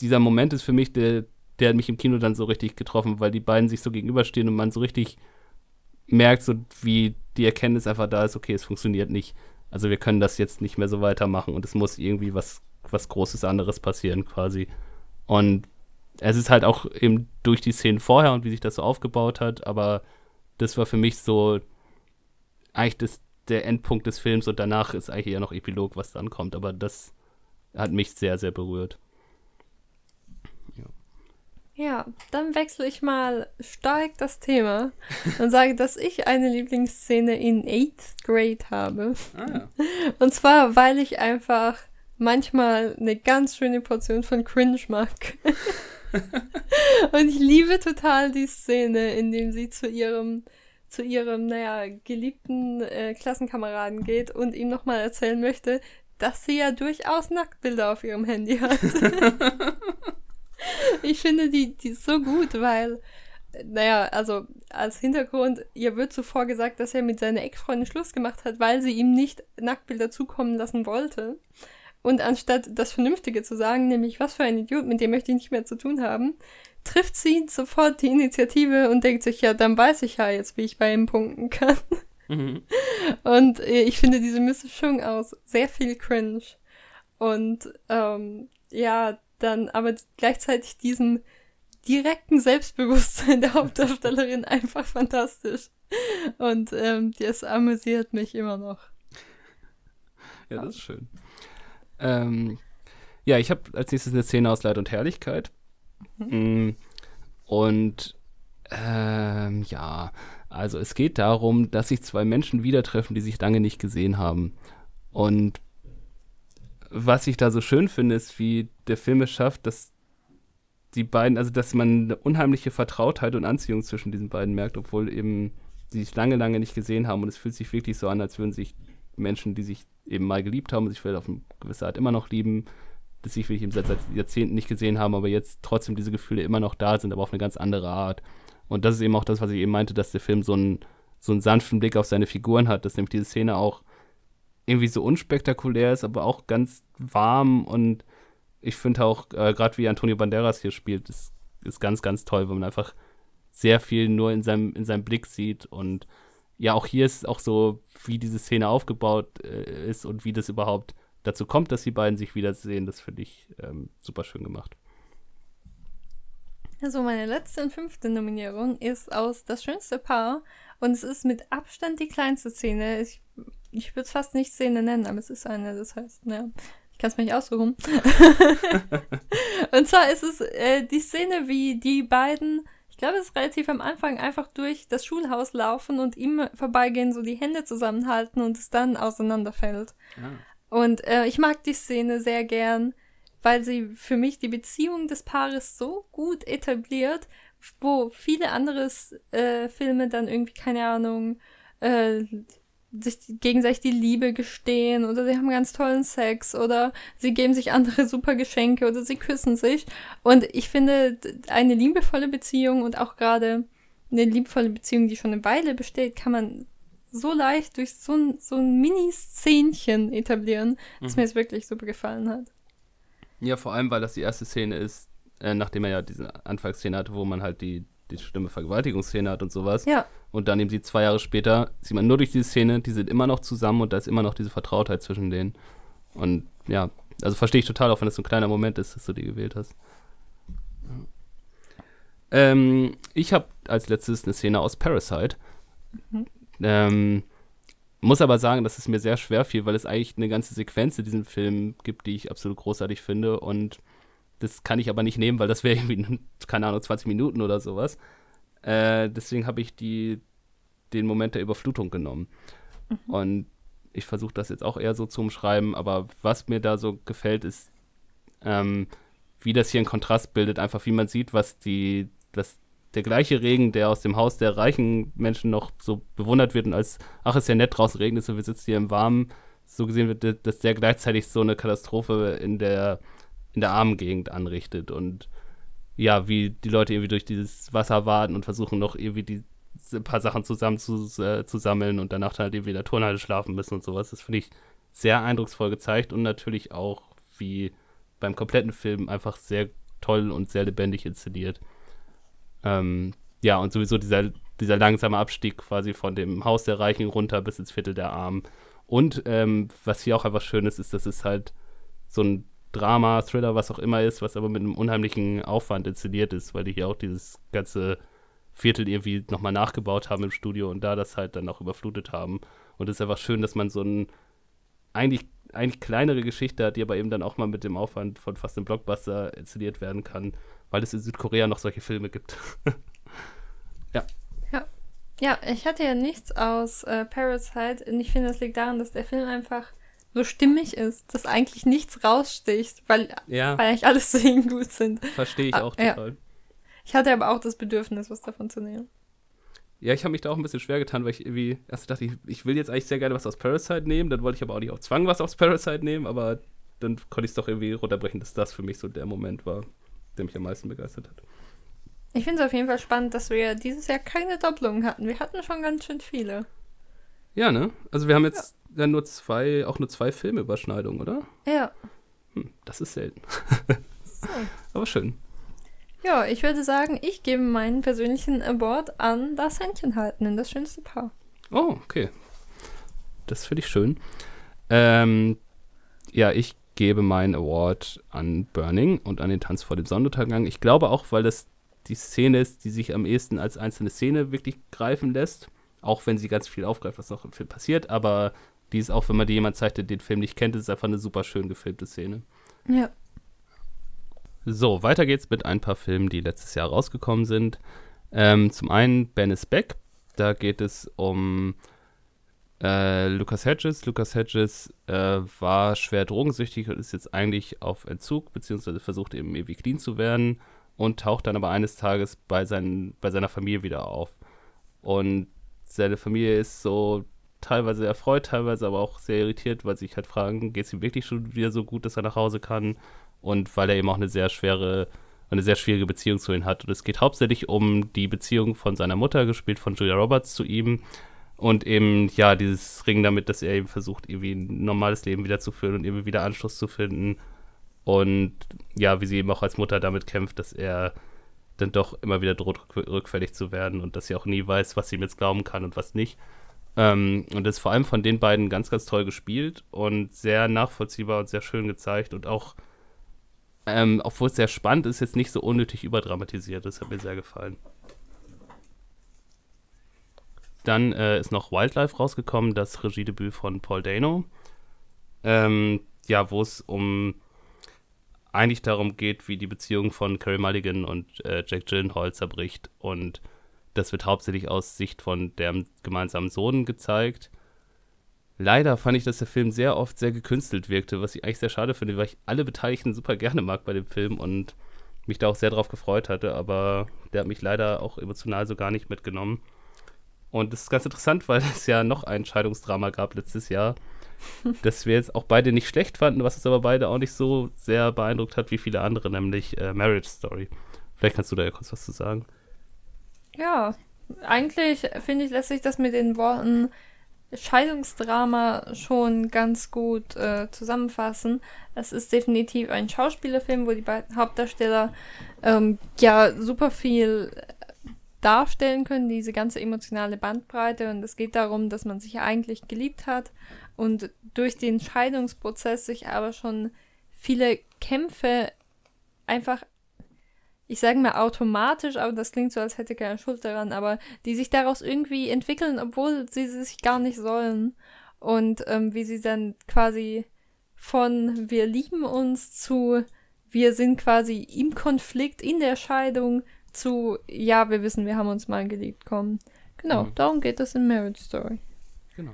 S1: dieser Moment ist für mich der, der hat mich im Kino dann so richtig getroffen, weil die beiden sich so gegenüberstehen und man so richtig merkt, so wie die Erkenntnis einfach da ist, okay, es funktioniert nicht. Also wir können das jetzt nicht mehr so weitermachen und es muss irgendwie was, was Großes anderes passieren quasi. Und es ist halt auch eben durch die Szenen vorher und wie sich das so aufgebaut hat, aber das war für mich so eigentlich das, der Endpunkt des Films und danach ist eigentlich eher noch Epilog, was dann kommt, aber das hat mich sehr, sehr berührt.
S2: Ja, ja dann wechsle ich mal stark das Thema und sage, dass ich eine Lieblingsszene in 8th Grade habe. Ah. Und zwar, weil ich einfach manchmal eine ganz schöne Portion von Cringe mag. [laughs] und ich liebe total die Szene, in dem sie zu ihrem zu ihrem, naja, geliebten äh, Klassenkameraden geht und ihm nochmal erzählen möchte, dass sie ja durchaus Nacktbilder auf ihrem Handy hat. [laughs] [laughs] ich finde die, die so gut, weil, naja, also als Hintergrund, ihr wird zuvor gesagt, dass er mit seiner Ex-Freundin Schluss gemacht hat, weil sie ihm nicht Nacktbilder zukommen lassen wollte. Und anstatt das Vernünftige zu sagen, nämlich was für ein Idiot, mit dem möchte ich nicht mehr zu tun haben, trifft sie sofort die Initiative und denkt sich, ja, dann weiß ich ja jetzt, wie ich bei ihm punkten kann. Mhm. [laughs] Und äh, ich finde diese Mischung aus sehr viel Cringe und ähm, ja, dann aber gleichzeitig diesem direkten Selbstbewusstsein der Hauptdarstellerin [laughs] einfach fantastisch. Und ähm, das amüsiert mich immer noch.
S1: Ja, das ist schön. Ähm, ja, ich habe als nächstes eine Szene aus Leid und Herrlichkeit. Mhm. Mm, und ähm, ja, also es geht darum, dass sich zwei Menschen wieder treffen, die sich lange nicht gesehen haben. Und was ich da so schön finde, ist, wie der Film es schafft, dass die beiden, also dass man eine unheimliche Vertrautheit und Anziehung zwischen diesen beiden merkt, obwohl eben sie sich lange, lange nicht gesehen haben. Und es fühlt sich wirklich so an, als würden sich Menschen, die sich eben mal geliebt haben und sich vielleicht auf eine gewisse Art immer noch lieben, dass sich wirklich seit, seit Jahrzehnten nicht gesehen haben, aber jetzt trotzdem diese Gefühle immer noch da sind, aber auf eine ganz andere Art. Und das ist eben auch das, was ich eben meinte, dass der Film so einen, so einen sanften Blick auf seine Figuren hat, dass nämlich diese Szene auch irgendwie so unspektakulär ist, aber auch ganz warm und ich finde auch, äh, gerade wie Antonio Banderas hier spielt, ist, ist ganz, ganz toll, weil man einfach sehr viel nur in seinem, in seinem Blick sieht und ja, auch hier ist auch so, wie diese Szene aufgebaut äh, ist und wie das überhaupt dazu kommt, dass die beiden sich wiedersehen, das finde ich ähm, super schön gemacht.
S2: Also meine letzte und fünfte Nominierung ist aus Das schönste Paar und es ist mit Abstand die kleinste Szene. Ich, ich würde es fast nicht Szene nennen, aber es ist eine, das heißt, ja, ich kann es mir nicht aussuchen. [laughs] und zwar ist es äh, die Szene, wie die beiden, ich glaube, es ist relativ am Anfang, einfach durch das Schulhaus laufen und ihm vorbeigehen, so die Hände zusammenhalten und es dann auseinanderfällt. Ah. Und äh, ich mag die Szene sehr gern weil sie für mich die Beziehung des Paares so gut etabliert, wo viele andere äh, Filme dann irgendwie, keine Ahnung, äh, sich gegenseitig die Liebe gestehen oder sie haben ganz tollen Sex oder sie geben sich andere [laughs] super Geschenke oder sie küssen sich. Und ich finde, eine liebevolle Beziehung und auch gerade eine liebevolle Beziehung, die schon eine Weile besteht, kann man so leicht durch so ein, so ein Mini-Szenchen etablieren, dass mhm. mir es wirklich super gefallen hat.
S1: Ja, vor allem, weil das die erste Szene ist, äh, nachdem er ja diese Anfangsszene hatte, wo man halt die, die schlimme Vergewaltigungsszene hat und sowas.
S2: Ja.
S1: Und dann eben sie zwei Jahre später, sieht man nur durch diese Szene, die sind immer noch zusammen und da ist immer noch diese Vertrautheit zwischen denen. Und ja, also verstehe ich total, auch wenn das so ein kleiner Moment ist, dass du die gewählt hast. Ähm, ich habe als letztes eine Szene aus Parasite. Mhm. Ähm, muss aber sagen, dass es mir sehr schwer fiel, weil es eigentlich eine ganze Sequenz in diesem Film gibt, die ich absolut großartig finde. Und das kann ich aber nicht nehmen, weil das wäre [laughs] irgendwie, keine Ahnung, 20 Minuten oder sowas. Äh, deswegen habe ich die, den Moment der Überflutung genommen. Mhm. Und ich versuche das jetzt auch eher so zu umschreiben, aber was mir da so gefällt, ist, ähm, wie das hier einen Kontrast bildet, einfach wie man sieht, was die, was der gleiche Regen, der aus dem Haus der reichen Menschen noch so bewundert wird und als, ach, ist ja nett, draußen regnet so, wir sitzen hier im Warmen, so gesehen wird, dass der gleichzeitig so eine Katastrophe in der, in der armen Gegend anrichtet und ja, wie die Leute irgendwie durch dieses Wasser warten und versuchen noch irgendwie die ein paar Sachen zusammen zu, äh, zu sammeln und danach halt irgendwie in der Turnhalle schlafen müssen und sowas. Das finde ich sehr eindrucksvoll gezeigt und natürlich auch wie beim kompletten Film einfach sehr toll und sehr lebendig inszeniert. Ähm, ja, und sowieso dieser, dieser langsame Abstieg quasi von dem Haus der Reichen runter bis ins Viertel der Armen. Und ähm, was hier auch einfach schön ist, ist, dass es halt so ein Drama, Thriller, was auch immer ist, was aber mit einem unheimlichen Aufwand inszeniert ist, weil die hier auch dieses ganze Viertel irgendwie nochmal nachgebaut haben im Studio und da das halt dann auch überflutet haben. Und es ist einfach schön, dass man so ein eigentlich, eigentlich kleinere Geschichte hat, die aber eben dann auch mal mit dem Aufwand von fast einem Blockbuster inszeniert werden kann weil es in Südkorea noch solche Filme gibt. [laughs] ja.
S2: Ja. Ja, ich hatte ja nichts aus äh, Parasite und ich finde, das liegt daran, dass der Film einfach so stimmig ist, dass eigentlich nichts raussticht, weil, ja. weil eigentlich alles Szenen [laughs] gut sind.
S1: Verstehe ich ah, auch total. Ja.
S2: Ich hatte aber auch das Bedürfnis, was davon zu nehmen.
S1: Ja, ich habe mich da auch ein bisschen schwer getan, weil ich irgendwie erst dachte, ich, ich will jetzt eigentlich sehr gerne was aus Parasite nehmen, dann wollte ich aber auch nicht auf Zwang was aus Parasite nehmen, aber dann konnte ich es doch irgendwie runterbrechen, dass das für mich so der Moment war der mich am meisten begeistert hat.
S2: Ich finde es auf jeden Fall spannend, dass wir dieses Jahr keine Doppelungen hatten. Wir hatten schon ganz schön viele.
S1: Ja, ne? Also wir haben jetzt ja. dann nur zwei, auch nur zwei Filmüberschneidungen, oder?
S2: Ja.
S1: Hm, das ist selten. so. [laughs] Aber schön.
S2: Ja, ich würde sagen, ich gebe meinen persönlichen Award an das Händchen halten in das schönste Paar.
S1: Oh, okay. Das finde ich schön. Ähm, ja, ich gebe meinen Award an Burning und an den Tanz vor dem Sonnenuntergang. Ich glaube auch, weil das die Szene ist, die sich am ehesten als einzelne Szene wirklich greifen lässt. Auch wenn sie ganz viel aufgreift, was auch im Film passiert. Aber die ist auch, wenn man die jemand zeigt, der den Film nicht kennt, ist einfach eine super schön gefilmte Szene.
S2: Ja.
S1: So, weiter geht's mit ein paar Filmen, die letztes Jahr rausgekommen sind. Ähm, zum einen Ben is Back. Da geht es um äh, Lucas Hedges. Lucas Hedges äh, war schwer drogensüchtig und ist jetzt eigentlich auf Entzug, beziehungsweise versucht eben ewig clean zu werden und taucht dann aber eines Tages bei, seinen, bei seiner Familie wieder auf. Und seine Familie ist so teilweise erfreut, teilweise aber auch sehr irritiert, weil sie sich halt fragen, geht es ihm wirklich schon wieder so gut, dass er nach Hause kann? Und weil er eben auch eine sehr schwere, eine sehr schwierige Beziehung zu ihm hat. Und es geht hauptsächlich um die Beziehung von seiner Mutter, gespielt von Julia Roberts, zu ihm, und eben, ja, dieses Ring damit, dass er eben versucht, irgendwie ein normales Leben wiederzuführen und irgendwie wieder Anschluss zu finden. Und ja, wie sie eben auch als Mutter damit kämpft, dass er dann doch immer wieder droht, rückfällig zu werden und dass sie auch nie weiß, was sie ihm jetzt glauben kann und was nicht. Ähm, und das ist vor allem von den beiden ganz, ganz toll gespielt und sehr nachvollziehbar und sehr schön gezeigt und auch, ähm, obwohl es sehr spannend ist, jetzt nicht so unnötig überdramatisiert. Das hat mir sehr gefallen. Dann äh, ist noch Wildlife rausgekommen, das Regiedebüt von Paul Dano. Ähm, ja, wo es um eigentlich darum geht, wie die Beziehung von Carey Mulligan und äh, Jack Gyllenhaal zerbricht. Und das wird hauptsächlich aus Sicht von deren gemeinsamen Sohn gezeigt. Leider fand ich, dass der Film sehr oft sehr gekünstelt wirkte, was ich eigentlich sehr schade finde, weil ich alle Beteiligten super gerne mag bei dem Film und mich da auch sehr drauf gefreut hatte, aber der hat mich leider auch emotional so gar nicht mitgenommen. Und das ist ganz interessant, [laughs] weil es ja noch ein Scheidungsdrama gab letztes Jahr, das wir jetzt auch beide nicht schlecht fanden, was uns aber beide auch nicht so sehr beeindruckt hat wie viele andere, nämlich äh, Marriage Story. Vielleicht kannst du da ja kurz was zu sagen.
S2: Ja, eigentlich finde ich, lässt sich das mit den Worten Scheidungsdrama schon ganz gut äh, zusammenfassen. Es ist definitiv ein Schauspielerfilm, wo die beiden Hauptdarsteller ähm, ja super viel darstellen können, diese ganze emotionale Bandbreite. Und es geht darum, dass man sich eigentlich geliebt hat und durch den Scheidungsprozess sich aber schon viele Kämpfe einfach, ich sage mal automatisch, aber das klingt so, als hätte keine Schuld daran, aber die sich daraus irgendwie entwickeln, obwohl sie sich gar nicht sollen. Und ähm, wie sie dann quasi von wir lieben uns zu wir sind quasi im Konflikt in der Scheidung zu, ja, wir wissen, wir haben uns mal geliebt, kommen. Genau, mhm. darum geht es in Marriage Story.
S1: Genau.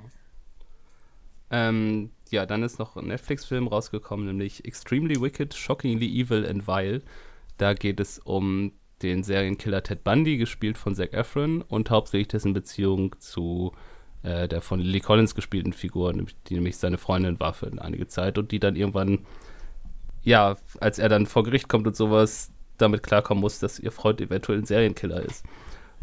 S1: Ähm, ja, dann ist noch ein Netflix-Film rausgekommen, nämlich Extremely Wicked, Shockingly Evil and Vile. Da geht es um den Serienkiller Ted Bundy, gespielt von Zac Efron, und hauptsächlich dessen Beziehung zu äh, der von Lily Collins gespielten Figur, die nämlich seine Freundin war für einige Zeit und die dann irgendwann, ja, als er dann vor Gericht kommt und sowas, damit klarkommen muss, dass ihr Freund eventuell ein Serienkiller ist.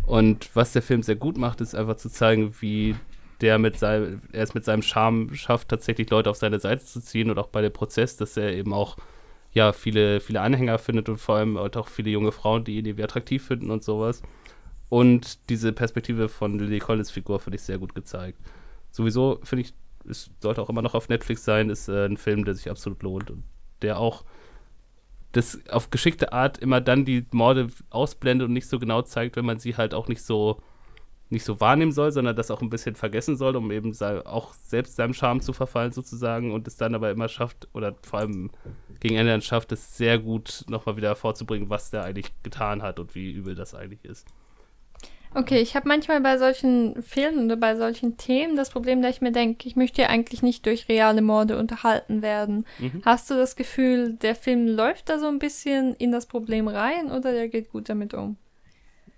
S1: Und was der Film sehr gut macht, ist einfach zu zeigen, wie der mit seinem, er es mit seinem Charme schafft, tatsächlich Leute auf seine Seite zu ziehen und auch bei dem Prozess, dass er eben auch ja viele, viele Anhänger findet und vor allem auch viele junge Frauen, die ihn irgendwie attraktiv finden und sowas. Und diese Perspektive von Lily Collins Figur finde ich sehr gut gezeigt. Sowieso finde ich, es sollte auch immer noch auf Netflix sein, ist äh, ein Film, der sich absolut lohnt und der auch das auf geschickte Art immer dann die Morde ausblendet und nicht so genau zeigt, wenn man sie halt auch nicht so nicht so wahrnehmen soll, sondern das auch ein bisschen vergessen soll, um eben auch selbst seinem Charme zu verfallen sozusagen und es dann aber immer schafft oder vor allem gegen Ende dann schafft, es sehr gut nochmal wieder vorzubringen, was der eigentlich getan hat und wie übel das eigentlich ist.
S2: Okay, ich habe manchmal bei solchen Filmen oder bei solchen Themen das Problem, dass ich mir denke, ich möchte ja eigentlich nicht durch reale Morde unterhalten werden. Mhm. Hast du das Gefühl, der Film läuft da so ein bisschen in das Problem rein oder der geht gut damit um?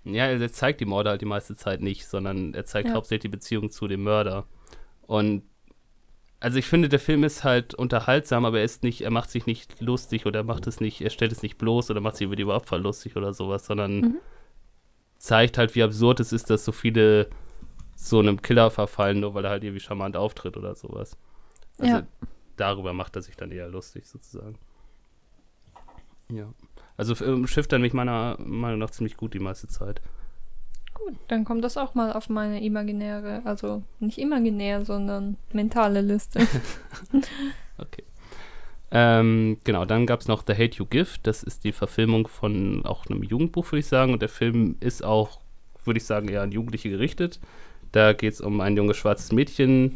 S1: Ja, er zeigt die Morde halt die meiste Zeit nicht, sondern er zeigt ja. hauptsächlich die Beziehung zu dem Mörder. Und also ich finde, der Film ist halt unterhaltsam, aber er ist nicht, er macht sich nicht lustig oder macht es nicht, er stellt es nicht bloß oder macht sich über die Opfer lustig oder sowas, sondern mhm zeigt halt, wie absurd es ist, dass so viele so einem Killer verfallen, nur weil er halt irgendwie charmant auftritt oder sowas. Also ja. darüber macht er sich dann eher lustig, sozusagen. Ja. Also ähm, schifft dann mich meiner Meinung nach ziemlich gut die meiste Zeit.
S2: Gut, dann kommt das auch mal auf meine imaginäre, also nicht imaginär, sondern mentale Liste. [laughs]
S1: okay. Ähm, genau, dann gab es noch The Hate You Give. Das ist die Verfilmung von auch einem Jugendbuch, würde ich sagen. Und der Film ist auch, würde ich sagen, eher an Jugendliche gerichtet. Da geht es um ein junges schwarzes Mädchen,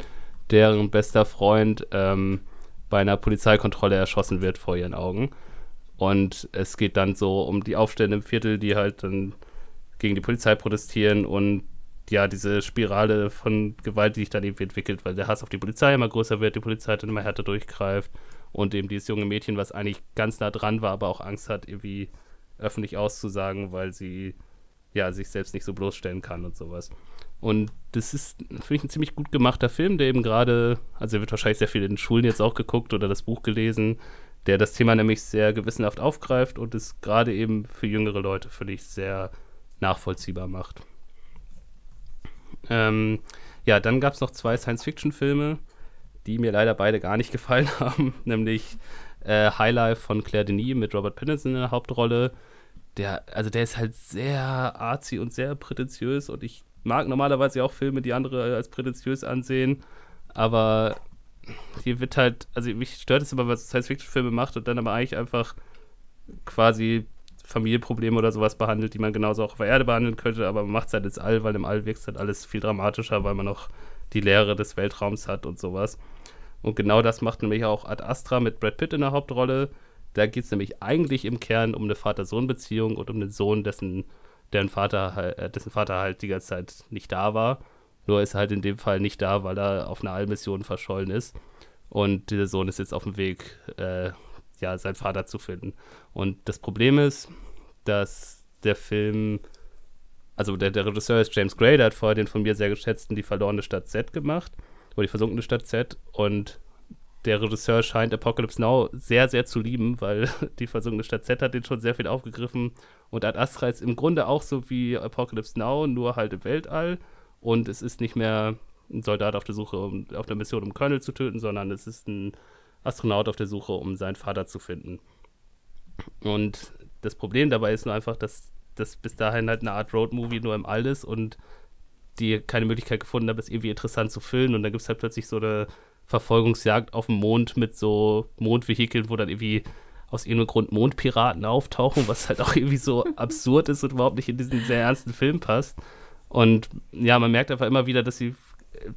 S1: deren bester Freund ähm, bei einer Polizeikontrolle erschossen wird vor ihren Augen. Und es geht dann so um die Aufstände im Viertel, die halt dann gegen die Polizei protestieren und ja, diese Spirale von Gewalt, die sich dann irgendwie entwickelt, weil der Hass auf die Polizei immer größer wird, die Polizei dann immer härter durchgreift und eben dieses junge Mädchen, was eigentlich ganz nah dran war, aber auch Angst hat, irgendwie öffentlich auszusagen, weil sie ja sich selbst nicht so bloßstellen kann und sowas. Und das ist, finde ich, ein ziemlich gut gemachter Film, der eben gerade, also wird wahrscheinlich sehr viel in den Schulen jetzt auch geguckt oder das Buch gelesen, der das Thema nämlich sehr gewissenhaft aufgreift und es gerade eben für jüngere Leute, finde ich, sehr nachvollziehbar macht. Ähm, ja, dann gab es noch zwei Science-Fiction-Filme die mir leider beide gar nicht gefallen [laughs] haben, nämlich äh, Highlife von Claire Denis mit Robert Pattinson in der Hauptrolle. Der, also der ist halt sehr arzi und sehr prätentiös und ich mag normalerweise auch Filme, die andere als prätentiös ansehen, aber hier wird halt, also mich stört es immer, was Science-Fiction-Filme macht und dann aber eigentlich einfach quasi Familienprobleme oder sowas behandelt, die man genauso auch auf der Erde behandeln könnte, aber man macht es halt ins All, weil im All wirkt es halt alles viel dramatischer, weil man noch die Leere des Weltraums hat und sowas. Und genau das macht nämlich auch Ad Astra mit Brad Pitt in der Hauptrolle. Da geht es nämlich eigentlich im Kern um eine Vater-Sohn-Beziehung und um einen Sohn, dessen, deren Vater, äh, dessen Vater halt die ganze Zeit nicht da war. Nur ist er halt in dem Fall nicht da, weil er auf einer Allmission verschollen ist. Und dieser Sohn ist jetzt auf dem Weg, äh, ja, seinen Vater zu finden. Und das Problem ist, dass der Film, also der, der Regisseur ist James Gray, der hat vorher den von mir sehr geschätzten Die verlorene Stadt Z gemacht, oder die versunkene Stadt Z. Und der Regisseur scheint Apocalypse Now sehr, sehr zu lieben, weil [laughs] die versunkene Stadt Z hat den schon sehr viel aufgegriffen. Und Ad Astra ist im Grunde auch so wie Apocalypse Now, nur halt im Weltall. Und es ist nicht mehr ein Soldat auf der Suche, um, auf der Mission, um Colonel zu töten, sondern es ist ein Astronaut auf der Suche, um seinen Vater zu finden. Und das Problem dabei ist nur einfach, dass das bis dahin halt eine Art Road-Movie nur im All ist und die keine Möglichkeit gefunden haben, es irgendwie interessant zu filmen. Und dann gibt es halt plötzlich so eine Verfolgungsjagd auf dem Mond mit so Mondvehikeln, wo dann irgendwie aus irgendeinem Grund Mondpiraten auftauchen, was halt auch [laughs] irgendwie so absurd ist und überhaupt nicht in diesen sehr ernsten Film passt. Und ja, man merkt einfach immer wieder, dass sie,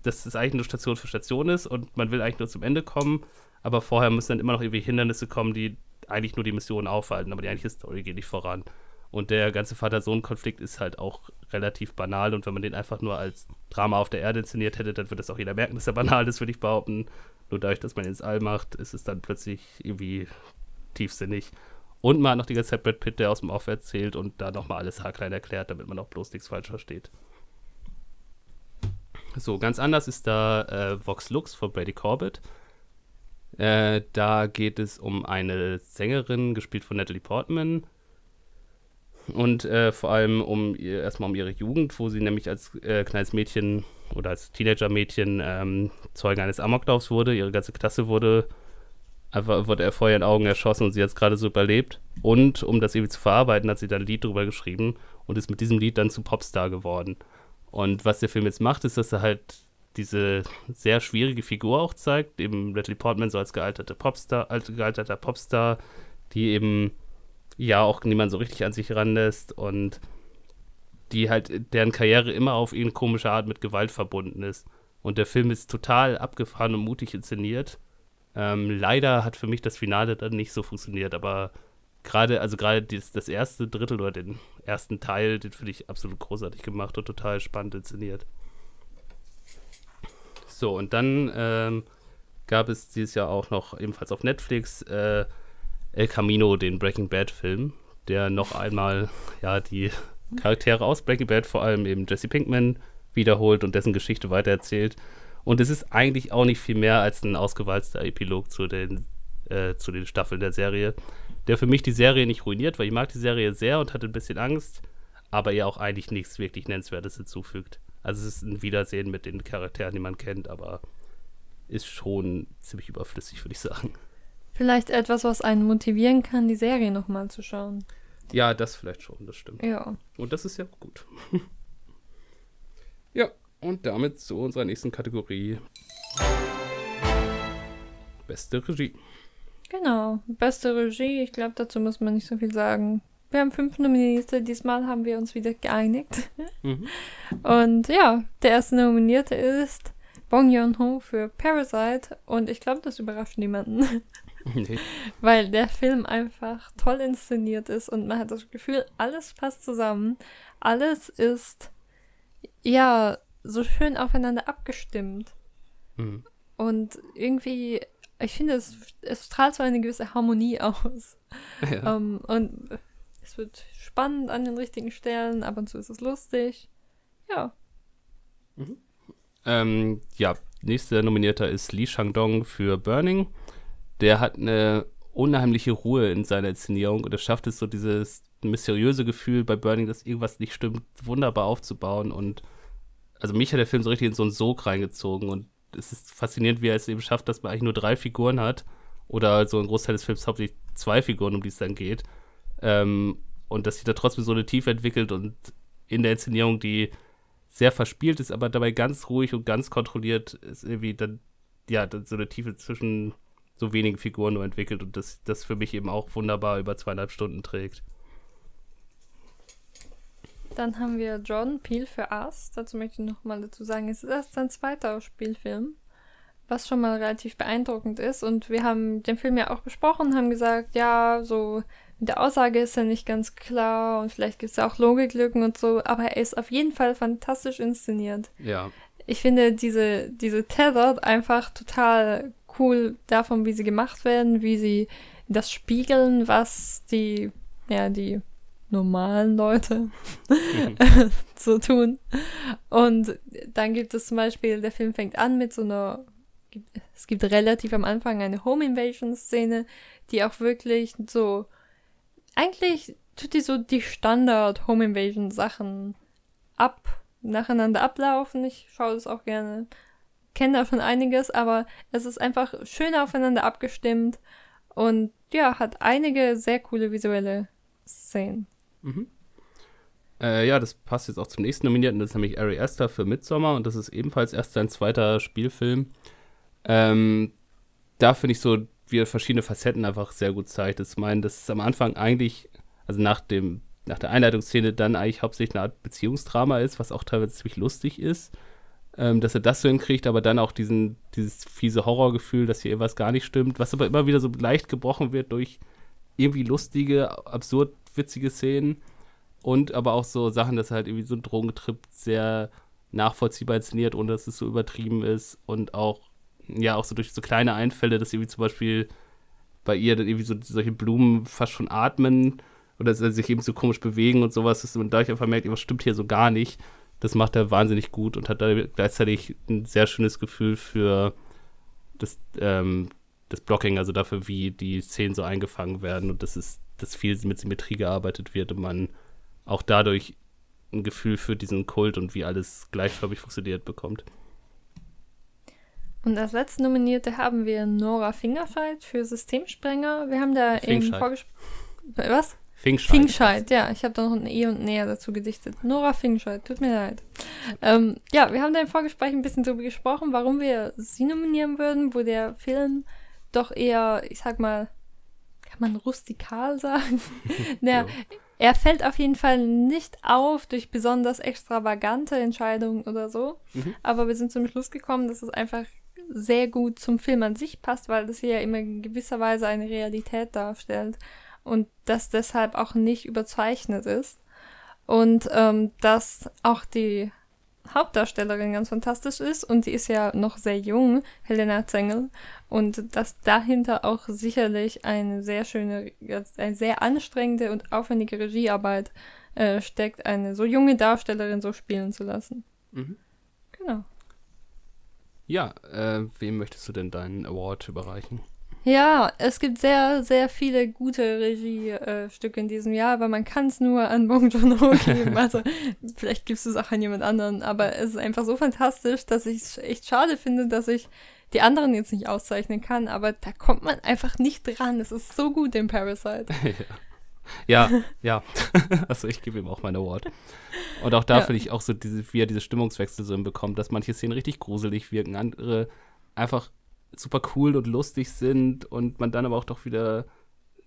S1: dass es eigentlich nur Station für Station ist und man will eigentlich nur zum Ende kommen, aber vorher müssen dann immer noch irgendwie Hindernisse kommen, die eigentlich nur die Mission aufhalten, aber die eigentliche Story geht nicht voran. Und der ganze Vater-Sohn-Konflikt ist halt auch relativ banal und wenn man den einfach nur als Drama auf der Erde inszeniert hätte, dann würde das auch jeder merken, dass er banal ist, würde ich behaupten. Nur dadurch, dass man ihn ins All macht, ist es dann plötzlich irgendwie tiefsinnig. Und man hat noch die ganze Zeit Brad Pitt, der aus dem Off erzählt und da nochmal alles haarklein erklärt, damit man auch bloß nichts falsch versteht. So, ganz anders ist da äh, Vox Lux von Brady Corbett. Äh, da geht es um eine Sängerin, gespielt von Natalie Portman, und äh, vor allem um erstmal um ihre Jugend, wo sie nämlich als äh, kleines Mädchen oder als Teenager-Mädchen ähm, Zeugen eines Amoklaufs wurde. Ihre ganze Klasse wurde einfach wurde er vor ihren Augen erschossen und sie hat es gerade so überlebt. Und um das irgendwie zu verarbeiten, hat sie dann ein Lied drüber geschrieben und ist mit diesem Lied dann zu Popstar geworden. Und was der Film jetzt macht, ist, dass er halt diese sehr schwierige Figur auch zeigt, eben Natalie Portman so als gealterte Popstar, als gealterter Popstar, die eben ja auch niemand so richtig an sich ranlässt und die halt, deren Karriere immer auf irgendeine komische Art mit Gewalt verbunden ist. Und der Film ist total abgefahren und mutig inszeniert. Ähm, leider hat für mich das Finale dann nicht so funktioniert, aber gerade, also gerade das, das, erste Drittel oder den ersten Teil, den finde ich absolut großartig gemacht und total spannend inszeniert. So, und dann ähm, gab es dieses Jahr auch noch ebenfalls auf Netflix äh, El Camino, den Breaking Bad-Film, der noch einmal ja die Charaktere aus Breaking Bad, vor allem eben Jesse Pinkman, wiederholt und dessen Geschichte weitererzählt. Und es ist eigentlich auch nicht viel mehr als ein ausgewalzter Epilog zu den, äh, zu den Staffeln der Serie, der für mich die Serie nicht ruiniert, weil ich mag die Serie sehr und hatte ein bisschen Angst, aber ihr auch eigentlich nichts wirklich Nennenswertes hinzufügt. Also es ist ein Wiedersehen mit den Charakteren, die man kennt, aber ist schon ziemlich überflüssig, würde ich sagen.
S2: Vielleicht etwas, was einen motivieren kann, die Serie nochmal zu schauen.
S1: Ja, das vielleicht schon, das stimmt.
S2: Ja.
S1: Und das ist ja gut. [laughs] ja, und damit zu unserer nächsten Kategorie. Beste Regie.
S2: Genau, beste Regie. Ich glaube, dazu muss man nicht so viel sagen. Wir haben fünf Nominierte. Diesmal haben wir uns wieder geeinigt. [laughs] Mhm. Und ja, der erste Nominierte ist Bong Joon-ho für Parasite. Und ich glaube, das überrascht niemanden. [laughs] [laughs] Nee. Weil der Film einfach toll inszeniert ist und man hat das Gefühl, alles passt zusammen. Alles ist, ja, so schön aufeinander abgestimmt. Mhm. Und irgendwie, ich finde, es, es strahlt so eine gewisse Harmonie [laughs] aus. Ja. Um, ähm, und es wird spannend an den richtigen Stellen, ab und zu ist es lustig. Ja.
S1: Mhm. Ähm, ja, nächster Nominierter ist Lee Shang-dong für Burning der hat eine unheimliche Ruhe in seiner Inszenierung und er schafft es so dieses mysteriöse Gefühl bei Burning, dass irgendwas nicht stimmt, wunderbar aufzubauen und also mich hat der Film so richtig in so einen Sog reingezogen und es ist faszinierend, wie er es eben schafft, dass man eigentlich nur drei Figuren hat oder so ein Großteil des Films hauptsächlich zwei Figuren, um die es dann geht ähm, und dass sich da trotzdem so eine Tiefe entwickelt und in der Inszenierung, die sehr verspielt ist, aber dabei ganz ruhig und ganz kontrolliert ist irgendwie dann, ja, dann so eine Tiefe zwischen so wenigen Figuren nur entwickelt und das, das für mich eben auch wunderbar über zweieinhalb Stunden trägt.
S2: Dann haben wir Jordan Peele für Us. Dazu möchte ich nochmal dazu sagen, es ist erst sein zweiter Spielfilm, was schon mal relativ beeindruckend ist. Und wir haben den Film ja auch besprochen, haben gesagt, ja, so mit der Aussage ist er nicht ganz klar und vielleicht gibt es ja auch Logiklücken und so, aber er ist auf jeden Fall fantastisch inszeniert.
S1: Ja.
S2: Ich finde diese, diese Tethered einfach total cool davon, wie sie gemacht werden, wie sie das spiegeln, was die, ja, die normalen Leute [laughs] so tun. Und dann gibt es zum Beispiel, der Film fängt an mit so einer, es gibt relativ am Anfang eine Home Invasion Szene, die auch wirklich so, eigentlich tut die so die Standard Home Invasion Sachen ab, nacheinander ablaufen. Ich schaue das auch gerne, kenne da schon einiges, aber es ist einfach schön aufeinander abgestimmt und ja, hat einige sehr coole visuelle Szenen.
S1: Mhm. Äh, ja, das passt jetzt auch zum nächsten Nominierten, das ist nämlich Ari Aster für Midsommar und das ist ebenfalls erst sein zweiter Spielfilm. Ähm, da finde ich so, wie er verschiedene Facetten einfach sehr gut zeigt. Ich meine, das ist am Anfang eigentlich, also nach dem, nach der Einleitungsszene dann eigentlich hauptsächlich eine Art Beziehungsdrama ist, was auch teilweise ziemlich lustig ist. Ähm, dass er das so hinkriegt, aber dann auch diesen, dieses fiese Horrorgefühl, dass hier irgendwas gar nicht stimmt, was aber immer wieder so leicht gebrochen wird durch irgendwie lustige, absurd witzige Szenen und aber auch so Sachen, dass halt irgendwie so ein Drogentrip sehr nachvollziehbar inszeniert, ohne dass es so übertrieben ist und auch, ja, auch so durch so kleine Einfälle, dass irgendwie zum Beispiel bei ihr dann irgendwie so solche Blumen fast schon atmen oder sich eben so komisch bewegen und sowas, dass man dadurch einfach merkt, was stimmt hier so gar nicht. Das macht er wahnsinnig gut und hat da gleichzeitig ein sehr schönes Gefühl für das, ähm, das Blocking, also dafür, wie die Szenen so eingefangen werden. Und das ist dass viel mit Symmetrie gearbeitet wird und man auch dadurch ein Gefühl für diesen Kult und wie alles gleichförmig funktioniert bekommt.
S2: Und als letzte Nominierte haben wir Nora Fingerscheid für Systemsprenger. Wir haben da eben vorgesprochen. Was?
S1: Fingscheid.
S2: Fingscheid, ja. Ich habe da noch ein E und Näher dazu gedichtet. Nora Fingscheid, tut mir leid. Ähm, ja, wir haben da im Vorgespräch ein bisschen darüber gesprochen, warum wir sie nominieren würden, wo der Film doch eher, ich sag mal, kann man rustikal sagen? [laughs] naja, ja. Er fällt auf jeden Fall nicht auf durch besonders extravagante Entscheidungen oder so. Mhm. Aber wir sind zum Schluss gekommen, dass es einfach sehr gut zum Film an sich passt, weil das hier ja immer in gewisser Weise eine Realität darstellt und das deshalb auch nicht überzeichnet ist. Und ähm, dass auch die Hauptdarstellerin ganz fantastisch ist und die ist ja noch sehr jung, Helena Zengel. Und dass dahinter auch sicherlich eine sehr schöne, eine sehr anstrengende und aufwendige Regiearbeit äh, steckt, eine so junge Darstellerin so spielen zu lassen. Mhm. Genau.
S1: Ja, äh, wem möchtest du denn deinen Award überreichen?
S2: Ja, es gibt sehr, sehr viele gute Regiestücke in diesem Jahr, aber man kann es nur an Bong Joon-ho [laughs] geben. Also vielleicht gibst du es auch an jemand anderen, aber es ist einfach so fantastisch, dass ich es echt schade finde, dass ich die anderen jetzt nicht auszeichnen kann, aber da kommt man einfach nicht dran. Es ist so gut in Parasite. [laughs]
S1: ja, ja. [laughs] also ich gebe ihm auch meinen Award. Und auch da ja. finde ich auch so, diese, wie er diese Stimmungswechsel so hinbekommt, dass manche Szenen richtig gruselig wirken, andere einfach super cool und lustig sind und man dann aber auch doch wieder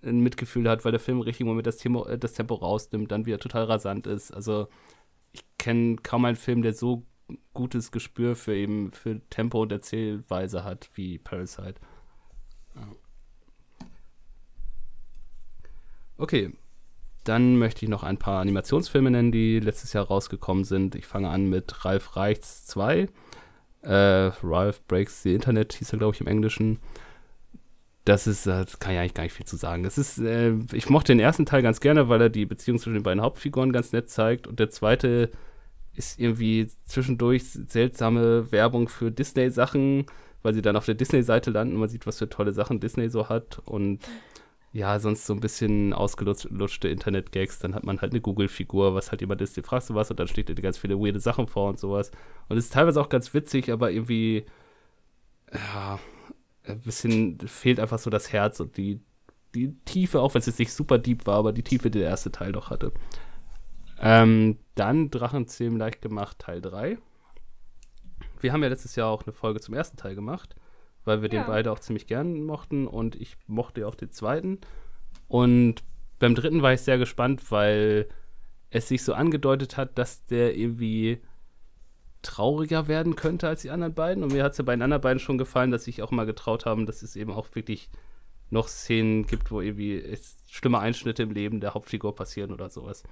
S1: ein Mitgefühl hat, weil der Film im richtigen Moment das, Tempo, äh, das Tempo rausnimmt, dann wieder total rasant ist. Also ich kenne kaum einen Film, der so gutes Gespür für eben für Tempo und Erzählweise hat wie Parasite. Okay, dann möchte ich noch ein paar Animationsfilme nennen, die letztes Jahr rausgekommen sind. Ich fange an mit Ralf Reichts 2. Äh, Ralph Breaks the Internet hieß er, glaube ich, im Englischen. Das ist, das kann ich eigentlich gar nicht viel zu sagen. Das ist, äh, ich mochte den ersten Teil ganz gerne, weil er die Beziehung zwischen den beiden Hauptfiguren ganz nett zeigt. Und der zweite ist irgendwie zwischendurch seltsame Werbung für Disney-Sachen, weil sie dann auf der Disney-Seite landen und man sieht, was für tolle Sachen Disney so hat. Und ja, sonst so ein bisschen ausgelutschte Internet-Gags. Dann hat man halt eine Google-Figur, was halt jemand ist, den fragst du was und dann steht dir ganz viele weirde Sachen vor und sowas. Und es ist teilweise auch ganz witzig, aber irgendwie, ja, ein bisschen fehlt einfach so das Herz und die, die Tiefe, auch wenn es jetzt nicht super deep war, aber die Tiefe, die der erste Teil doch hatte. Ähm, dann Drachenzähmen leicht gemacht, Teil 3. Wir haben ja letztes Jahr auch eine Folge zum ersten Teil gemacht, weil wir
S2: Ja.
S1: den beide auch ziemlich gern mochten und ich mochte ja auch den zweiten. Und beim dritten war ich sehr gespannt, weil es sich so angedeutet hat, dass der irgendwie trauriger werden könnte als die anderen beiden. Und mir hat es ja bei den anderen beiden schon gefallen, dass sich auch mal getraut haben, dass es eben auch wirklich noch Szenen gibt, wo irgendwie schlimme Einschnitte im Leben der Hauptfigur passieren oder sowas.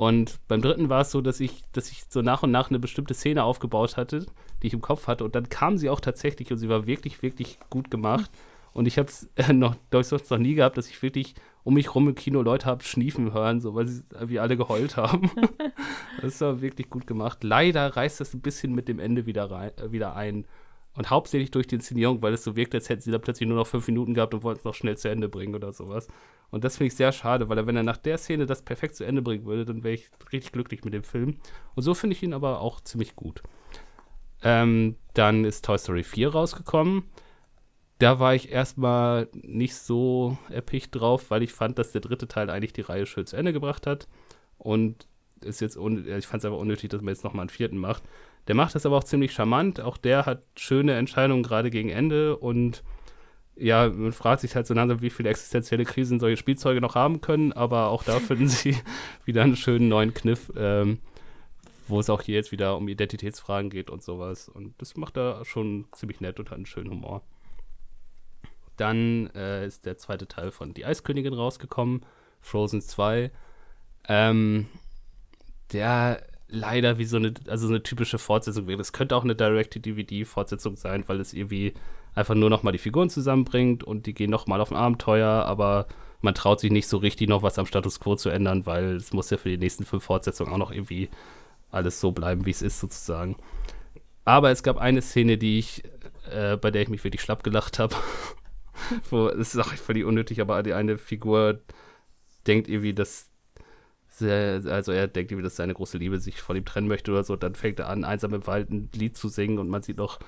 S1: Und beim dritten war es so, dass ich, dass ich so nach und nach eine bestimmte Szene aufgebaut hatte, die ich im Kopf hatte. Und dann kam sie auch tatsächlich und sie war wirklich, wirklich gut gemacht. Und ich habe es [laughs] äh, noch, glaube ich, sonst noch nie gehabt, dass ich wirklich um mich rum im Kino Leute habe schniefen hören, so weil sie wie alle geheult haben. [laughs] das war wirklich gut gemacht. Leider reißt das ein bisschen mit dem Ende wieder, rein, äh, wieder ein. Und hauptsächlich durch die Inszenierung, weil es so wirkt, als hätten sie da plötzlich nur noch fünf Minuten gehabt und wollten es noch schnell zu Ende bringen oder sowas. Und das finde ich sehr schade, weil er, wenn er nach der Szene das perfekt zu Ende bringen würde, dann wäre ich richtig glücklich mit dem Film. Und so finde ich ihn aber auch ziemlich gut. Ähm, dann ist Toy Story 4 rausgekommen. Da war ich erstmal nicht so erpicht drauf, weil ich fand, dass der dritte Teil eigentlich die Reihe schön zu Ende gebracht hat. Und ist jetzt ich fand es aber unnötig, dass man jetzt nochmal einen vierten macht. Der macht das aber auch ziemlich charmant. Auch der hat schöne Entscheidungen gerade gegen Ende und ja, man fragt sich halt so langsam, wie viele existenzielle Krisen solche Spielzeuge noch haben können, aber auch da [laughs] finden sie wieder einen schönen neuen Kniff, ähm, wo es auch hier jetzt wieder um Identitätsfragen geht und sowas. Und das macht er schon ziemlich nett und hat einen schönen Humor. Dann äh, ist der zweite Teil von Die Eiskönigin rausgekommen, Frozen 2. Ähm, der leider wie so eine, also so eine typische Fortsetzung wäre. Das könnte auch eine Direct-to-DVD-Fortsetzung sein, weil es irgendwie einfach nur noch mal die Figuren zusammenbringt und die gehen noch mal auf ein Abenteuer, aber man traut sich nicht so richtig noch was am Status Quo zu ändern, weil es muss ja für die nächsten fünf Fortsetzungen auch noch irgendwie alles so bleiben, wie es ist sozusagen. Aber es gab eine Szene, die ich, äh, bei der ich mich wirklich schlapp gelacht habe. [laughs] Wo, das ist auch völlig unnötig, aber die eine Figur denkt irgendwie, dass sehr, also er denkt irgendwie, dass seine große Liebe sich von ihm trennen möchte oder so. Dann fängt er an, einsam im Wald ein Lied zu singen und man sieht noch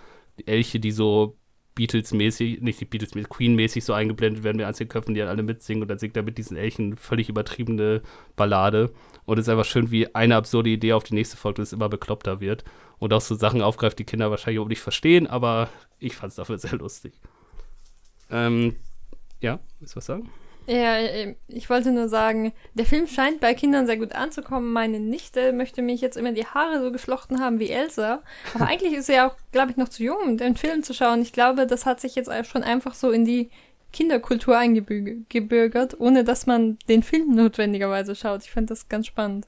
S1: Elche, die so Beatles-mäßig, nicht die Beatles, Queen-mäßig so eingeblendet werden mit einzelnen Köpfen, die dann alle mitsingen und dann singt er mit diesen Elchen völlig übertriebene Ballade. Und es ist einfach schön, wie eine absurde Idee auf die nächste folgt und es immer bekloppter wird. Und auch so Sachen aufgreift, die Kinder wahrscheinlich auch nicht verstehen, aber ich fand es dafür [laughs] sehr lustig. Ähm, ja, willst du was sagen?
S2: Ja, äh, ich wollte nur sagen, der Film scheint bei Kindern sehr gut anzukommen. Meine Nichte möchte mich jetzt immer die Haare so geflochten haben wie Elsa. Aber [laughs] eigentlich ist sie ja auch, glaube ich, noch zu jung, um den Film zu schauen. Ich glaube, das hat sich jetzt schon einfach so in die Kinderkultur eingebürgert, ohne dass man den Film notwendigerweise schaut. Ich finde das ganz spannend.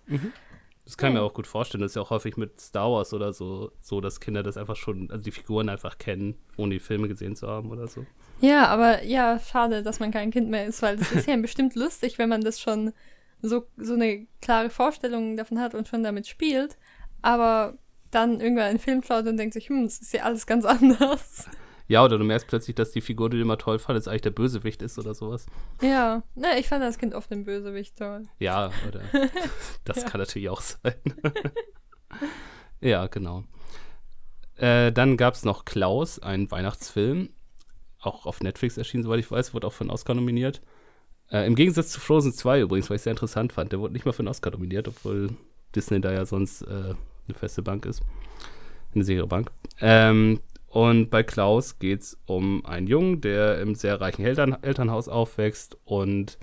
S1: Das kann ich mir auch gut vorstellen. Das ist ja auch häufig mit Star Wars oder so, so, dass Kinder das einfach schon, also die Figuren einfach kennen, ohne die Filme gesehen zu haben oder so.
S2: Ja, aber ja, schade, dass man kein Kind mehr ist, weil das ist ja bestimmt [laughs] lustig, wenn man das schon so, so eine klare Vorstellung davon hat und schon damit spielt, aber dann irgendwann einen Film schaut und denkt sich, hm, das ist ja alles ganz [laughs] anders.
S1: Ja, oder du merkst plötzlich, dass die Figur, die du immer toll fandest, eigentlich der Bösewicht ist oder sowas.
S2: Ja, ne, ich fand das Kind oft den Bösewicht toll.
S1: Ja, oder [laughs] das
S2: Ja.
S1: kann natürlich auch sein. [laughs] ja, genau. Äh, dann gab es noch Klaus, einen Weihnachtsfilm. Auch auf Netflix erschienen, soweit ich weiß, wurde auch für einen Oscar nominiert. Äh, Im Gegensatz zu Frozen 2 übrigens, weil ich sehr interessant fand. Der wurde nicht mal für einen Oscar nominiert, obwohl Disney da ja sonst äh, eine feste Bank ist. Eine sichere Bank. Ähm, und bei Klaus geht es um einen Jungen, der im sehr reichen Eltern Elternhaus aufwächst und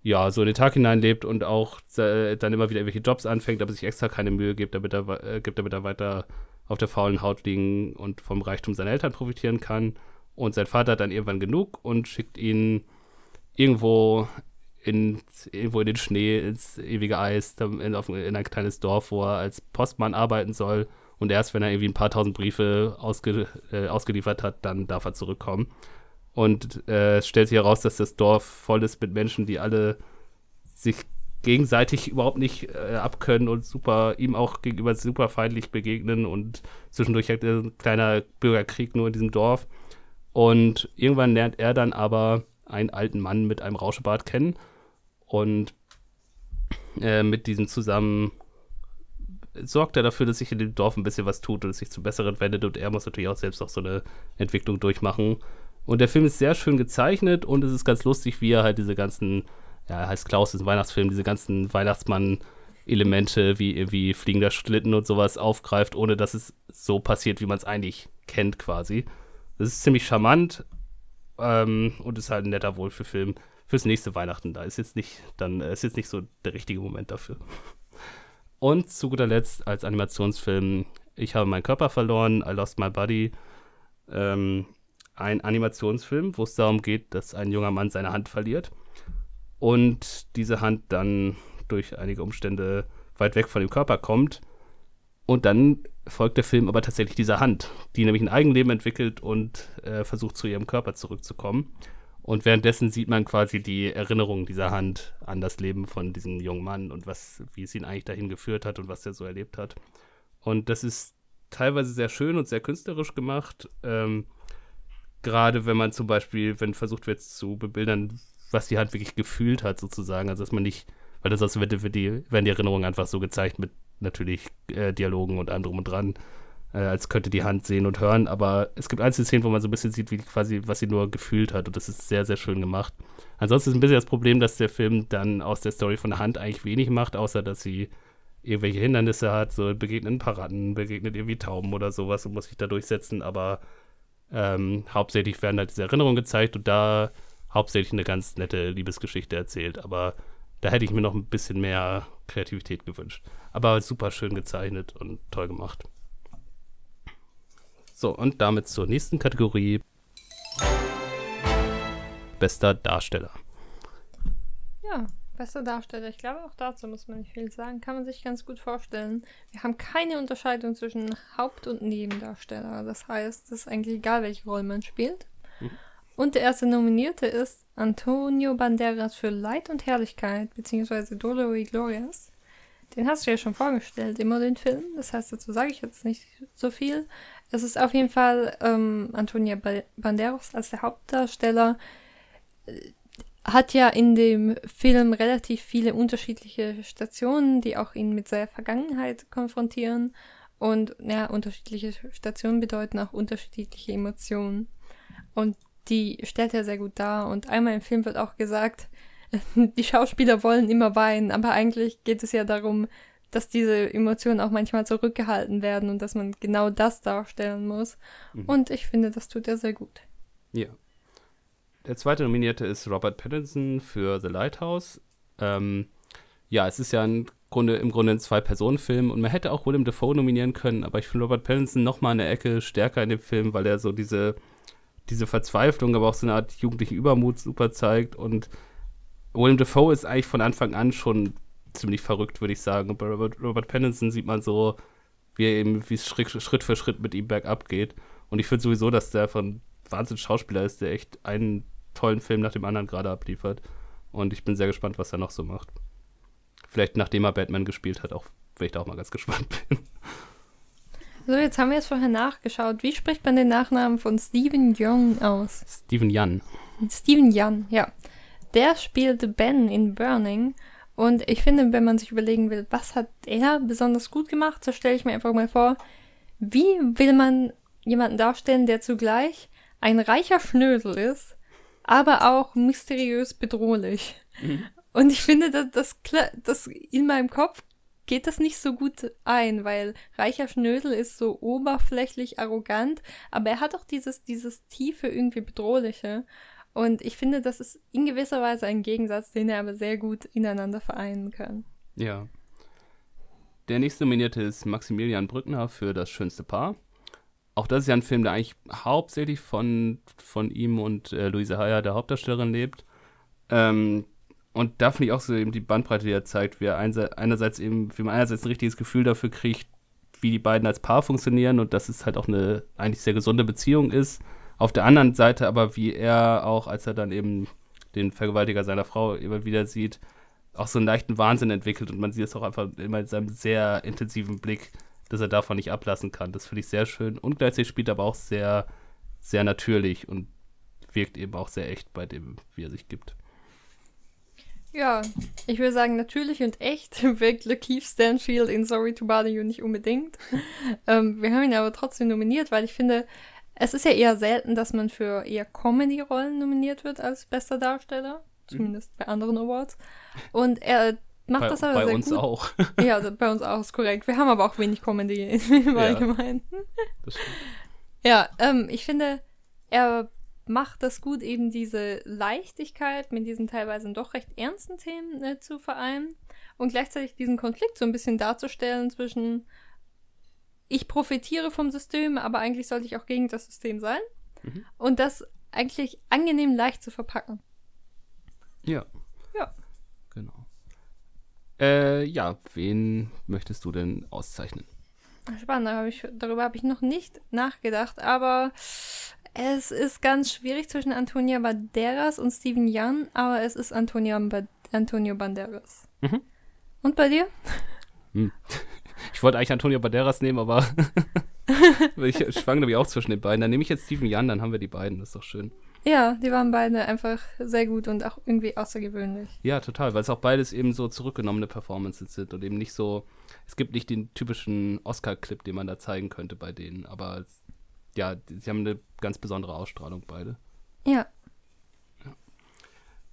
S1: ja, so in den Tag hineinlebt und auch äh, dann immer wieder irgendwelche Jobs anfängt, aber sich extra keine Mühe gibt, damit er, äh, gibt, damit er weiter auf der faulen Haut liegen und vom Reichtum seiner Eltern profitieren kann. Und sein Vater hat dann irgendwann genug und schickt ihn irgendwo in, irgendwo in den Schnee, ins ewige Eis, in, auf, in ein kleines Dorf, wo er als Postmann arbeiten soll. Und erst wenn er irgendwie ein paar tausend Briefe ausge, äh, ausgeliefert hat, dann darf er zurückkommen. Und äh, es stellt sich heraus, dass das Dorf voll ist mit Menschen, die alle sich gegenseitig überhaupt nicht äh, abkönnen und super ihm auch gegenüber super feindlich begegnen und zwischendurch halt ein kleiner Bürgerkrieg nur in diesem Dorf. Und irgendwann lernt er dann aber einen alten Mann mit einem Rauschebart kennen und äh, mit diesem zusammen sorgt er dafür, dass sich in dem Dorf ein bisschen was tut und es sich zum Besseren wendet und er muss natürlich auch selbst auch so eine Entwicklung durchmachen. Und der Film ist sehr schön gezeichnet und es ist ganz lustig, wie er halt diese ganzen, ja, er heißt Klaus, ist ein Weihnachtsfilm, diese ganzen Elemente wie irgendwie fliegender Schlitten und sowas aufgreift, ohne dass es so passiert, wie man es eigentlich kennt quasi. Das ist ziemlich charmant ähm, und ist halt ein netter Wohlfühlfilm fürs nächste Weihnachten. Da ist jetzt nicht, dann ist jetzt nicht so der richtige Moment dafür. Und zu guter Letzt als Animationsfilm Ich habe meinen Körper verloren, I Lost My Body. Ähm, ein Animationsfilm, wo es darum geht, dass ein junger Mann seine Hand verliert und diese Hand dann durch einige Umstände weit weg von dem Körper kommt. Und dann folgt der Film aber tatsächlich dieser Hand, die nämlich ein Eigenleben entwickelt und äh, versucht zu ihrem Körper zurückzukommen. Und währenddessen sieht man quasi die Erinnerung dieser Hand an das Leben von diesem jungen Mann und was, wie es ihn eigentlich dahin geführt hat und was er so erlebt hat. Und das ist teilweise sehr schön und sehr künstlerisch gemacht. Ähm, Gerade wenn man zum Beispiel, wenn versucht wird zu bebildern, was die Hand wirklich gefühlt hat, sozusagen. Also dass man nicht, weil das sonst wird, wird die, werden die Erinnerungen einfach so gezeigt mit natürlich äh, Dialogen und drum und dran, äh, als könnte die Hand sehen und hören. Aber es gibt einzelne Szenen, wo man so ein bisschen sieht, wie quasi, was sie nur gefühlt hat. Und das ist sehr, sehr schön gemacht. Ansonsten ist ein bisschen das Problem, dass der Film dann aus der Story von der Hand eigentlich wenig macht, außer dass sie irgendwelche Hindernisse hat, so begegnet ein paar Ratten, begegnet irgendwie Tauben oder sowas und muss sich da durchsetzen, aber ähm, hauptsächlich werden halt diese Erinnerungen gezeigt und da hauptsächlich eine ganz nette Liebesgeschichte erzählt, aber da hätte ich mir noch ein bisschen mehr Kreativität gewünscht. Aber super schön gezeichnet und toll gemacht. So, und damit zur nächsten Kategorie. Bester Darsteller.
S2: Ja, Bester Darsteller. Ich glaube, auch dazu muss man nicht viel sagen. Kann man sich ganz gut vorstellen. Wir haben keine Unterscheidung zwischen Haupt- und Nebendarsteller. Das heißt, es ist eigentlich egal, welche Rolle man spielt. Mhm. Und der erste Nominierte ist Antonio Banderas für Leid und Herrlichkeit, beziehungsweise Dolor y Glorias. Den hast du ja schon vorgestellt, immer den Film. Das heißt, dazu sage ich jetzt nicht so viel. Es ist auf jeden Fall ähm, Antonio Banderas als der Hauptdarsteller hat ja in dem Film relativ viele unterschiedliche Stationen, die auch ihn mit seiner Vergangenheit konfrontieren. Und ja, unterschiedliche Stationen bedeuten auch unterschiedliche Emotionen. Und die stellt er sehr gut dar. Und einmal im Film wird auch gesagt, [laughs] die Schauspieler wollen immer weinen, aber eigentlich geht es ja darum, dass diese Emotionen auch manchmal zurückgehalten werden und dass man genau das darstellen muss. Mhm. Und ich finde, das tut er sehr gut.
S1: Ja, der zweite Nominierte ist Robert Pattinson für The Lighthouse. Ähm, ja, es ist ja ein Grunde, im Grunde ein Zwei-Personen-Film und man hätte auch Willem Dafoe nominieren können, aber ich finde Robert Pattinson noch mal eine Ecke stärker in dem Film, weil er so diese, diese Verzweiflung, aber auch so eine Art jugendlichen Übermut super zeigt und Willem Dafoe ist eigentlich von Anfang an schon ziemlich verrückt, würde ich sagen. Und bei Robert, Robert Pattinson sieht man so, wie er eben, wie es Schritt, Schritt für Schritt mit ihm bergab geht. Und ich finde sowieso, dass der von Wahnsinn Schauspieler ist, der echt einen tollen Film nach dem anderen gerade abliefert. Und ich bin sehr gespannt, was er noch so macht. Vielleicht nachdem er Batman gespielt hat, auch, weil ich da auch mal ganz gespannt [laughs] bin.
S2: So, jetzt haben wir jetzt vorher nachgeschaut. Wie spricht man den Nachnamen von Steven Young aus?
S1: Steven Yan.
S2: Steven Yan, ja. Der spielte Ben in Burning. Und ich finde, wenn man sich überlegen will, was hat er besonders gut gemacht, so stelle ich mir einfach mal vor, wie will man jemanden darstellen, der zugleich ein reicher Schnösel ist, aber auch mysteriös bedrohlich. Mhm. Und ich finde, dass das, das in meinem Kopf geht das nicht so gut ein, weil Reicher Schnödel ist so oberflächlich arrogant, aber er hat auch dieses, dieses tiefe, irgendwie bedrohliche. Und ich finde, das ist in gewisser Weise ein Gegensatz, den er aber sehr gut ineinander vereinen kann.
S1: Ja. Der nächste Nominierte ist Maximilian Brückner für das schönste Paar auch das ist ja ein Film, der eigentlich hauptsächlich von, von ihm und äh, Luise Heyer, der Hauptdarstellerin, lebt. Ähm, und da finde ich auch so eben die Bandbreite, die er zeigt, wie er einerseits eben, wie man einerseits ein richtiges Gefühl dafür kriegt, wie die beiden als Paar funktionieren und dass es halt auch eine eigentlich sehr gesunde Beziehung ist. Auf der anderen Seite aber, wie er auch, als er dann eben den Vergewaltiger seiner Frau immer wieder sieht, auch so einen leichten Wahnsinn entwickelt und man sieht es auch einfach immer in seinem sehr intensiven Blick, dass er davon nicht ablassen kann. Das finde ich sehr schön. Und gleichzeitig spielt er aber auch sehr, sehr natürlich und wirkt eben auch sehr echt bei dem, wie er sich gibt.
S2: Ja, ich würde sagen, natürlich und echt [laughs] wirkt Lakeith Stanfield in Sorry to Bother You nicht unbedingt. [laughs] ähm, wir haben ihn aber trotzdem nominiert, weil ich finde, es ist ja eher selten, dass man für eher Comedy-Rollen nominiert wird als bester Darsteller. Zumindest mhm. bei anderen Awards. Und er macht
S1: bei,
S2: das aber
S1: bei
S2: sehr
S1: uns
S2: gut.
S1: auch. [laughs]
S2: Ja, also bei uns auch ist korrekt. Wir haben aber auch wenig Comedy [laughs] im
S1: Ja.
S2: Allgemeinen.
S1: Das stimmt.
S2: Ja, ähm, ich finde, er macht das gut, eben diese Leichtigkeit mit diesen teilweise doch recht ernsten Themen äh, zu vereinen und gleichzeitig diesen Konflikt so ein bisschen darzustellen zwischen ich profitiere vom System, aber eigentlich sollte ich auch gegen das System sein
S1: Mhm.
S2: und das eigentlich angenehm leicht zu verpacken.
S1: Ja.
S2: Ja.
S1: Genau. Äh, ja, wen möchtest du denn auszeichnen?
S2: Spannend, hab ich, darüber habe ich noch nicht nachgedacht, aber es ist ganz schwierig zwischen Antonia Banderas und Steven Yeun, aber es ist Antonia ba Antonio Banderas.
S1: Mhm.
S2: Und bei dir?
S1: Ich wollte eigentlich Antonio Banderas nehmen, aber [laughs] ich schwang nämlich auch zwischen den beiden. Dann nehme ich jetzt Steven Jan, dann haben wir die beiden. Das ist doch schön.
S2: Ja, die waren beide einfach sehr gut und auch irgendwie außergewöhnlich.
S1: Ja, total, weil es auch beides eben so zurückgenommene Performances sind und eben nicht so, es gibt nicht den typischen Oscar-Clip, den man da zeigen könnte bei denen, aber ja, sie haben eine ganz besondere Ausstrahlung beide.
S2: Ja,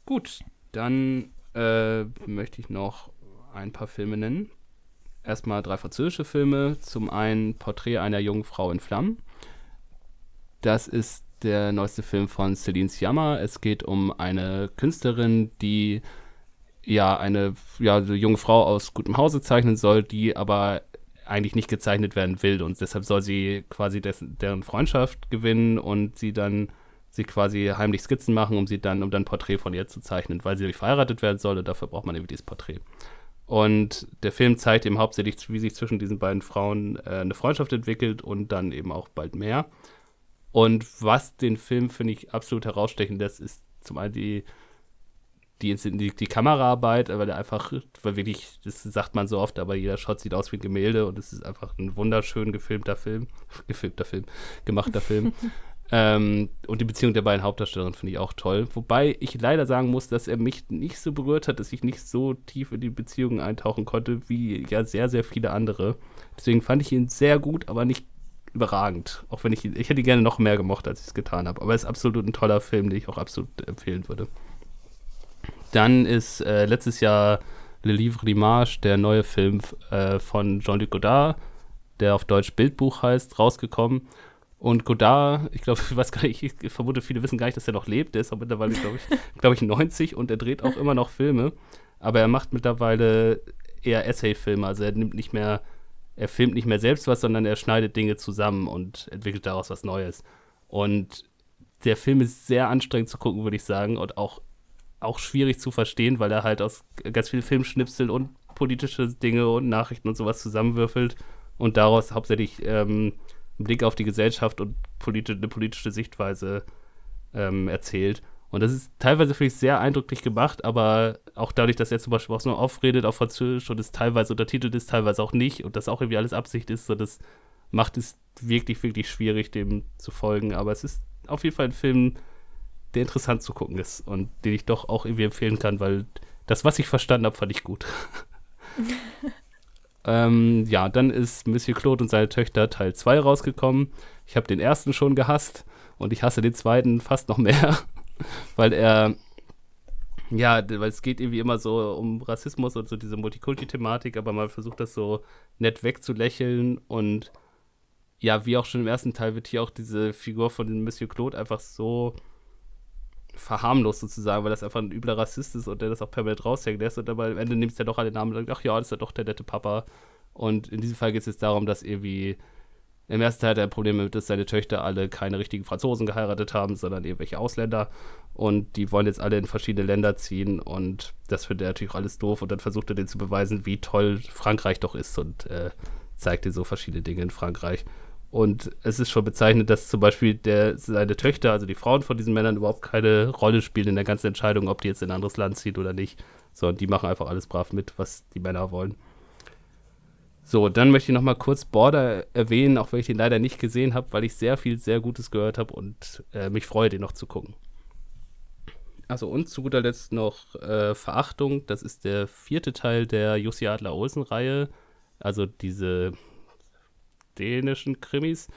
S1: Gut, dann äh, möchte ich noch ein paar Filme nennen. Erstmal drei französische Filme. Zum einen Porträt einer jungen Frau in Flammen. Das ist der neueste Film von Celine Sciamma. Es geht um eine Künstlerin, die ja eine ja, junge Frau aus gutem Hause zeichnen soll, die aber eigentlich nicht gezeichnet werden will und deshalb soll sie quasi dessen, deren Freundschaft gewinnen und sie dann sie quasi heimlich Skizzen machen, um sie dann, um dann ein Porträt von ihr zu zeichnen, weil sie verheiratet werden soll und dafür braucht man eben dieses Porträt. Und der Film zeigt eben hauptsächlich, wie sich zwischen diesen beiden Frauen äh, eine Freundschaft entwickelt und dann eben auch bald mehr. Und was den Film, finde ich, absolut herausstechen lässt, ist zum einen die, die, die, die Kameraarbeit, weil er einfach, weil wirklich, das sagt man so oft, aber jeder Shot sieht aus wie ein Gemälde und es ist einfach ein wunderschön gefilmter Film, [laughs] gefilmter Film, gemachter Film. [laughs] ähm, und die Beziehung der beiden Hauptdarstellerinnen finde ich auch toll. Wobei ich leider sagen muss, dass er mich nicht so berührt hat, dass ich nicht so tief in die Beziehungen eintauchen konnte, wie ja sehr, sehr viele andere. Deswegen fand ich ihn sehr gut, aber nicht überragend. Auch wenn ich ihn, ich hätte ihn gerne noch mehr gemocht, als ich es getan habe. Aber es ist absolut ein toller Film, den ich auch absolut empfehlen würde. Dann ist äh, letztes Jahr Le Livre d'Image, der neue Film äh, von Jean-Luc Godard, der auf Deutsch Bildbuch heißt, rausgekommen. Und Godard, ich glaube, [laughs] ich weiß gar nicht, ich vermute, viele wissen gar nicht, dass er noch lebt. Der ist auch mittlerweile, glaube ich, [laughs] glaube ich, 90 und er dreht auch immer noch Filme. Aber er macht mittlerweile eher Essay-Filme. Also er nimmt nicht mehr, er filmt nicht mehr selbst was, sondern er schneidet Dinge zusammen und entwickelt daraus was Neues. Und der Film ist sehr anstrengend zu gucken, würde ich sagen, und auch, auch schwierig zu verstehen, weil er halt aus ganz viel Filmschnipsel und politische Dinge und Nachrichten und sowas zusammenwürfelt und daraus hauptsächlich ähm, einen Blick auf die Gesellschaft und politi eine politische Sichtweise ähm, erzählt. Und das ist teilweise finde ich sehr eindrücklich gemacht, aber auch dadurch, dass er zum Beispiel auch so aufredet auf Französisch und es teilweise untertitelt ist, teilweise auch nicht und das auch irgendwie alles Absicht ist, so das macht es wirklich, wirklich schwierig, dem zu folgen. Aber es ist auf jeden Fall ein Film, der interessant zu gucken ist und den ich doch auch irgendwie empfehlen kann, weil das, was ich verstanden habe, fand ich gut. [laughs] ähm, ja, dann ist Monsieur Claude und seine Töchter Teil 2 rausgekommen. Ich habe den ersten schon gehasst und ich hasse den zweiten fast noch mehr, [laughs] weil er ja, weil es geht irgendwie immer so um Rassismus und so diese Multikulti-Thematik, aber man versucht das so nett wegzulächeln und ja, wie auch schon im ersten Teil wird hier auch diese Figur von Monsieur Claude einfach so verharmlost sozusagen, weil das einfach ein übler Rassist ist und der das auch permanent raushängen lässt und aber am Ende nimmt es ja doch alle Namen und sagt, ach ja, das ist ja doch der nette Papa. Und in diesem Fall geht es jetzt darum, dass irgendwie im ersten Teil hat er ein Problem damit, dass seine Töchter alle keine richtigen Franzosen geheiratet haben, sondern irgendwelche Ausländer. Und die wollen jetzt alle in verschiedene Länder ziehen. Und das findet er natürlich auch alles doof. Und dann versucht er denen zu beweisen, wie toll Frankreich doch ist und äh, zeigt dir so verschiedene Dinge in Frankreich. Und es ist schon bezeichnend, dass zum Beispiel der, seine Töchter, also die Frauen von diesen Männern, überhaupt keine Rolle spielen in der ganzen Entscheidung, ob die jetzt in ein anderes Land ziehen oder nicht. Sondern die machen einfach alles brav mit, was die Männer wollen. So, dann möchte ich noch mal kurz Border erwähnen, auch wenn ich den leider nicht gesehen habe, weil ich sehr viel, sehr Gutes gehört habe und äh, mich freue, den noch zu gucken. Also und zu guter Letzt noch äh, Verachtung. Das ist der vierte Teil der Jussi Adler Olsen-Reihe. Also diese dänischen Krimis.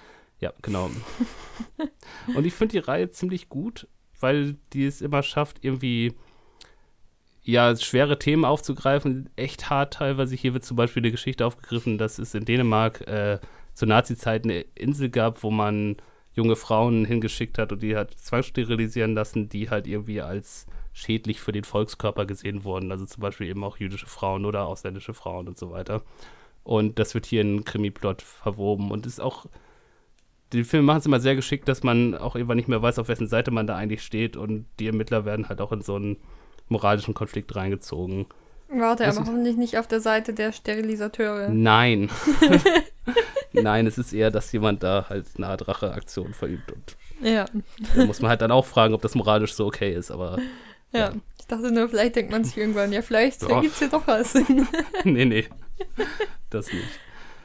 S1: Ja, genau. [laughs] und ich finde die Reihe ziemlich gut, weil die es immer schafft, irgendwie ja, schwere Themen aufzugreifen, echt hart teilweise. Hier wird zum Beispiel eine Geschichte aufgegriffen, dass es in Dänemark äh, zur Nazi-Zeit eine Insel gab, wo man junge Frauen hingeschickt hat und die hat zwangssterilisieren lassen, die halt irgendwie als schädlich für den Volkskörper gesehen wurden. Also zum Beispiel eben auch jüdische Frauen oder ausländische Frauen und so weiter. Und das wird hier in Krimi-Plot verwoben und ist auch. Die Filme machen es immer sehr geschickt, dass man auch irgendwann nicht mehr weiß, auf wessen Seite man da eigentlich steht und die Ermittler werden halt auch in so einen moralischen Konflikt reingezogen.
S2: Warte, aber hoffentlich nicht auf der Seite der Sterilisateure.
S1: Nein. [laughs] Nein, es ist eher, dass jemand da halt eine Art Racheaktion verübt und
S2: Ja.
S1: da muss man halt dann auch fragen, ob das moralisch so okay ist, aber
S2: Ja.
S1: Ja.
S2: Ich dachte nur, vielleicht denkt man sich irgendwann, ja, vielleicht
S1: Ja.
S2: ergibt es hier doch was [laughs] [laughs]
S1: nee, nee. Das nicht.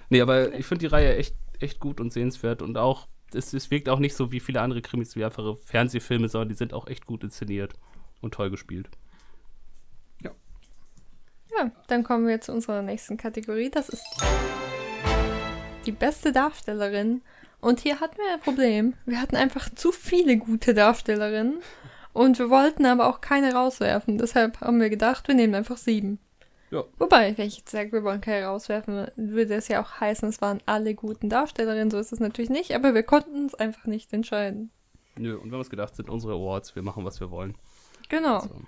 S1: Nee, aber ich finde die Reihe echt, echt gut und sehenswert und auch, es, es wirkt auch nicht so wie viele andere Krimis wie einfache Fernsehfilme, sondern die sind auch echt gut inszeniert und toll gespielt.
S2: Ja, dann kommen wir zu unserer nächsten Kategorie. Das ist die beste Darstellerin. Und hier hatten wir ein Problem. Wir hatten einfach zu viele gute Darstellerinnen. Und wir wollten aber auch keine rauswerfen. Deshalb haben wir gedacht, wir nehmen einfach sieben.
S1: Ja.
S2: Wobei, wenn ich jetzt sage, wir wollen keine rauswerfen, würde es ja auch heißen, es waren alle guten Darstellerinnen. So ist es natürlich nicht. Aber wir konnten uns einfach nicht entscheiden.
S1: Nö, und wir haben uns gedacht, sind unsere Awards, wir machen, was wir wollen.
S2: Genau.
S1: So.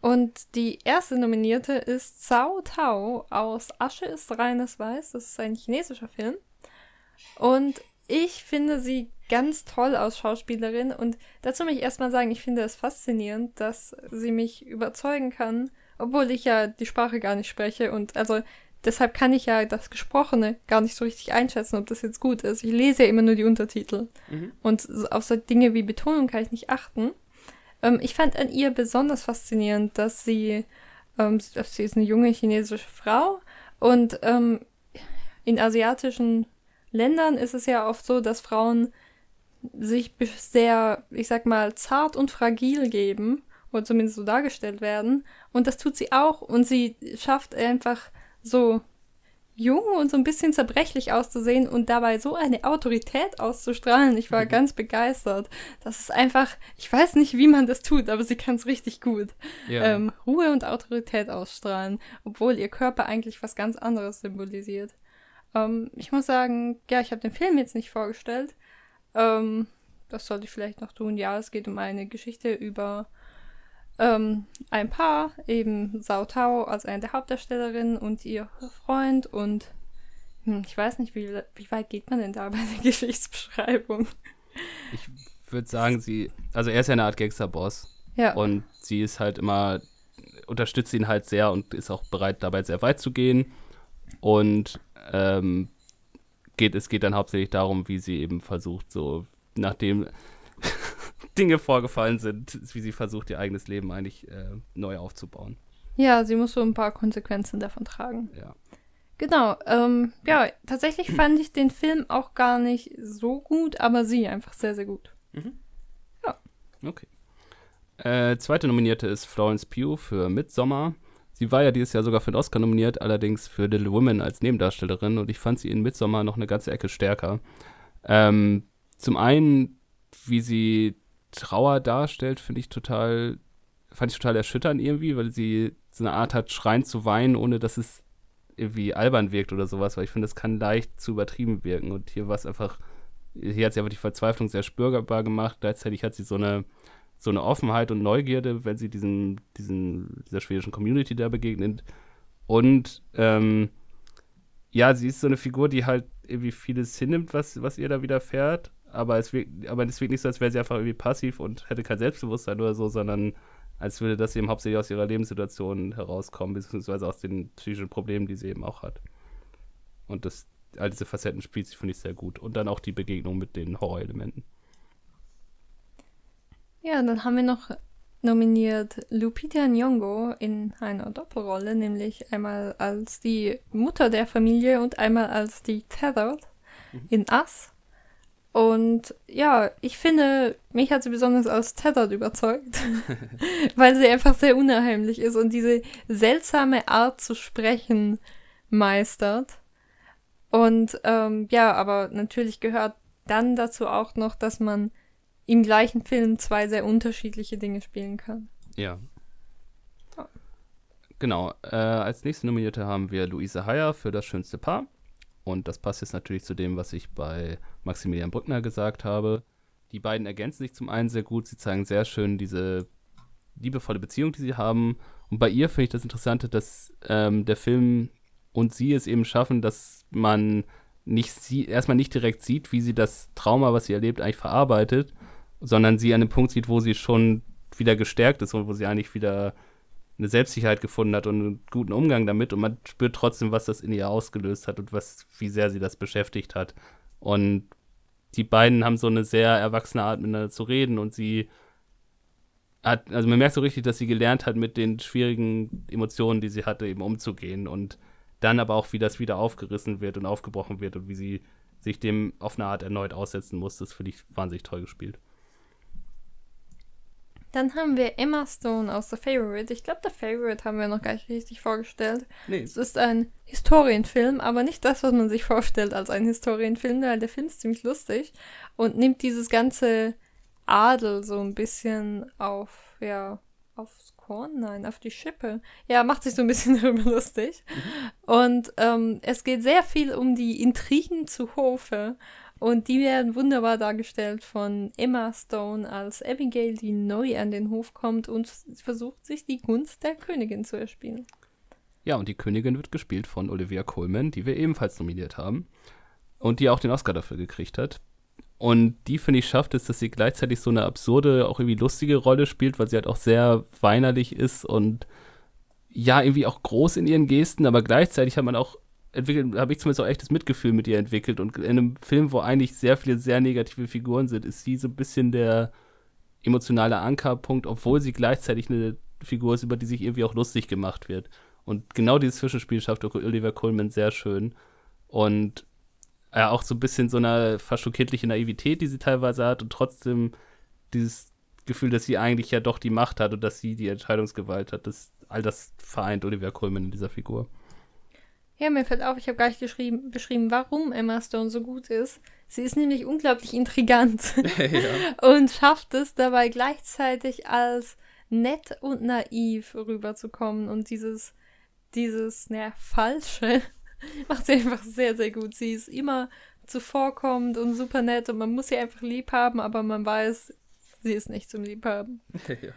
S2: Und die erste Nominierte ist Cao Tao aus Asche ist reines Weiß. Das ist ein chinesischer Film. Und ich finde sie ganz toll als Schauspielerin. Und dazu möchte ich erstmal sagen, ich finde es faszinierend, dass sie mich überzeugen kann, obwohl ich ja die Sprache gar nicht spreche. Und also deshalb kann ich ja das Gesprochene gar nicht so richtig einschätzen, ob das jetzt gut ist. Ich lese ja immer nur die Untertitel.
S1: Mhm.
S2: Und auf so Dinge wie Betonung kann ich nicht achten. Ähm, ich fand an ihr besonders faszinierend, dass sie, ähm, sie ist eine junge chinesische Frau und ähm, in asiatischen Ländern ist es ja oft so, dass Frauen sich sehr, ich sag mal, zart und fragil geben oder zumindest so dargestellt werden. Und das tut sie auch und sie schafft einfach so jung und so ein bisschen zerbrechlich auszusehen und dabei so eine Autorität auszustrahlen. Ich war
S1: Mhm.
S2: ganz begeistert. Das ist einfach, ich weiß nicht, wie man das tut, aber sie kann es richtig gut.
S1: Ja.
S2: Ähm, Ruhe und Autorität ausstrahlen, obwohl ihr Körper eigentlich was ganz anderes symbolisiert. Ähm, ich muss sagen, ja, ich habe den Film jetzt nicht vorgestellt. Ähm, das sollte ich vielleicht noch tun. Ja, es geht um eine Geschichte über ähm, ein Paar, eben Sao Tao als eine der Hauptdarstellerinnen und ihr Freund und hm, ich weiß nicht, wie, wie weit geht man denn da bei der [laughs] Geschichtsbeschreibung?
S1: Ich würde sagen, sie, also er ist ja eine Art Gangsterboss
S2: Ja,
S1: und sie ist halt immer, unterstützt ihn halt sehr und ist auch bereit, dabei sehr weit zu gehen. Und ähm, geht, es geht dann hauptsächlich darum, wie sie eben versucht, so nachdem [laughs] Dinge vorgefallen sind, wie sie versucht, ihr eigenes Leben eigentlich äh, neu aufzubauen.
S2: ja, sie muss so ein paar Konsequenzen davon tragen.
S1: Ja.
S2: Genau, ähm, ja, tatsächlich fand ich den Film auch gar nicht so gut, aber sie einfach sehr, sehr gut.
S1: Okay. Äh, zweite Nominierte ist Florence Pugh für Midsommar. Sie war ja dieses Jahr sogar für den Oscar nominiert, allerdings für Little Women als Nebendarstellerin und ich fand sie in Midsommar noch eine ganze Ecke stärker. Ähm, zum einen, wie sie Trauer darstellt, finde ich total, fand ich total erschütternd irgendwie, weil sie so eine Art hat, schreien zu weinen, ohne dass es irgendwie albern wirkt oder sowas, weil ich finde, das kann leicht zu übertrieben wirken und hier war es einfach, hier hat sie einfach die Verzweiflung sehr spürbar gemacht, gleichzeitig hat sie so eine so eine Offenheit und Neugierde, wenn sie diesen, diesen, dieser schwedischen Community da begegnet. Und ähm, ja, sie ist so eine Figur, die halt irgendwie vieles hinnimmt, was, was ihr da widerfährt. Aber es wirkt, aber es wirkt nicht so, als wäre sie einfach irgendwie passiv und hätte kein Selbstbewusstsein oder so, sondern als würde das eben hauptsächlich aus ihrer Lebenssituation herauskommen, beziehungsweise aus den psychischen Problemen, die sie eben auch hat. Und das, all diese Facetten spielt sie, finde ich, sehr gut. Und dann auch die Begegnung mit den Horrorelementen.
S2: Ja, dann haben wir noch nominiert Lupita Nyong'o in einer Doppelrolle, nämlich einmal als die Mutter der Familie und einmal als die Tethered in Us. Und ja, ich finde, mich hat sie besonders als Tethered überzeugt, [laughs] weil sie einfach sehr unheimlich ist und diese seltsame Art zu sprechen meistert. Und ähm, ja, aber natürlich gehört dann dazu auch noch, dass man im gleichen Film zwei sehr unterschiedliche Dinge spielen kann.
S1: Ja. Genau. Äh, als nächste Nominierte haben wir Luise Heyer für das schönste Paar. Und das passt jetzt natürlich zu dem, was ich bei Maximilian Brückner gesagt habe. Die beiden ergänzen sich zum einen sehr gut. Sie zeigen sehr schön diese liebevolle Beziehung, die sie haben. Und bei ihr finde ich das Interessante, dass ähm, der Film und sie es eben schaffen, dass man nicht sie erstmal nicht direkt sieht, wie sie das Trauma, was sie erlebt, eigentlich verarbeitet, sondern sie an dem Punkt sieht, wo sie schon wieder gestärkt ist und wo sie eigentlich wieder eine Selbstsicherheit gefunden hat und einen guten Umgang damit und man spürt trotzdem, was das in ihr ausgelöst hat und was, wie sehr sie das beschäftigt hat. Und die beiden haben so eine sehr erwachsene Art, miteinander zu reden und sie hat, also man merkt so richtig, dass sie gelernt hat, mit den schwierigen Emotionen, die sie hatte, eben umzugehen und dann aber auch, wie das wieder aufgerissen wird und aufgebrochen wird und wie sie sich dem auf eine Art erneut aussetzen muss, das finde ich wahnsinnig toll gespielt.
S2: Dann haben wir Emma Stone aus The Favorite. Ich glaube, The Favorite haben wir noch gar nicht richtig vorgestellt. Nee. Es ist ein Historienfilm, aber nicht das, was man sich vorstellt als ein Historienfilm, weil der Film ist ziemlich lustig und nimmt dieses ganze Adel so ein bisschen auf, ja, aufs Korn? Nein, auf die Schippe. Ja, macht sich so ein bisschen [laughs] darüber lustig. Mhm. Und ähm, es geht sehr viel um die Intrigen zu Hofe und die werden wunderbar dargestellt von Emma Stone als Abigail, die neu an den Hof kommt und versucht, sich die Gunst der Königin zu erspielen.
S1: Ja, und die Königin wird gespielt von Olivia Colman, die wir ebenfalls nominiert haben. Und die auch den Oscar dafür gekriegt hat. Und die, finde ich, schafft es, dass sie gleichzeitig so eine absurde, auch irgendwie lustige Rolle spielt, weil sie halt auch sehr weinerlich ist und ja, irgendwie auch groß in ihren Gesten, aber gleichzeitig hat man auch entwickelt, habe ich zumindest auch echtes Mitgefühl mit ihr entwickelt. Und in einem Film, wo eigentlich sehr viele sehr negative Figuren sind, ist sie so ein bisschen der emotionale Ankerpunkt, obwohl sie gleichzeitig eine Figur ist, über die sich irgendwie auch lustig gemacht wird. Und genau dieses Zwischenspiel schafft Oliver Coleman sehr schön. Und ja, auch so ein bisschen so eine fast schon kindliche Naivität, die sie teilweise hat und trotzdem dieses Gefühl, dass sie eigentlich ja doch die Macht hat und dass sie die Entscheidungsgewalt hat. Das, all das vereint Oliver Coleman in dieser Figur.
S2: Ja, mir fällt auf, ich habe gar nicht geschrieben, beschrieben, warum Emma Stone so gut ist. Sie ist nämlich unglaublich intrigant [laughs] ja. und schafft es dabei gleichzeitig als nett und naiv rüberzukommen und dieses, dieses, naja, falsche [laughs] macht sie einfach sehr, sehr gut. Sie ist immer zuvorkommend und super nett und man muss sie einfach lieb haben, aber man weiß, sie ist nicht zum Liebhaben. [laughs] ja.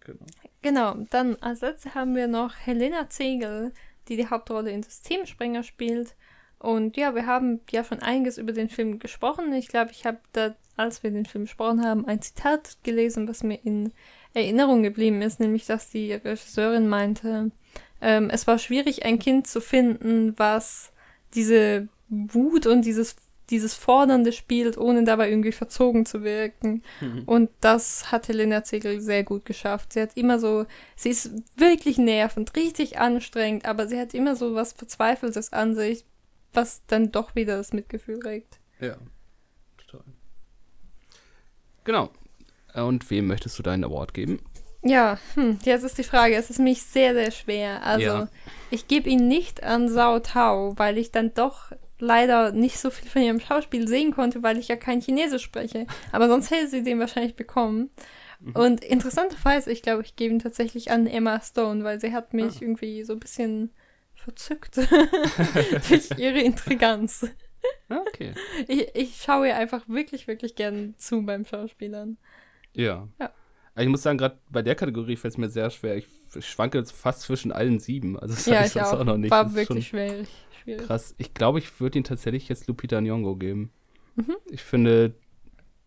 S2: Genau. Genau, dann als letzte haben wir noch Helena Zegel, die die Hauptrolle in Systemsprenger spielt. Und ja, wir haben ja schon einiges über den Film gesprochen. Ich glaube, ich habe da, als wir den Film gesprochen haben, ein Zitat gelesen, was mir in Erinnerung geblieben ist, nämlich dass die Regisseurin meinte, ähm, es war schwierig, ein Kind zu finden, was diese Wut und dieses dieses Fordernde spielt, ohne dabei irgendwie verzogen zu wirken. Mhm. Und das hat Helena Zegel sehr gut geschafft. Sie hat immer so, sie ist wirklich nervend, richtig anstrengend, aber sie hat immer so was Verzweifeltes an sich, was dann doch wieder das Mitgefühl regt.
S1: Ja, total. Genau. Und wem möchtest du deinen Award geben?
S2: Ja, hm, jetzt ist die Frage, es ist mich sehr, sehr schwer. Also, ja. ich gebe ihn nicht an Sao Tao, weil ich dann doch leider nicht so viel von ihrem Schauspiel sehen konnte, weil ich ja kein Chinesisch spreche. Aber sonst hätte sie den wahrscheinlich bekommen. Mhm. Und interessanterweise, ich glaube, ich gebe ihn tatsächlich an Emma Stone, weil sie hat mich ah. irgendwie so ein bisschen verzückt [laughs] durch ihre Intriganz. Okay. Ich, ich schaue ihr einfach wirklich, wirklich gern zu beim Schauspielern.
S1: Ja. ja. Ich muss sagen, gerade bei der Kategorie fällt es mir sehr schwer. Ich schwanke jetzt fast zwischen allen sieben. Also das
S2: ja, ich, ich auch. auch noch nicht. War wirklich schwierig
S1: schwierig. Krass. Ich glaube, ich würde ihn tatsächlich jetzt Lupita Nyong'o geben. Mhm. Ich finde,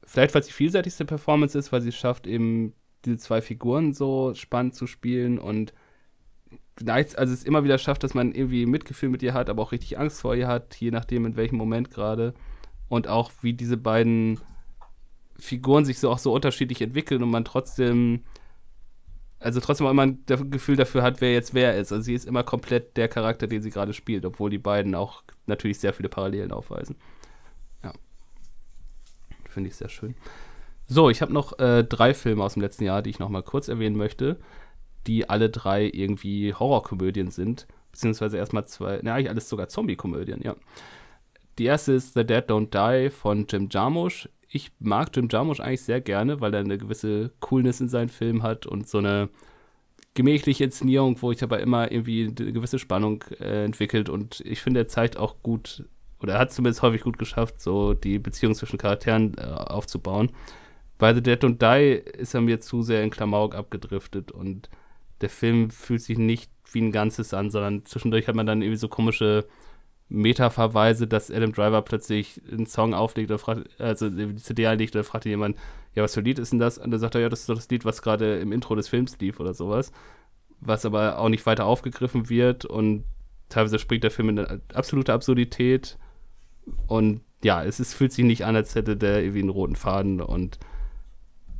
S1: vielleicht weil es die vielseitigste Performance ist, weil sie es schafft, eben diese zwei Figuren so spannend zu spielen und also es immer wieder schafft, dass man irgendwie Mitgefühl mit ihr hat, aber auch richtig Angst vor ihr hat, je nachdem in welchem Moment gerade. Und auch wie diese beiden Figuren sich so auch so unterschiedlich entwickeln und man trotzdem also trotzdem immer ein Gefühl dafür hat, wer jetzt wer ist. Also sie ist immer komplett der Charakter, den sie gerade spielt, obwohl die beiden auch natürlich sehr viele Parallelen aufweisen. Ja. Finde ich sehr schön. So, ich habe noch äh, drei Filme aus dem letzten Jahr, die ich noch mal kurz erwähnen möchte, die alle drei irgendwie Horrorkomödien sind. Beziehungsweise erstmal zwei, ne, eigentlich alles sogar Zombie-Komödien, ja. Die erste ist The Dead Don't Die von Jim Jarmusch ich mag Jim Jarmusch eigentlich sehr gerne, weil er eine gewisse Coolness in seinen Filmen hat und so eine, gemächliche Inszenierung, wo ich aber immer irgendwie eine gewisse Spannung äh, entwickelt und ich finde, er zeigt auch gut, oder er hat zumindest häufig gut geschafft, so die Beziehung zwischen Charakteren äh, aufzubauen. Bei The Dead Don't Die ist er mir zu sehr in Klamauk abgedriftet und der Film fühlt sich nicht wie ein Ganzes an, sondern zwischendurch hat man dann irgendwie so komische Meta-Verweise, dass Adam Driver plötzlich einen Song auflegt oder fragt, also die CD einlegt oder fragt jemand, ja, was für ein Lied ist denn das? Und dann sagt er, ja, das ist doch das Lied, was gerade im Intro des Films lief oder sowas. Was aber auch nicht weiter aufgegriffen wird und teilweise springt der Film in eine absolute Absurdität. Und ja, es ist, fühlt sich nicht an, als hätte der irgendwie einen roten Faden und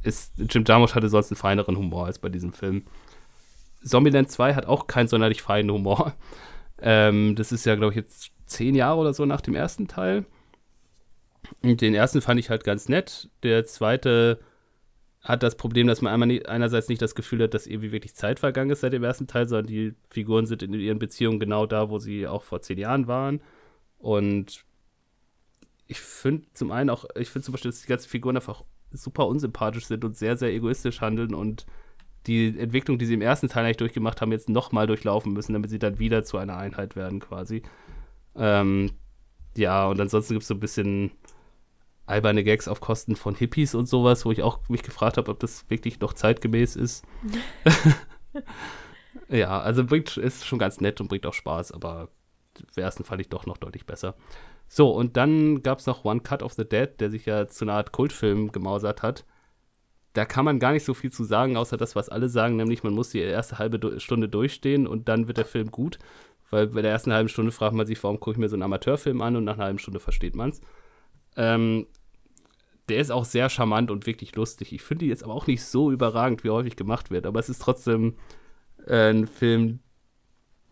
S1: ist, Jim Jarmusch hatte sonst einen feineren Humor als bei diesem Film. Zombieland 2 hat auch keinen sonderlich feinen Humor. Ähm, das ist ja, glaube ich, jetzt zehn Jahre oder so nach dem ersten Teil. Und den ersten fand ich halt ganz nett. Der zweite hat das Problem, dass man nie, einerseits nicht das Gefühl hat, dass irgendwie wirklich Zeit vergangen ist seit dem ersten Teil, sondern die Figuren sind in ihren Beziehungen genau da, wo sie auch vor zehn Jahren waren. Und ich finde zum einen auch, ich finde zum Beispiel, dass die ganzen Figuren einfach super unsympathisch sind und sehr, sehr egoistisch handeln und die Entwicklung, die sie im ersten Teil eigentlich durchgemacht haben, jetzt nochmal durchlaufen müssen, damit sie dann wieder zu einer Einheit werden, quasi. Ähm, ja, und ansonsten gibt es so ein bisschen alberne Gags auf Kosten von Hippies und sowas, wo ich auch mich gefragt habe, ob das wirklich noch zeitgemäß ist. [laughs] ja, also bringt, ist schon ganz nett und bringt auch Spaß, aber den ersten fand ich doch noch deutlich besser. So, und dann gab es noch One Cut of the Dead, der sich ja zu einer Art Kultfilm gemausert hat. Da kann man gar nicht so viel zu sagen, außer das, was alle sagen, nämlich man muss die erste halbe Stunde durchstehen und dann wird der Film gut. Weil bei der ersten halben Stunde fragt man sich, warum gucke ich mir so einen Amateurfilm an und nach einer halben Stunde versteht man es. Ähm, der ist auch sehr charmant und wirklich lustig. Ich finde die jetzt aber auch nicht so überragend, wie häufig gemacht wird. Aber es ist trotzdem äh, ein Film,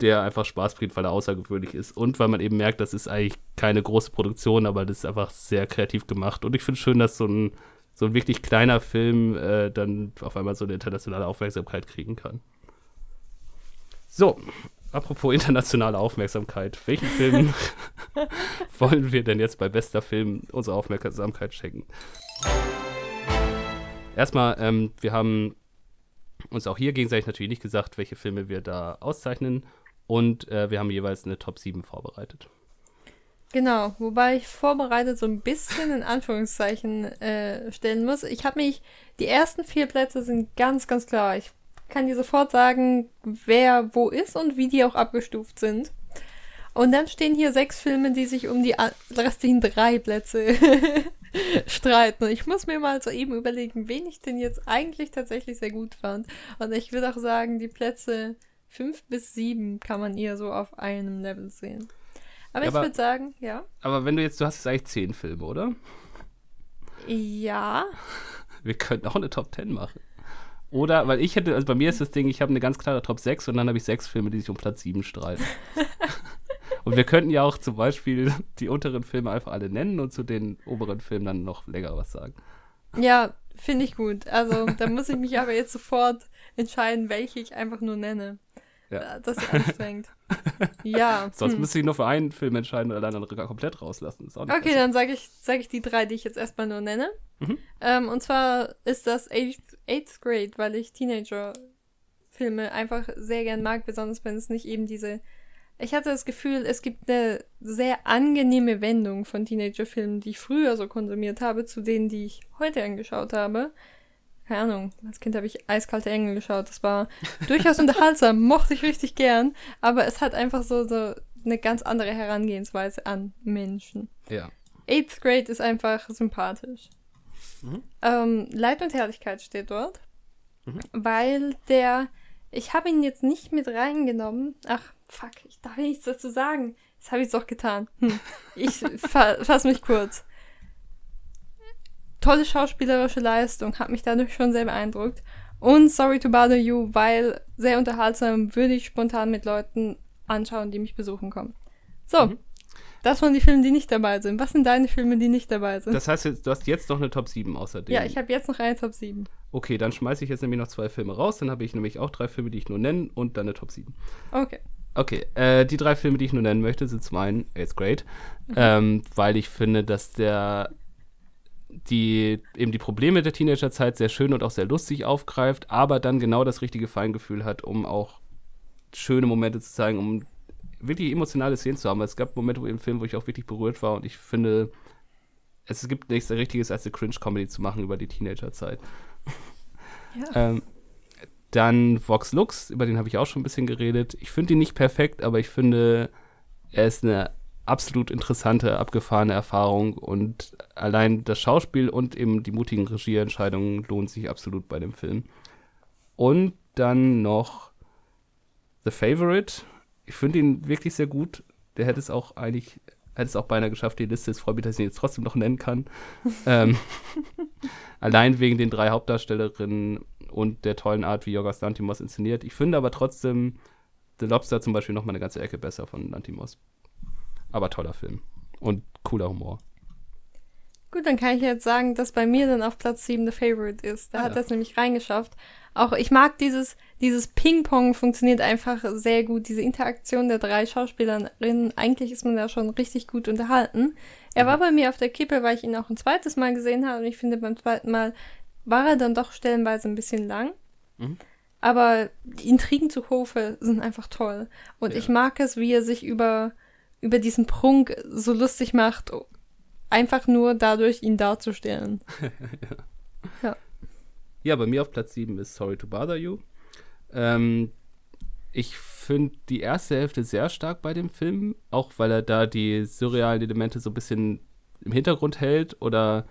S1: der einfach Spaß bringt, weil er außergewöhnlich ist. Und weil man eben merkt, das ist eigentlich keine große Produktion, aber das ist einfach sehr kreativ gemacht. Und ich finde es schön, dass so ein, so ein wirklich kleiner Film äh, dann auf einmal so eine internationale Aufmerksamkeit kriegen kann. So, apropos internationale Aufmerksamkeit, welchen Film [laughs] wollen wir denn jetzt bei bester Film unsere Aufmerksamkeit schenken? Erstmal, ähm, wir haben uns auch hier gegenseitig natürlich nicht gesagt, welche Filme wir da auszeichnen. Und äh, wir haben jeweils eine Top 7 vorbereitet.
S2: Genau, wobei ich vorbereitet so ein bisschen in Anführungszeichen äh, stellen muss. Ich habe mich, die ersten vier Plätze sind ganz, ganz klar. Ich kann dir sofort sagen, wer wo ist und wie die auch abgestuft sind. Und dann stehen hier sechs Filme, die sich um die restlichen drei Plätze [laughs] streiten. Und ich muss mir mal so eben überlegen, wen ich denn jetzt eigentlich tatsächlich sehr gut fand. Und ich würde auch sagen, die Plätze fünf bis sieben kann man eher so auf einem Level sehen. Aber, ja, ich würde sagen, ja.
S1: Aber wenn du jetzt, du hast jetzt eigentlich zehn Filme, oder?
S2: Ja.
S1: Wir könnten auch eine Top 10 machen. Oder, weil ich hätte, also bei mir ist das Ding, ich habe eine ganz klare Top 6 und dann habe ich sechs Filme, die sich um Platz 7 streiten. [laughs] und wir könnten ja auch zum Beispiel die unteren Filme einfach alle nennen und zu den oberen Filmen dann noch länger was sagen.
S2: Ja, finde ich gut. Also, da muss ich mich aber jetzt sofort entscheiden, welche ich einfach nur nenne. Ja. Das ist anstrengend. ja. [laughs]
S1: Sonst hm. müsste ich nur für einen Film entscheiden oder dann komplett rauslassen.
S2: okay, besser. dann sage ich, sag ich die drei, die ich jetzt erstmal nur nenne. Mhm. Ähm, und zwar ist das Eighth, Eighth Grade, weil ich Teenager-Filme einfach sehr gern mag, besonders wenn es nicht eben diese. Ich hatte das Gefühl, es gibt eine sehr angenehme Wendung von Teenager-Filmen, die ich früher so konsumiert habe, zu denen, die ich heute angeschaut habe keine Ahnung, als Kind habe ich eiskalte Engel geschaut. Das war [laughs] durchaus unterhaltsam, mochte ich richtig gern, aber es hat einfach so, so eine ganz andere Herangehensweise an Menschen.
S1: Ja.
S2: Eighth Grade ist einfach sympathisch. Mhm. Ähm, Leid und Herrlichkeit steht dort, mhm. weil der, ich habe ihn jetzt nicht mit reingenommen. Ach, fuck, ich darf nichts dazu sagen. Das habe ich doch getan. Hm. Ich [laughs] fa fasse mich kurz tolle schauspielerische Leistung, hat mich dadurch schon sehr beeindruckt. Und Sorry to Bother You, weil sehr unterhaltsam, würde ich spontan mit Leuten anschauen, die mich besuchen kommen. So, mhm. das waren die Filme, die nicht dabei sind. Was sind deine Filme, die nicht dabei sind?
S1: Das heißt, du hast jetzt noch eine Top 7 außerdem.
S2: Ja, ich habe jetzt noch eine Top 7.
S1: Okay, dann schmeiße ich jetzt nämlich noch zwei Filme raus. Dann habe ich nämlich auch drei Filme, die ich nur nenne und dann eine Top 7.
S2: Okay.
S1: Okay, äh, die drei Filme, die ich nur nennen möchte, sind zum einen Eighth Grade, mhm. ähm, weil ich finde, dass der die eben die Probleme der Teenagerzeit sehr schön und auch sehr lustig aufgreift, aber dann genau das richtige Feingefühl hat, um auch schöne Momente zu zeigen, um wirklich emotionale Szenen zu haben. Es gab Momente im Film, wo ich auch wirklich berührt war und ich finde, es gibt nichts Richtiges, als eine Cringe-Comedy zu machen über die Teenagerzeit. [laughs] Ja. ähm, dann Vox Lux, über den habe ich auch schon ein bisschen geredet. Ich finde ihn nicht perfekt, aber ich finde, er ist eine absolut interessante, abgefahrene Erfahrung und allein das Schauspiel und eben die mutigen Regieentscheidungen lohnen sich absolut bei dem Film. Und dann noch The Favorite. Ich finde ihn wirklich sehr gut. Der hätte es auch eigentlich, hätte es auch beinahe geschafft, die Liste. Es freut mich, dass ich ihn jetzt trotzdem noch nennen kann. [laughs] ähm, allein wegen den drei Hauptdarstellerinnen und der tollen Art, wie Yorgos Lantimos inszeniert. Ich finde aber trotzdem The Lobster zum Beispiel noch mal eine ganze Ecke besser von Lantimos. Aber toller Film. Und cooler Humor.
S2: Gut, dann kann ich jetzt sagen, dass bei mir dann auf Platz 7 The Favorite ist. Da ah, hat ja. das nämlich reingeschafft. Auch ich mag dieses, dieses Ping-Pong funktioniert einfach sehr gut. Diese Interaktion der drei Schauspielerinnen. Eigentlich ist man da schon richtig gut unterhalten. Er mhm. war bei mir auf der Kippe, weil ich ihn auch ein zweites Mal gesehen habe. Und ich finde, beim zweiten Mal war er dann doch stellenweise ein bisschen lang. Mhm. Aber die Intrigen zu Hofe sind einfach toll. Und ja. ich mag es, wie er sich über über diesen Prunk so lustig macht, einfach nur dadurch, ihn darzustellen. [laughs]
S1: ja. ja. Ja, bei mir auf Platz 7 ist Sorry to Bother You. Ähm, ich finde die erste Hälfte sehr stark bei dem Film, auch weil er da die surrealen Elemente so ein bisschen im Hintergrund hält oder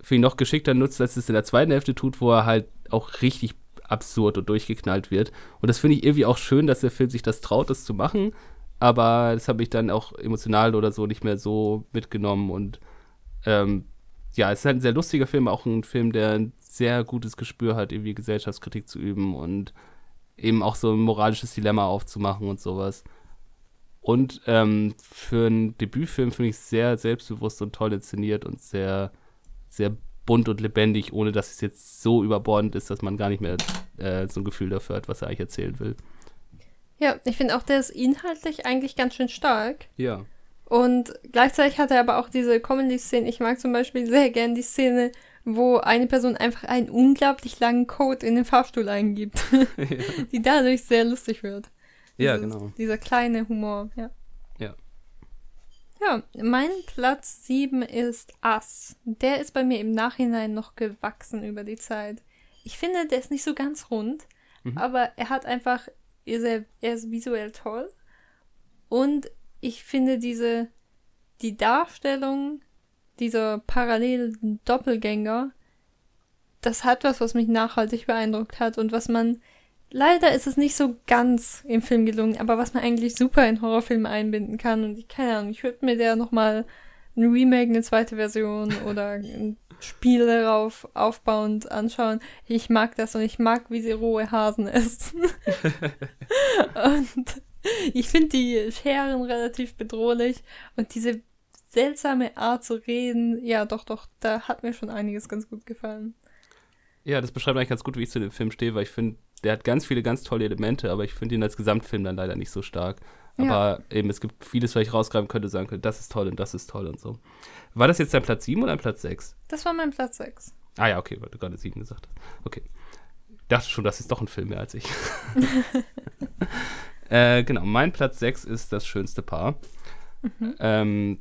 S1: für ihn noch geschickter nutzt, als es in der zweiten Hälfte tut, wo er halt auch richtig absurd und durchgeknallt wird. Und das finde ich irgendwie auch schön, dass der Film sich das traut, das zu machen, aber das habe ich dann auch emotional oder so nicht mehr so mitgenommen und ähm, ja, es ist halt ein sehr lustiger Film, auch ein Film, der ein sehr gutes Gespür hat, irgendwie Gesellschaftskritik zu üben und eben auch so ein moralisches Dilemma aufzumachen und sowas. Und ähm, für einen Debütfilm finde ich es sehr selbstbewusst und toll inszeniert und sehr, sehr bunt und lebendig, ohne dass es jetzt so überbordend ist, dass man gar nicht mehr äh, so ein Gefühl dafür hat, was er eigentlich erzählen will.
S2: Ja, ich finde auch, der ist inhaltlich eigentlich ganz schön stark.
S1: Ja.
S2: Und gleichzeitig hat er aber auch diese Comedy-Szenen. Ich mag zum Beispiel sehr gern die Szene, wo eine Person einfach einen unglaublich langen Code in den Fahrstuhl eingibt, [laughs] [laughs] ja. die dadurch sehr lustig wird.
S1: Ja, Dieses, genau.
S2: Dieser kleine Humor, ja.
S1: Ja.
S2: Ja, mein Platz 7 ist Ass. Der ist bei mir im Nachhinein noch gewachsen über die Zeit. Ich finde, der ist nicht so ganz rund, mhm. aber er hat einfach er, ist visuell toll. Und ich finde diese, die Darstellung dieser parallelen Doppelgänger, das hat was, was mich nachhaltig beeindruckt hat und was man, leider ist es nicht so ganz im Film gelungen, aber was man eigentlich super in Horrorfilme einbinden kann und ich, keine Ahnung, ich würde mir der nochmal ein Remake, eine zweite Version oder ein Spiel darauf aufbauend anschauen. Ich mag das und ich mag, wie sie rohe Hasen essen. [laughs] und ich finde die Scheren relativ bedrohlich und diese seltsame Art zu reden, ja, doch, doch, da hat mir schon einiges ganz gut gefallen.
S1: Ja, das beschreibt eigentlich ganz gut, wie ich zu dem Film stehe, weil ich finde, der hat ganz viele ganz tolle Elemente, aber ich finde ihn als Gesamtfilm dann leider nicht so stark. Aber ja. eben, es gibt vieles, was ich rausgreifen könnte, sagen könnte, das ist toll und das ist toll und so. War das jetzt dein Platz 7 oder ein Platz 6?
S2: Das war mein Platz 6.
S1: Ah ja, okay, weil du gerade 7 gesagt hast. Okay. Ich dachte schon, das ist doch ein Film mehr als ich. [laughs] äh, genau, mein Platz 6 ist das schönste Paar. Mhm. Ähm,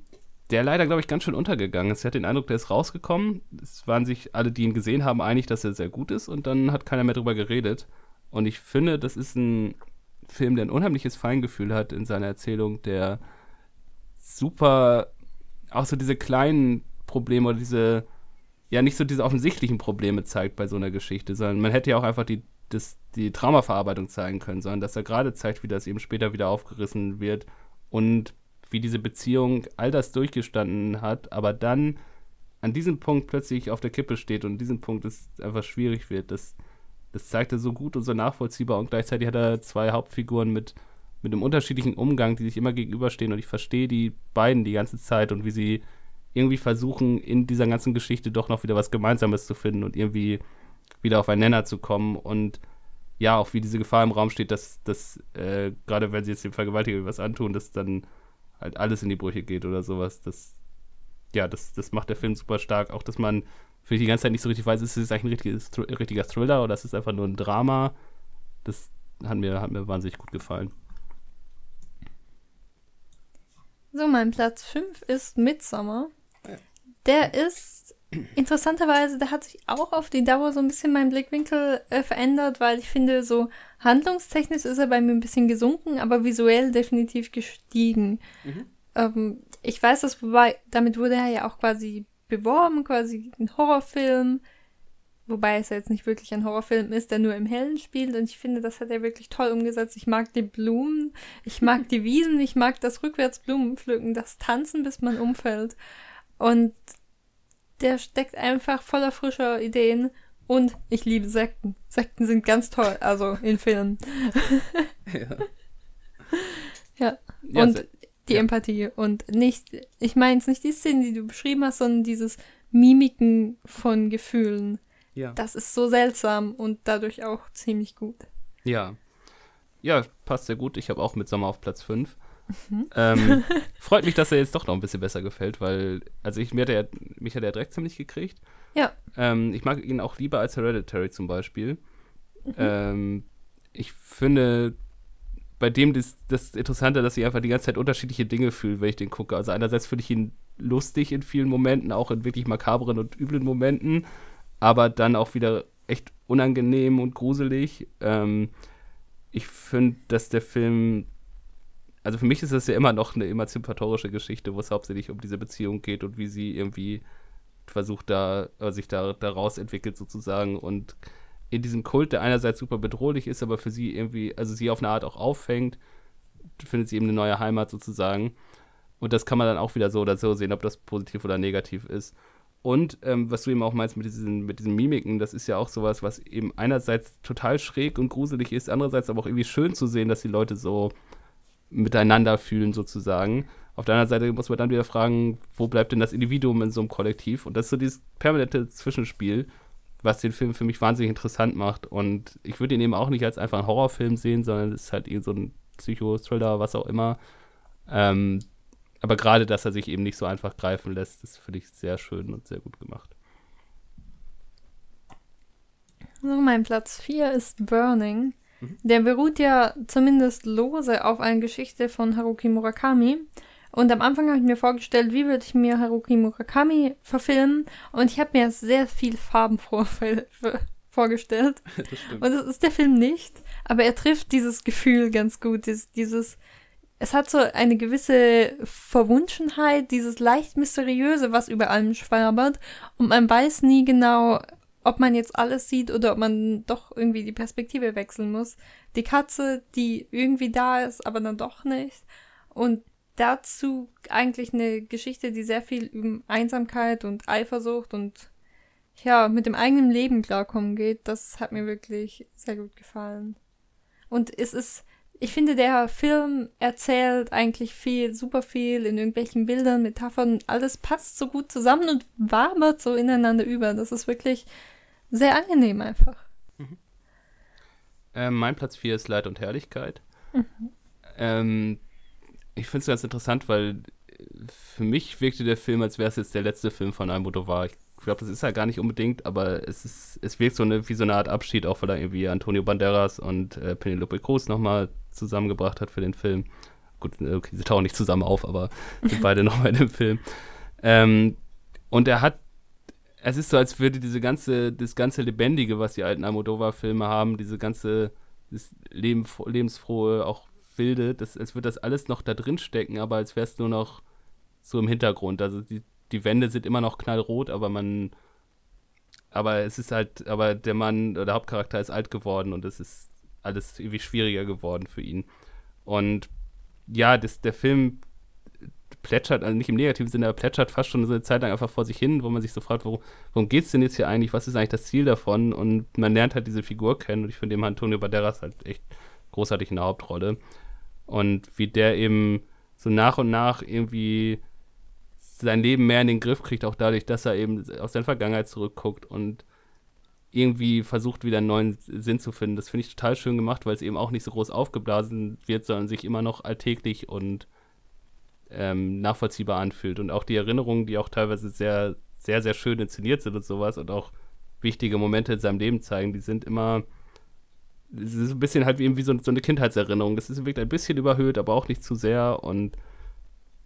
S1: der leider, glaube ich, ganz schön untergegangen ist. Ich hatte den Eindruck, der ist rausgekommen. Es waren sich alle, die ihn gesehen haben, einig, dass er sehr gut ist und dann hat keiner mehr drüber geredet. Und ich finde, das ist ein Film, der ein unheimliches Feingefühl hat in seiner Erzählung, der super auch so diese kleinen Probleme oder diese, ja, nicht so diese offensichtlichen Probleme zeigt bei so einer Geschichte, sondern man hätte ja auch einfach die, das, die Traumaverarbeitung zeigen können, sondern dass er gerade zeigt, wie das eben später wieder aufgerissen wird und wie diese Beziehung all das durchgestanden hat, aber dann an diesem Punkt plötzlich auf der Kippe steht und an diesem Punkt es einfach schwierig wird. Das, das zeigt er so gut und so nachvollziehbar und gleichzeitig hat er zwei Hauptfiguren mit mit einem unterschiedlichen Umgang, die sich immer gegenüberstehen und ich verstehe die beiden die ganze Zeit und wie sie irgendwie versuchen, in dieser ganzen Geschichte doch noch wieder was Gemeinsames zu finden und irgendwie wieder auf einen Nenner zu kommen und ja, auch wie diese Gefahr im Raum steht, dass, dass äh, gerade wenn sie jetzt dem Vergewaltiger was antun, dass dann halt alles in die Brüche geht oder sowas. Das, ja, das, das macht der Film super stark. Auch, dass man für die ganze Zeit nicht so richtig weiß, ist es eigentlich ein richtiges, richtiger Thriller oder ist es einfach nur ein Drama. Das hat mir, hat mir wahnsinnig gut gefallen.
S2: So, mein Platz 5 ist Midsummer. Der ist [clears throat] interessanterweise, der hat sich auch auf die Dauer so ein bisschen mein Blickwinkel äh, verändert, weil ich finde, so handlungstechnisch ist er bei mir ein bisschen gesunken, aber visuell definitiv gestiegen. Mhm. Ähm, ich weiß, dass wobei, damit wurde er ja auch quasi beworben, quasi ein Horrorfilm. Wobei es ja jetzt nicht wirklich ein Horrorfilm ist, der nur im Hellen spielt. Und ich finde, das hat er wirklich toll umgesetzt. Ich mag die Blumen, ich mag die Wiesen, ich mag das Rückwärtsblumenpflücken, das Tanzen, bis man umfällt. Und der steckt einfach voller frischer Ideen. Und ich liebe Sekten. Sekten sind ganz toll, also in Filmen. [laughs] ja. ja. ja. Und die ja. Empathie und nicht, ich meine es nicht die Szene, die du beschrieben hast, sondern dieses Mimiken von Gefühlen. Ja. Das ist so seltsam und dadurch auch ziemlich gut.
S1: Ja. Ja, passt sehr gut. Ich habe auch mit Sommer auf Platz 5. Mhm. Ähm, [laughs] freut mich, dass er jetzt doch noch ein bisschen besser gefällt, weil, also ich, mir hat er, mich hat er direkt ziemlich gekriegt.
S2: Ja.
S1: Ähm, ich mag ihn auch lieber als Hereditary zum Beispiel. Mhm. Ähm, ich finde, bei dem das, das Interessante, dass ich einfach die ganze Zeit unterschiedliche Dinge fühle, wenn ich den gucke. Also einerseits finde ich ihn lustig in vielen Momenten, auch in wirklich makabren und üblen Momenten, aber dann auch wieder echt unangenehm und gruselig. Ähm, ich finde, dass der Film, also für mich ist das ja immer noch eine emanzipatorische Geschichte, wo es hauptsächlich um diese Beziehung geht und wie sie irgendwie versucht da, sich da daraus entwickelt sozusagen und in diesem Kult, der einerseits super bedrohlich ist, aber für sie irgendwie, also sie auf eine Art auch auffängt, findet sie eben eine neue Heimat sozusagen. Und das kann man dann auch wieder so oder so sehen, ob das positiv oder negativ ist. Und ähm, was du eben auch meinst mit diesen, mit diesen Mimiken, das ist ja auch sowas, was eben einerseits total schräg und gruselig ist, andererseits aber auch irgendwie schön zu sehen, dass die Leute so miteinander fühlen sozusagen. Auf der anderen Seite muss man dann wieder fragen, wo bleibt denn das Individuum in so einem Kollektiv? Und das ist so dieses permanente Zwischenspiel, was den Film für mich wahnsinnig interessant macht. Und ich würde ihn eben auch nicht als einfach einen Horrorfilm sehen, sondern es ist halt eben so ein Psycho-Thriller, was auch immer. Ähm, aber gerade, dass er sich eben nicht so einfach greifen lässt, ist für dich sehr schön und sehr gut gemacht.
S2: So, mein Platz 4 ist Burning. Mhm. Der beruht ja zumindest lose auf einer Geschichte von Haruki Murakami. Und am Anfang habe ich mir vorgestellt, wie würde ich mir Haruki Murakami verfilmen. Und ich habe mir sehr viel Farben vor, [laughs] vorgestellt. [laughs] Das stimmt. Und das ist der Film nicht. Aber er trifft dieses Gefühl ganz gut. Dieses, dieses, es hat so eine gewisse Verwunschenheit, dieses leicht mysteriöse, was über allem schwabert. Und man weiß nie genau, ob man jetzt alles sieht oder ob man doch irgendwie die Perspektive wechseln muss. Die Katze, die irgendwie da ist, aber dann doch nicht. Und dazu eigentlich eine Geschichte, die sehr viel über Einsamkeit und Eifersucht und ja, mit dem eigenen Leben klarkommen geht. Das hat mir wirklich sehr gut gefallen. Und es ist, ich finde, der Film erzählt eigentlich viel, super viel in irgendwelchen Bildern, Metaphern. Alles passt so gut zusammen und wabert so ineinander über. Das ist wirklich sehr angenehm einfach. Mhm.
S1: Ähm, mein Platz 4 ist Leid und Herrlichkeit. Mhm. Ähm, ich finde es ganz interessant, weil für mich wirkte der Film, als wäre es jetzt der letzte Film von Almodovar. Ich glaube, das ist ja gar nicht unbedingt, aber es, ist, es wirkt so eine, wie so eine Art Abschied, auch weil er irgendwie Antonio Banderas und äh, Penelope Cruz nochmal zusammengebracht hat für den Film. Gut, äh, okay, sie tauchen nicht zusammen auf, aber [laughs] sind beide nochmal in dem Film. Ähm, und er hat, es ist so, als würde diese ganze, das ganze Lebendige, was die alten Almodovar-Filme haben, diese ganze das Leben, lebensfrohe, auch wilde, das, es wird das alles noch da drin stecken, aber als wäre es nur noch so im Hintergrund. Also die, die Wände sind immer noch knallrot, aber man, aber es ist halt, aber der Mann, der Hauptcharakter ist alt geworden und es ist alles irgendwie schwieriger geworden für ihn. Und ja, das, der Film plätschert, also nicht im negativen Sinne, aber plätschert fast schon so eine Zeit lang einfach vor sich hin, wo man sich so fragt, worum, worum geht es denn jetzt hier eigentlich? Was ist eigentlich das Ziel davon? Und man lernt halt diese Figur kennen und ich finde eben Antonio Banderas halt echt großartig in der Hauptrolle. Und wie der eben so nach und nach irgendwie sein Leben mehr in den Griff kriegt, auch dadurch, dass er eben aus seiner Vergangenheit zurückguckt und irgendwie versucht, wieder einen neuen Sinn zu finden. Das finde ich total schön gemacht, weil es eben auch nicht so groß aufgeblasen wird, sondern sich immer noch alltäglich und ähm, nachvollziehbar anfühlt. Und auch die Erinnerungen, die auch teilweise sehr, sehr, sehr schön inszeniert sind und sowas und auch wichtige Momente in seinem Leben zeigen, die sind immer. Es ist ein bisschen halt wie, wie so, so eine Kindheitserinnerung. Das ist wirklich ein bisschen überhöht, aber auch nicht zu sehr. Und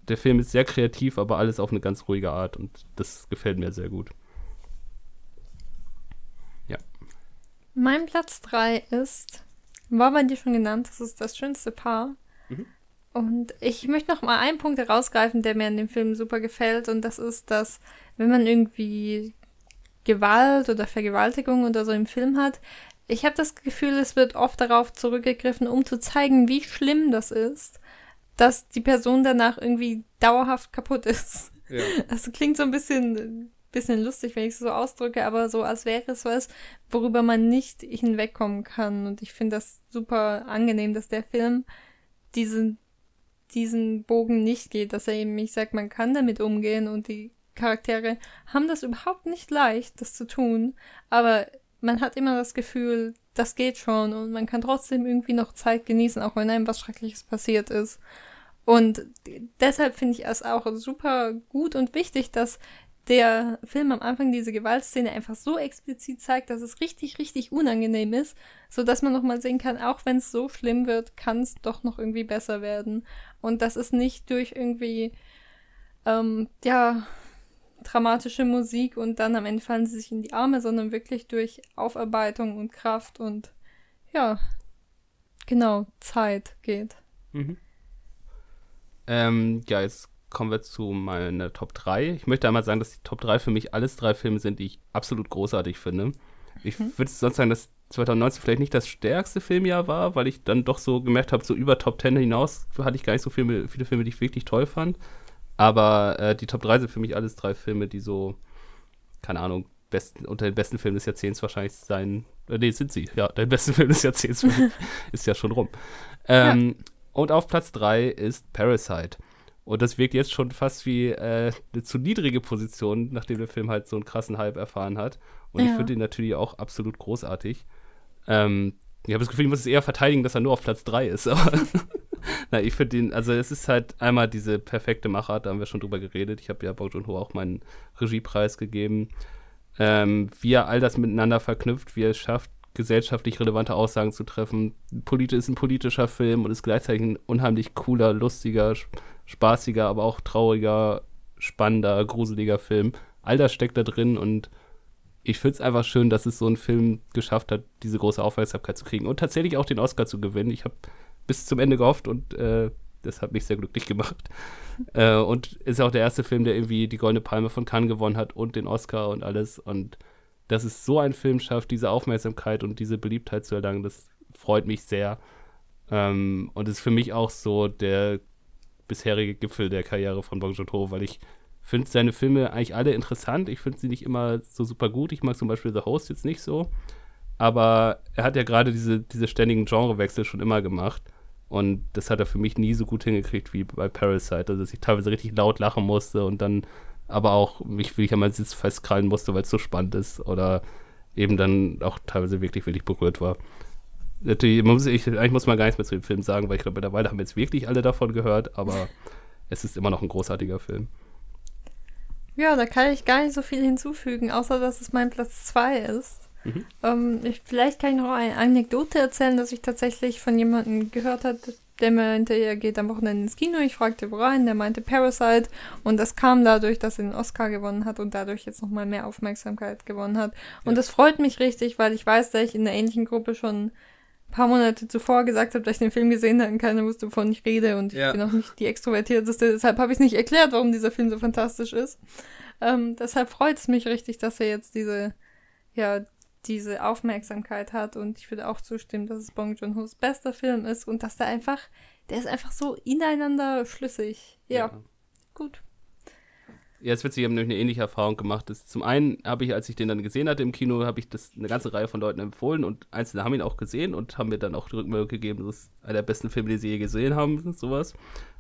S1: der Film ist sehr kreativ, aber alles auf eine ganz ruhige Art. Und das gefällt mir sehr gut. Ja.
S2: Mein Platz 3 ist, war bei dir schon genannt, das ist das schönste Paar. Mhm. Und ich möchte noch mal einen Punkt herausgreifen, der mir in dem Film super gefällt. Und das ist, dass wenn man irgendwie Gewalt oder Vergewaltigung oder so im Film hat, ich habe das Gefühl, es wird oft darauf zurückgegriffen, um zu zeigen, wie schlimm das ist, dass die Person danach irgendwie dauerhaft kaputt ist. Ja. Das klingt so ein bisschen, bisschen lustig, wenn ich es so ausdrücke, aber so, als wäre es was, worüber man nicht hinwegkommen kann. Und ich finde das super angenehm, dass der Film diesen diesen Bogen nicht geht, dass er eben, ich sag, man kann damit umgehen und die Charaktere haben das überhaupt nicht leicht, das zu tun, aber man hat immer das Gefühl, das geht schon und man kann trotzdem irgendwie noch Zeit genießen, auch wenn einem was Schreckliches passiert ist. Und deshalb finde ich es auch super gut und wichtig, dass der Film am Anfang diese Gewaltszene einfach so explizit zeigt, dass es richtig, richtig unangenehm ist, so dass man nochmal sehen kann, auch wenn es so schlimm wird, kann es doch noch irgendwie besser werden. Und das ist nicht durch irgendwie, ähm, ja, dramatische Musik und dann am Ende fallen sie sich in die Arme, sondern wirklich durch Aufarbeitung und Kraft und ja, genau, Zeit geht. Mhm.
S1: Ähm, ja, jetzt kommen wir zu meiner Top 3. Ich möchte einmal sagen, dass die Top 3 für mich alles drei Filme sind, die ich absolut großartig finde. Ich mhm. würde sonst sagen, dass 2019 vielleicht nicht das stärkste Filmjahr war, weil ich dann doch so gemerkt habe, so über Top 10 hinaus hatte ich gar nicht so viele, viele Filme, die ich wirklich toll fand. Aber äh, die Top 3 sind für mich alles drei Filme, die so, keine Ahnung, besten, unter den besten Filmen des Jahrzehnts wahrscheinlich sein. Äh, nee, sind sie. Ja, der beste [laughs] Film des Jahrzehnts [laughs] ist ja schon rum. Ähm, ja. Und auf Platz 3 ist Parasite. Und das wirkt jetzt schon fast wie äh, eine zu niedrige Position, nachdem der Film halt so einen krassen Hype erfahren hat. Und ja. ich finde ihn natürlich auch absolut großartig. Ähm, ich habe das Gefühl, ich muss es eher verteidigen, dass er nur auf Platz 3 ist. Aber [laughs] [laughs] na, ich finde ihn, also es ist halt einmal diese perfekte Machart, da haben wir schon drüber geredet. Ich habe ja Bong Joon-ho auch meinen Regiepreis gegeben. Ähm, wie er all das miteinander verknüpft, wie er es schafft, gesellschaftlich relevante Aussagen zu treffen. Politisch ist ein politischer Film und ist gleichzeitig ein unheimlich cooler, lustiger, spaßiger, aber auch trauriger, spannender, gruseliger Film. All das steckt da drin und ich finde es einfach schön, dass es so ein Film geschafft hat, diese große Aufmerksamkeit zu kriegen und tatsächlich auch den Oscar zu gewinnen. Ich habe bis zum Ende gehofft und äh, das hat mich sehr glücklich gemacht. [laughs] äh, und ist auch der erste Film, der irgendwie die Goldene Palme von Cannes gewonnen hat und den Oscar und alles. Und dass es so ein Film schafft, diese Aufmerksamkeit und diese Beliebtheit zu erlangen, das freut mich sehr. Ähm, und ist für mich auch so der bisherige Gipfel der Karriere von Bong Joon-ho, weil ich finde seine Filme eigentlich alle interessant. Ich finde sie nicht immer so super gut. Ich mag zum Beispiel The Host jetzt nicht so. Aber er hat ja gerade diese, diese ständigen Genrewechsel schon immer gemacht. Und das hat er für mich nie so gut hingekriegt wie bei Parasite. Also, dass ich teilweise richtig laut lachen musste und dann aber auch mich wirklich an meinen Sitz festkrallen musste, weil es so spannend ist. Oder eben dann auch teilweise wirklich, wirklich berührt war natürlich, muss ich, eigentlich muss man gar nichts mehr zu dem Film sagen, weil ich glaube, mittlerweile haben jetzt wirklich alle davon gehört, aber [laughs] es ist immer noch ein großartiger Film.
S2: Ja, da kann ich gar nicht so viel hinzufügen, außer dass es mein Platz 2 ist. Mhm. Ähm, ich, vielleicht kann ich noch eine Anekdote erzählen, dass ich tatsächlich von jemandem gehört habe, der meinte, er geht am Wochenende ins Kino. Ich fragte, wo rein. Der meinte Parasite. Und das kam dadurch, dass er den Oscar gewonnen hat und dadurch jetzt nochmal mehr Aufmerksamkeit gewonnen hat. Und ja. das freut mich richtig, weil ich weiß, dass ich in einer ähnlichen Gruppe schon paar Monate zuvor gesagt habe, dass ich den Film gesehen habe und keiner wusste, wovon ich rede und ja. ich bin auch nicht die extrovertierteste, deshalb habe ich nicht erklärt, warum dieser Film so fantastisch ist. Ähm, deshalb freut es mich richtig, dass er jetzt diese, ja, diese Aufmerksamkeit hat und ich würde auch zustimmen, dass es Bong Joon-ho's bester Film ist und dass der einfach, der ist einfach so ineinander schlüssig. ja. ja. gut.
S1: Ja, es wird sich eben eine ähnliche Erfahrung gemacht. Das, zum einen habe ich, als ich den dann gesehen hatte im Kino, habe ich das eine ganze Reihe von Leuten empfohlen und einzelne haben ihn auch gesehen und haben mir dann auch die Rückmeldung gegeben, das ist einer der besten Filme, die sie je gesehen haben, sowas.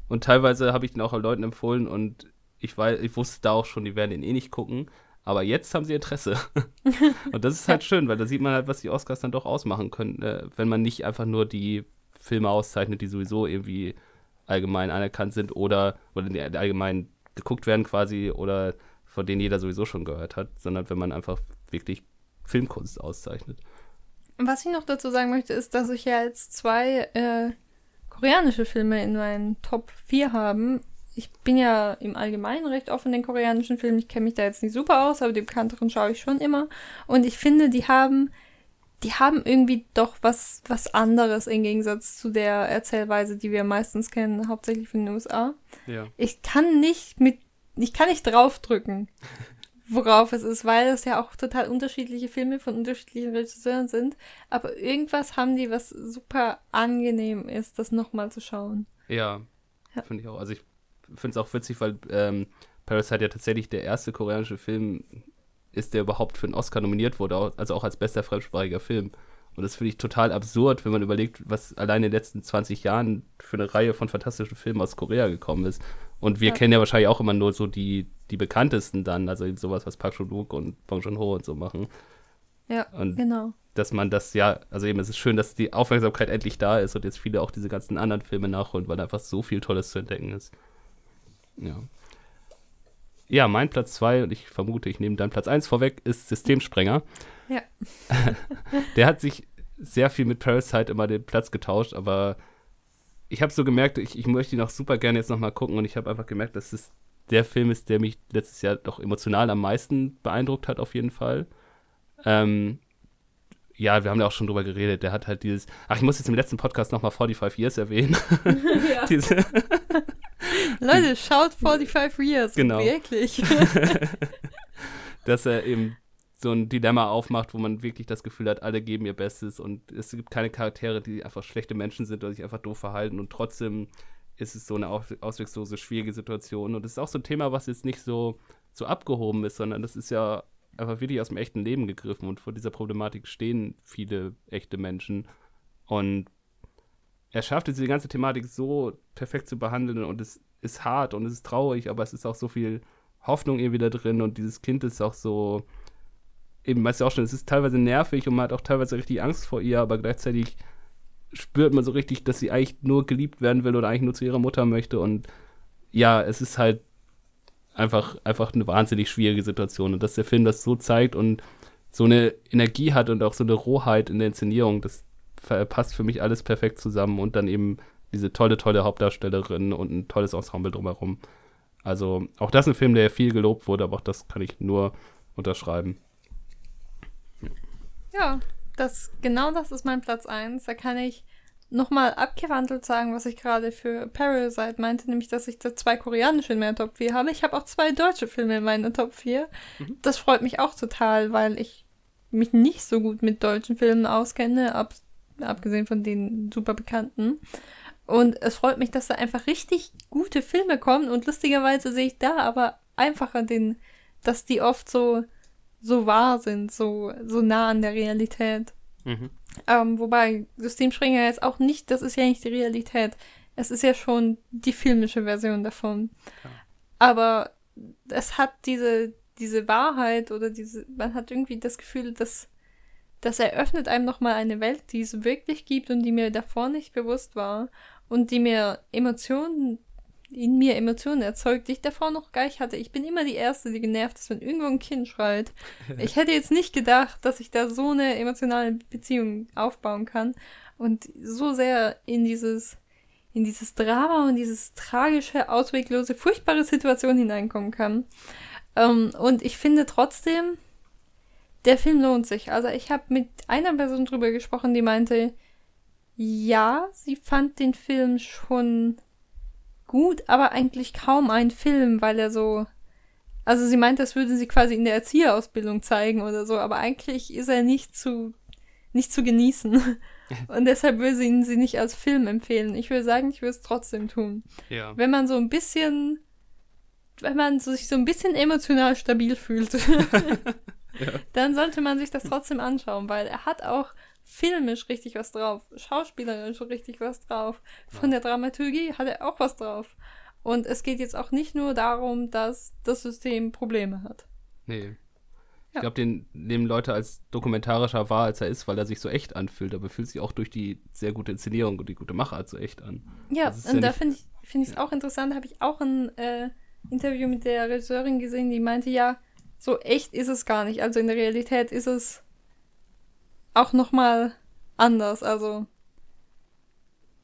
S1: Und teilweise habe ich den auch an Leuten empfohlen und ich, weiß, ich wusste da auch schon, die werden ihn eh nicht gucken. Aber jetzt haben sie Interesse. [laughs] und das ist halt schön, weil da sieht man halt, was die Oscars dann doch ausmachen können, äh, wenn man nicht einfach nur die Filme auszeichnet, die sowieso irgendwie allgemein anerkannt sind oder, oder die allgemein geguckt werden quasi oder von denen jeder sowieso schon gehört hat, sondern wenn man einfach wirklich Filmkunst auszeichnet.
S2: Was ich noch dazu sagen möchte, ist, dass ich ja jetzt zwei äh, koreanische Filme in meinen Top 4 habe. Ich bin ja im Allgemeinen recht offen in den koreanischen Filmen. Ich kenne mich da jetzt nicht super aus, aber die bekannteren schaue ich schon immer. Und ich finde, die haben, die haben irgendwie doch was, was anderes im Gegensatz zu der Erzählweise, die wir meistens kennen, hauptsächlich von den USA.
S1: Ja.
S2: Ich kann nicht mit, ich kann nicht draufdrücken [laughs] worauf es ist, weil es ja auch total unterschiedliche Filme von unterschiedlichen Regisseuren sind. Aber irgendwas haben die, was super angenehm ist, das nochmal zu schauen.
S1: Ja, ja. finde ich auch. Also ich finde es auch witzig, weil ähm, Parasite ja tatsächlich der erste koreanische Film ist, der überhaupt für einen Oscar nominiert wurde, also auch als bester fremdsprachiger Film. Und das finde ich total absurd, wenn man überlegt, was allein in den letzten 20 Jahren für eine Reihe von fantastischen Filmen aus Korea gekommen ist. Und wir ja. kennen ja wahrscheinlich auch immer nur so die, die bekanntesten dann, also sowas, was Park Chan-wook und Bong Joon-ho und so machen.
S2: Ja, und genau.
S1: Dass man das ja, also eben, es ist schön, dass die Aufmerksamkeit endlich da ist und jetzt viele auch diese ganzen anderen Filme nachholen, weil einfach so viel Tolles zu entdecken ist. Ja. Ja, mein Platz 2, und ich vermute, ich nehme deinen Platz 1 vorweg, ist Systemsprenger.
S2: Ja. [laughs]
S1: Der hat sich sehr viel mit Parasite immer den Platz getauscht, aber ich habe so gemerkt, ich, ich möchte ihn auch super gerne jetzt nochmal gucken und ich habe einfach gemerkt, dass es der Film ist, der mich letztes Jahr doch emotional am meisten beeindruckt hat, auf jeden Fall. Ähm, ja, wir haben ja auch schon drüber geredet. Der hat halt dieses. Ach, ich muss jetzt im letzten Podcast nochmal 45 Years erwähnen. [laughs] [laughs]
S2: Diese, Leute, schaut 45 Years.
S1: Genau.
S2: Wirklich. [laughs]
S1: Dass er eben so ein Dilemma aufmacht, wo man wirklich das Gefühl hat, alle geben ihr Bestes und es gibt keine Charaktere, die einfach schlechte Menschen sind oder sich einfach doof verhalten und trotzdem ist es so eine auswegslose, schwierige Situation. Und es ist auch so ein Thema, was jetzt nicht so, so abgehoben ist, sondern das ist ja einfach wirklich aus dem echten Leben gegriffen und vor dieser Problematik stehen viele echte Menschen. Und er schafft es, diese ganze Thematik so perfekt zu behandeln und es ist hart und es ist traurig, aber es ist auch so viel Hoffnung irgendwie da drin und dieses Kind ist auch so, eben, weißt du auch schon, es ist teilweise nervig und man hat auch teilweise richtig Angst vor ihr, aber gleichzeitig spürt man so richtig, dass sie eigentlich nur geliebt werden will oder eigentlich nur zu ihrer Mutter möchte und ja, es ist halt einfach, einfach eine wahnsinnig schwierige Situation und dass der Film das so zeigt und so eine Energie hat und auch so eine Rohheit in der Inszenierung, das passt für mich alles perfekt zusammen und dann eben diese tolle, tolle Hauptdarstellerin und ein tolles Ensemble drumherum. Also auch das ist ein Film, der viel gelobt wurde, aber auch das kann ich nur unterschreiben.
S2: Ja, das, genau das ist mein Platz 1. Da kann ich nochmal abgewandelt sagen, was ich gerade für Parasite meinte, nämlich, dass ich da zwei koreanische in meiner Top 4 habe. Ich habe auch zwei deutsche Filme in meiner Top 4. Mhm. Das freut mich auch total, weil ich mich nicht so gut mit deutschen Filmen auskenne, ab, abgesehen von den super bekannten. Und es freut mich, dass da einfach richtig gute Filme kommen und lustigerweise sehe ich da aber einfacher den, dass die oft so so wahr sind, so, so nah an der Realität. Mhm. Ähm, wobei Systemspringer jetzt auch nicht, das ist ja nicht die Realität. Es ist ja schon die filmische Version davon. Ja. Aber es hat diese, diese Wahrheit oder diese, man hat irgendwie das Gefühl, dass das eröffnet einem nochmal eine Welt, die es wirklich gibt und die mir davor nicht bewusst war und die mir Emotionen in mir Emotionen erzeugt, die ich davor noch gar nicht hatte. Ich bin immer die Erste, die genervt ist, wenn irgendwo ein Kind schreit. [laughs] Ich hätte jetzt nicht gedacht, dass ich da so eine emotionale Beziehung aufbauen kann und so sehr in dieses, in dieses Drama und dieses tragische, ausweglose, furchtbare Situation hineinkommen kann. Ähm, und ich finde trotzdem, der Film lohnt sich. Also ich habe mit einer Person drüber gesprochen, die meinte, ja, sie fand den Film schon gut, aber eigentlich kaum ein Film, weil er so. Also sie meint, das würde sie quasi in der Erzieherausbildung zeigen oder so, aber eigentlich ist er nicht zu, nicht zu genießen. [laughs] Und deshalb würde sie ihn sie nicht als Film empfehlen. Ich würde sagen, ich würde es trotzdem tun.
S1: Ja.
S2: Wenn man so ein bisschen, wenn man sich so ein bisschen emotional stabil fühlt, [laughs] ja. [laughs] dann sollte man sich das trotzdem anschauen, weil er hat auch filmisch richtig was drauf, schauspielerisch richtig was drauf. Von der Dramaturgie hat er auch was drauf. Und es geht jetzt auch nicht nur darum, dass das System Probleme hat.
S1: Nee. Ich glaube, den nehmen Leute als dokumentarischer wahr, als er ist, weil er sich so echt anfühlt. Aber fühlt sich auch durch die sehr gute Inszenierung und die gute Machart so echt an.
S2: Ja, und ja da finde ich, finde ich es auch interessant, habe ich auch ein äh, Interview mit der Regisseurin gesehen, die meinte, ja, so echt ist es gar nicht. Also in der Realität ist es auch nochmal anders. Also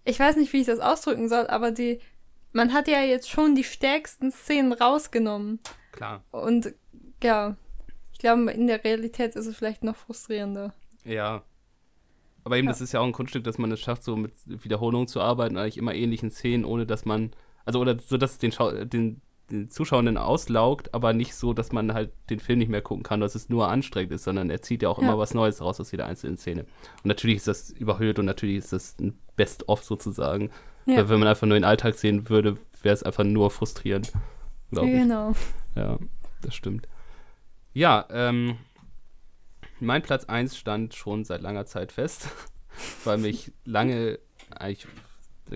S2: ich weiß nicht, wie ich das ausdrücken soll, aber die, man hat ja jetzt schon die stärksten Szenen rausgenommen.
S1: Klar.
S2: Und ja, ich glaube, in der Realität ist es vielleicht noch frustrierender.
S1: Ja. Aber eben, ja. das ist ja auch ein Kunststück, dass man es schafft, so mit Wiederholungen zu arbeiten, eigentlich immer ähnlichen Szenen, ohne dass man, also oder so, dass es den, Schau den, den Zuschauenden auslaugt, aber nicht so, dass man halt den Film nicht mehr gucken kann, dass es nur anstrengend ist, sondern er zieht ja auch ja. immer was Neues raus aus jeder einzelnen Szene. Und natürlich ist das überhöht und natürlich ist das ein Best-of sozusagen. Ja. Wenn man einfach nur den Alltag sehen würde, wäre es einfach nur frustrierend.
S2: Glaube ich. Genau.
S1: Ja, das stimmt. Ja, ähm, mein Platz 1 stand schon seit langer Zeit fest, [laughs] weil mich lange eigentlich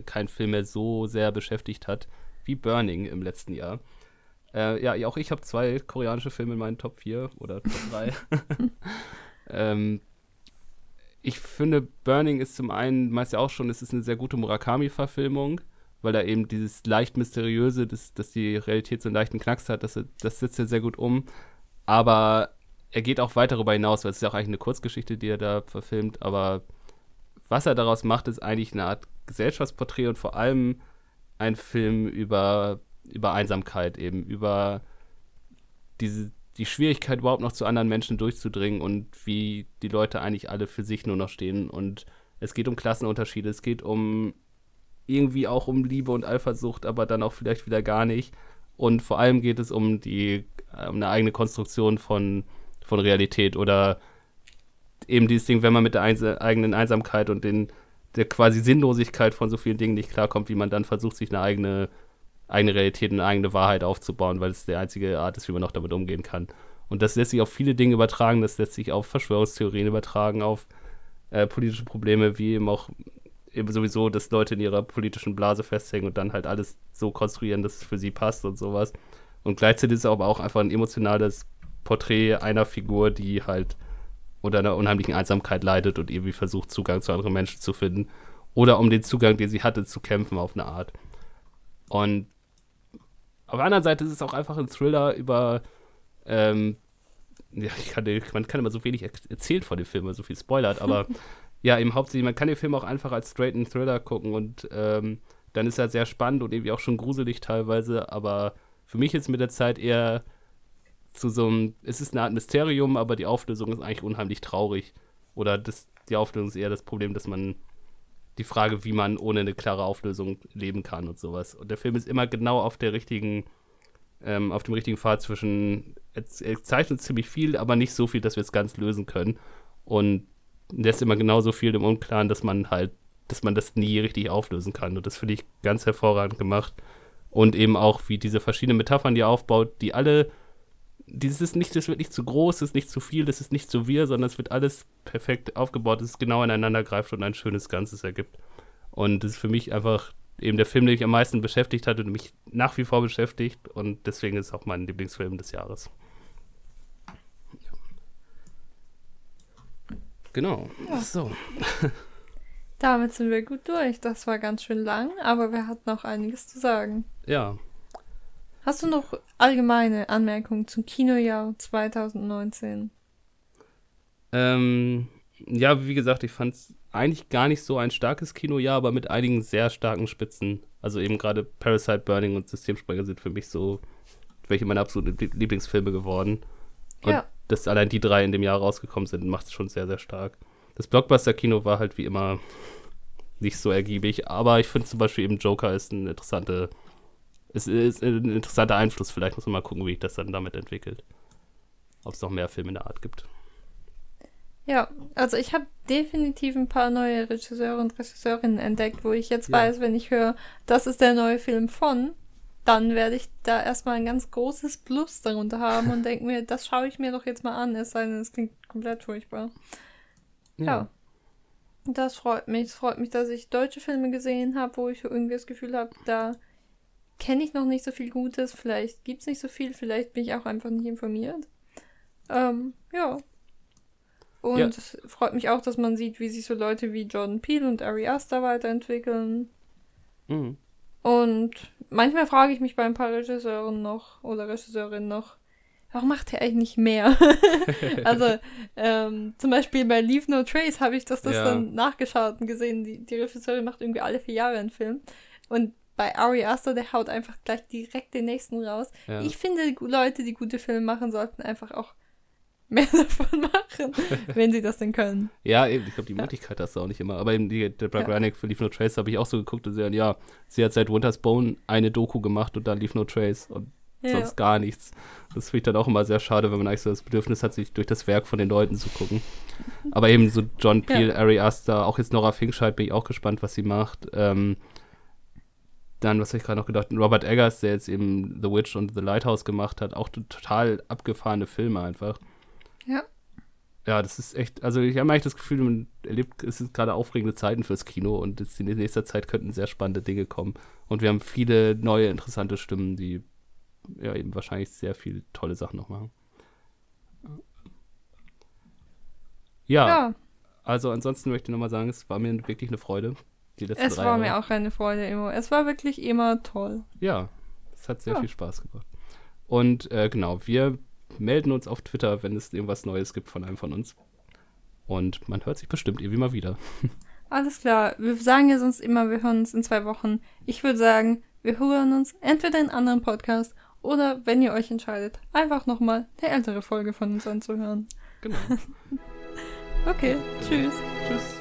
S1: kein Film mehr so sehr beschäftigt hat wie Burning im letzten Jahr. Äh, ja, auch ich habe zwei koreanische Filme in meinen Top 4 oder Top [laughs] 3. ähm, ich finde, Burning ist zum einen, meist ja auch schon, es ist eine sehr gute Murakami-Verfilmung, weil da eben dieses leicht mysteriöse, das, dass die Realität so einen leichten Knacks hat, das, das sitzt ja sehr gut um. Aber er geht auch weit darüber hinaus, weil es ist ja auch eigentlich eine Kurzgeschichte, die er da verfilmt, aber was er daraus macht, ist eigentlich eine Art Gesellschaftsporträt und vor allem ein Film über, über Einsamkeit eben, über diese, die Schwierigkeit überhaupt noch zu anderen Menschen durchzudringen und wie die Leute eigentlich alle für sich nur noch stehen. Und es geht um Klassenunterschiede, es geht um irgendwie auch um Liebe und Eifersucht, aber dann auch vielleicht wieder gar nicht. Und vor allem geht es um die um eine eigene Konstruktion von, von Realität oder eben dieses Ding, wenn man mit der eigenen Einsamkeit und den der quasi Sinnlosigkeit von so vielen Dingen nicht klarkommt, wie man dann versucht, sich eine eigene, eigene Realität, eine eigene Wahrheit aufzubauen, weil es die einzige Art ist, wie man noch damit umgehen kann. Und das lässt sich auf viele Dinge übertragen, das lässt sich auf Verschwörungstheorien übertragen, auf äh, politische Probleme, wie eben auch eben sowieso, dass Leute in ihrer politischen Blase festhängen und dann halt alles so konstruieren, dass es für sie passt und sowas. Und gleichzeitig ist es aber auch einfach ein emotionales Porträt einer Figur, die halt unter einer unheimlichen Einsamkeit leidet und irgendwie versucht, Zugang zu anderen Menschen zu finden. Oder um den Zugang, den sie hatte, zu kämpfen auf eine Art. Und auf der anderen Seite ist es auch einfach ein Thriller über, ähm, ja, kann, man kann immer so wenig erzählt von dem Film, weil so viel spoilert, aber [laughs] ja, eben hauptsächlich, man kann den Film auch einfach als straighten Thriller gucken und ähm, dann ist er sehr spannend und irgendwie auch schon gruselig teilweise, aber für mich ist mit der Zeit eher zu so einem, es ist eine Art Mysterium, aber die Auflösung ist eigentlich unheimlich traurig. Oder das, die Auflösung ist eher das Problem, dass man die Frage, wie man ohne eine klare Auflösung leben kann und sowas. Und der Film ist immer genau auf der richtigen, ähm, auf dem richtigen Pfad zwischen, er, er zeichnet ziemlich viel, aber nicht so viel, dass wir es ganz lösen können. Und lässt immer genauso viel im Unklaren, dass man halt, dass man das nie richtig auflösen kann. Und das finde ich ganz hervorragend gemacht. Und eben auch, wie diese verschiedenen Metaphern, die er aufbaut, die alle dieses ist nicht, das wird nicht zu groß, das ist nicht zu viel, das ist nicht zu wir, sondern es wird alles perfekt aufgebaut, dass es genau ineinander greift und ein schönes Ganzes ergibt. Und das ist für mich einfach eben der Film, der mich am meisten beschäftigt hat und mich nach wie vor beschäftigt. Und deswegen ist es auch mein Lieblingsfilm des Jahres. Genau. Ja. So.
S2: Damit sind wir gut durch. Das war ganz schön lang, aber wir hatten noch einiges zu sagen.
S1: Ja,
S2: Hast du noch allgemeine Anmerkungen zum Kinojahr 2019?
S1: Ähm, ja, wie gesagt, ich fand es eigentlich gar nicht so ein starkes Kinojahr, aber mit einigen sehr starken Spitzen. Also eben gerade Parasite, Burning und Systemsprenger sind für mich so welche meiner absoluten Lieblingsfilme geworden. Und ja. dass allein die drei in dem Jahr rausgekommen sind, macht es schon sehr, sehr stark. Das Blockbuster-Kino war halt wie immer nicht so ergiebig, aber ich finde zum Beispiel eben Joker ist eine interessante es ist ein interessanter Einfluss. Vielleicht muss man mal gucken, wie sich das dann damit entwickelt. Ob es noch mehr Filme in der Art gibt.
S2: Ja, also ich habe definitiv ein paar neue Regisseure und Regisseurinnen entdeckt, wo ich jetzt ja. weiß, wenn ich höre, das ist der neue Film von, dann werde ich da erstmal ein ganz großes Plus darunter haben und denke mir, das schaue ich mir doch jetzt mal an, es sei denn, es klingt komplett furchtbar. Ja. ja. Das freut mich. Es freut mich, dass ich deutsche Filme gesehen habe, wo ich irgendwie das Gefühl habe, da kenne ich noch nicht so viel Gutes, vielleicht gibt es nicht so viel, vielleicht bin ich auch einfach nicht informiert. Ähm, ja. Und ja. es freut mich auch, dass man sieht, wie sich so Leute wie Jordan Peele und Ari Aster weiterentwickeln. Mhm. Und manchmal frage ich mich bei ein paar Regisseuren noch oder Regisseurinnen noch, warum macht er eigentlich nicht mehr? [laughs] also ähm, zum Beispiel bei Leave No Trace habe ich das, das
S1: Ja.
S2: dann nachgeschaut und gesehen, die, die Regisseurin macht irgendwie alle vier Jahre einen Film. Und bei Ari Aster, der haut einfach gleich direkt den nächsten raus.
S1: Ja.
S2: Ich finde, Leute, die gute Filme machen, sollten einfach auch [laughs] mehr davon machen, [laughs] wenn sie das denn können.
S1: Ja, eben, ich glaube, die Möglichkeit hast du auch nicht immer. Aber eben die, der Brad
S2: Ja.
S1: Für Leave No Trace habe ich auch so geguckt und sie ja, sie hat seit Winter's Bone eine Doku gemacht und dann Leave No Trace und
S2: Ja.
S1: sonst gar nichts. Das finde ich dann auch immer sehr schade, wenn man eigentlich so das Bedürfnis hat, sich durch das Werk von den Leuten zu gucken. Aber eben so John Peel, Ari Aster, auch jetzt Nora Finkscheid, bin ich auch gespannt, was sie macht. Ähm, dann, was habe ich gerade noch gedacht, Robert Eggers, der jetzt eben The Witch und The Lighthouse gemacht hat, auch total abgefahrene Filme einfach.
S2: Ja.
S1: Ja, das ist echt, also ich habe eigentlich das Gefühl, man erlebt, es sind gerade aufregende Zeiten fürs Kino und jetzt in nächster Zeit könnten sehr spannende Dinge kommen. Und wir haben viele neue, interessante Stimmen, die ja eben wahrscheinlich sehr viele tolle Sachen noch machen. Ja,
S2: Ja,
S1: also ansonsten möchte ich nochmal sagen, es war mir wirklich eine Freude. Die letzten
S2: es
S1: drei
S2: war
S1: Jahre.
S2: mir auch eine Freude immer. Es war wirklich immer toll.
S1: Ja, es hat sehr
S2: Ja.
S1: viel Spaß gemacht. Und äh, genau, wir melden uns auf Twitter, wenn es irgendwas Neues gibt von einem von uns. Und man hört sich bestimmt irgendwie mal wieder. [laughs]
S2: Alles klar. Wir sagen ja sonst immer, wir hören uns in zwei Wochen. Ich würde sagen, wir hören uns entweder in einem anderen Podcast oder, wenn ihr euch entscheidet, einfach nochmal eine ältere Folge von uns anzuhören.
S1: Genau. [laughs]
S2: Okay, tschüss.
S1: Tschüss.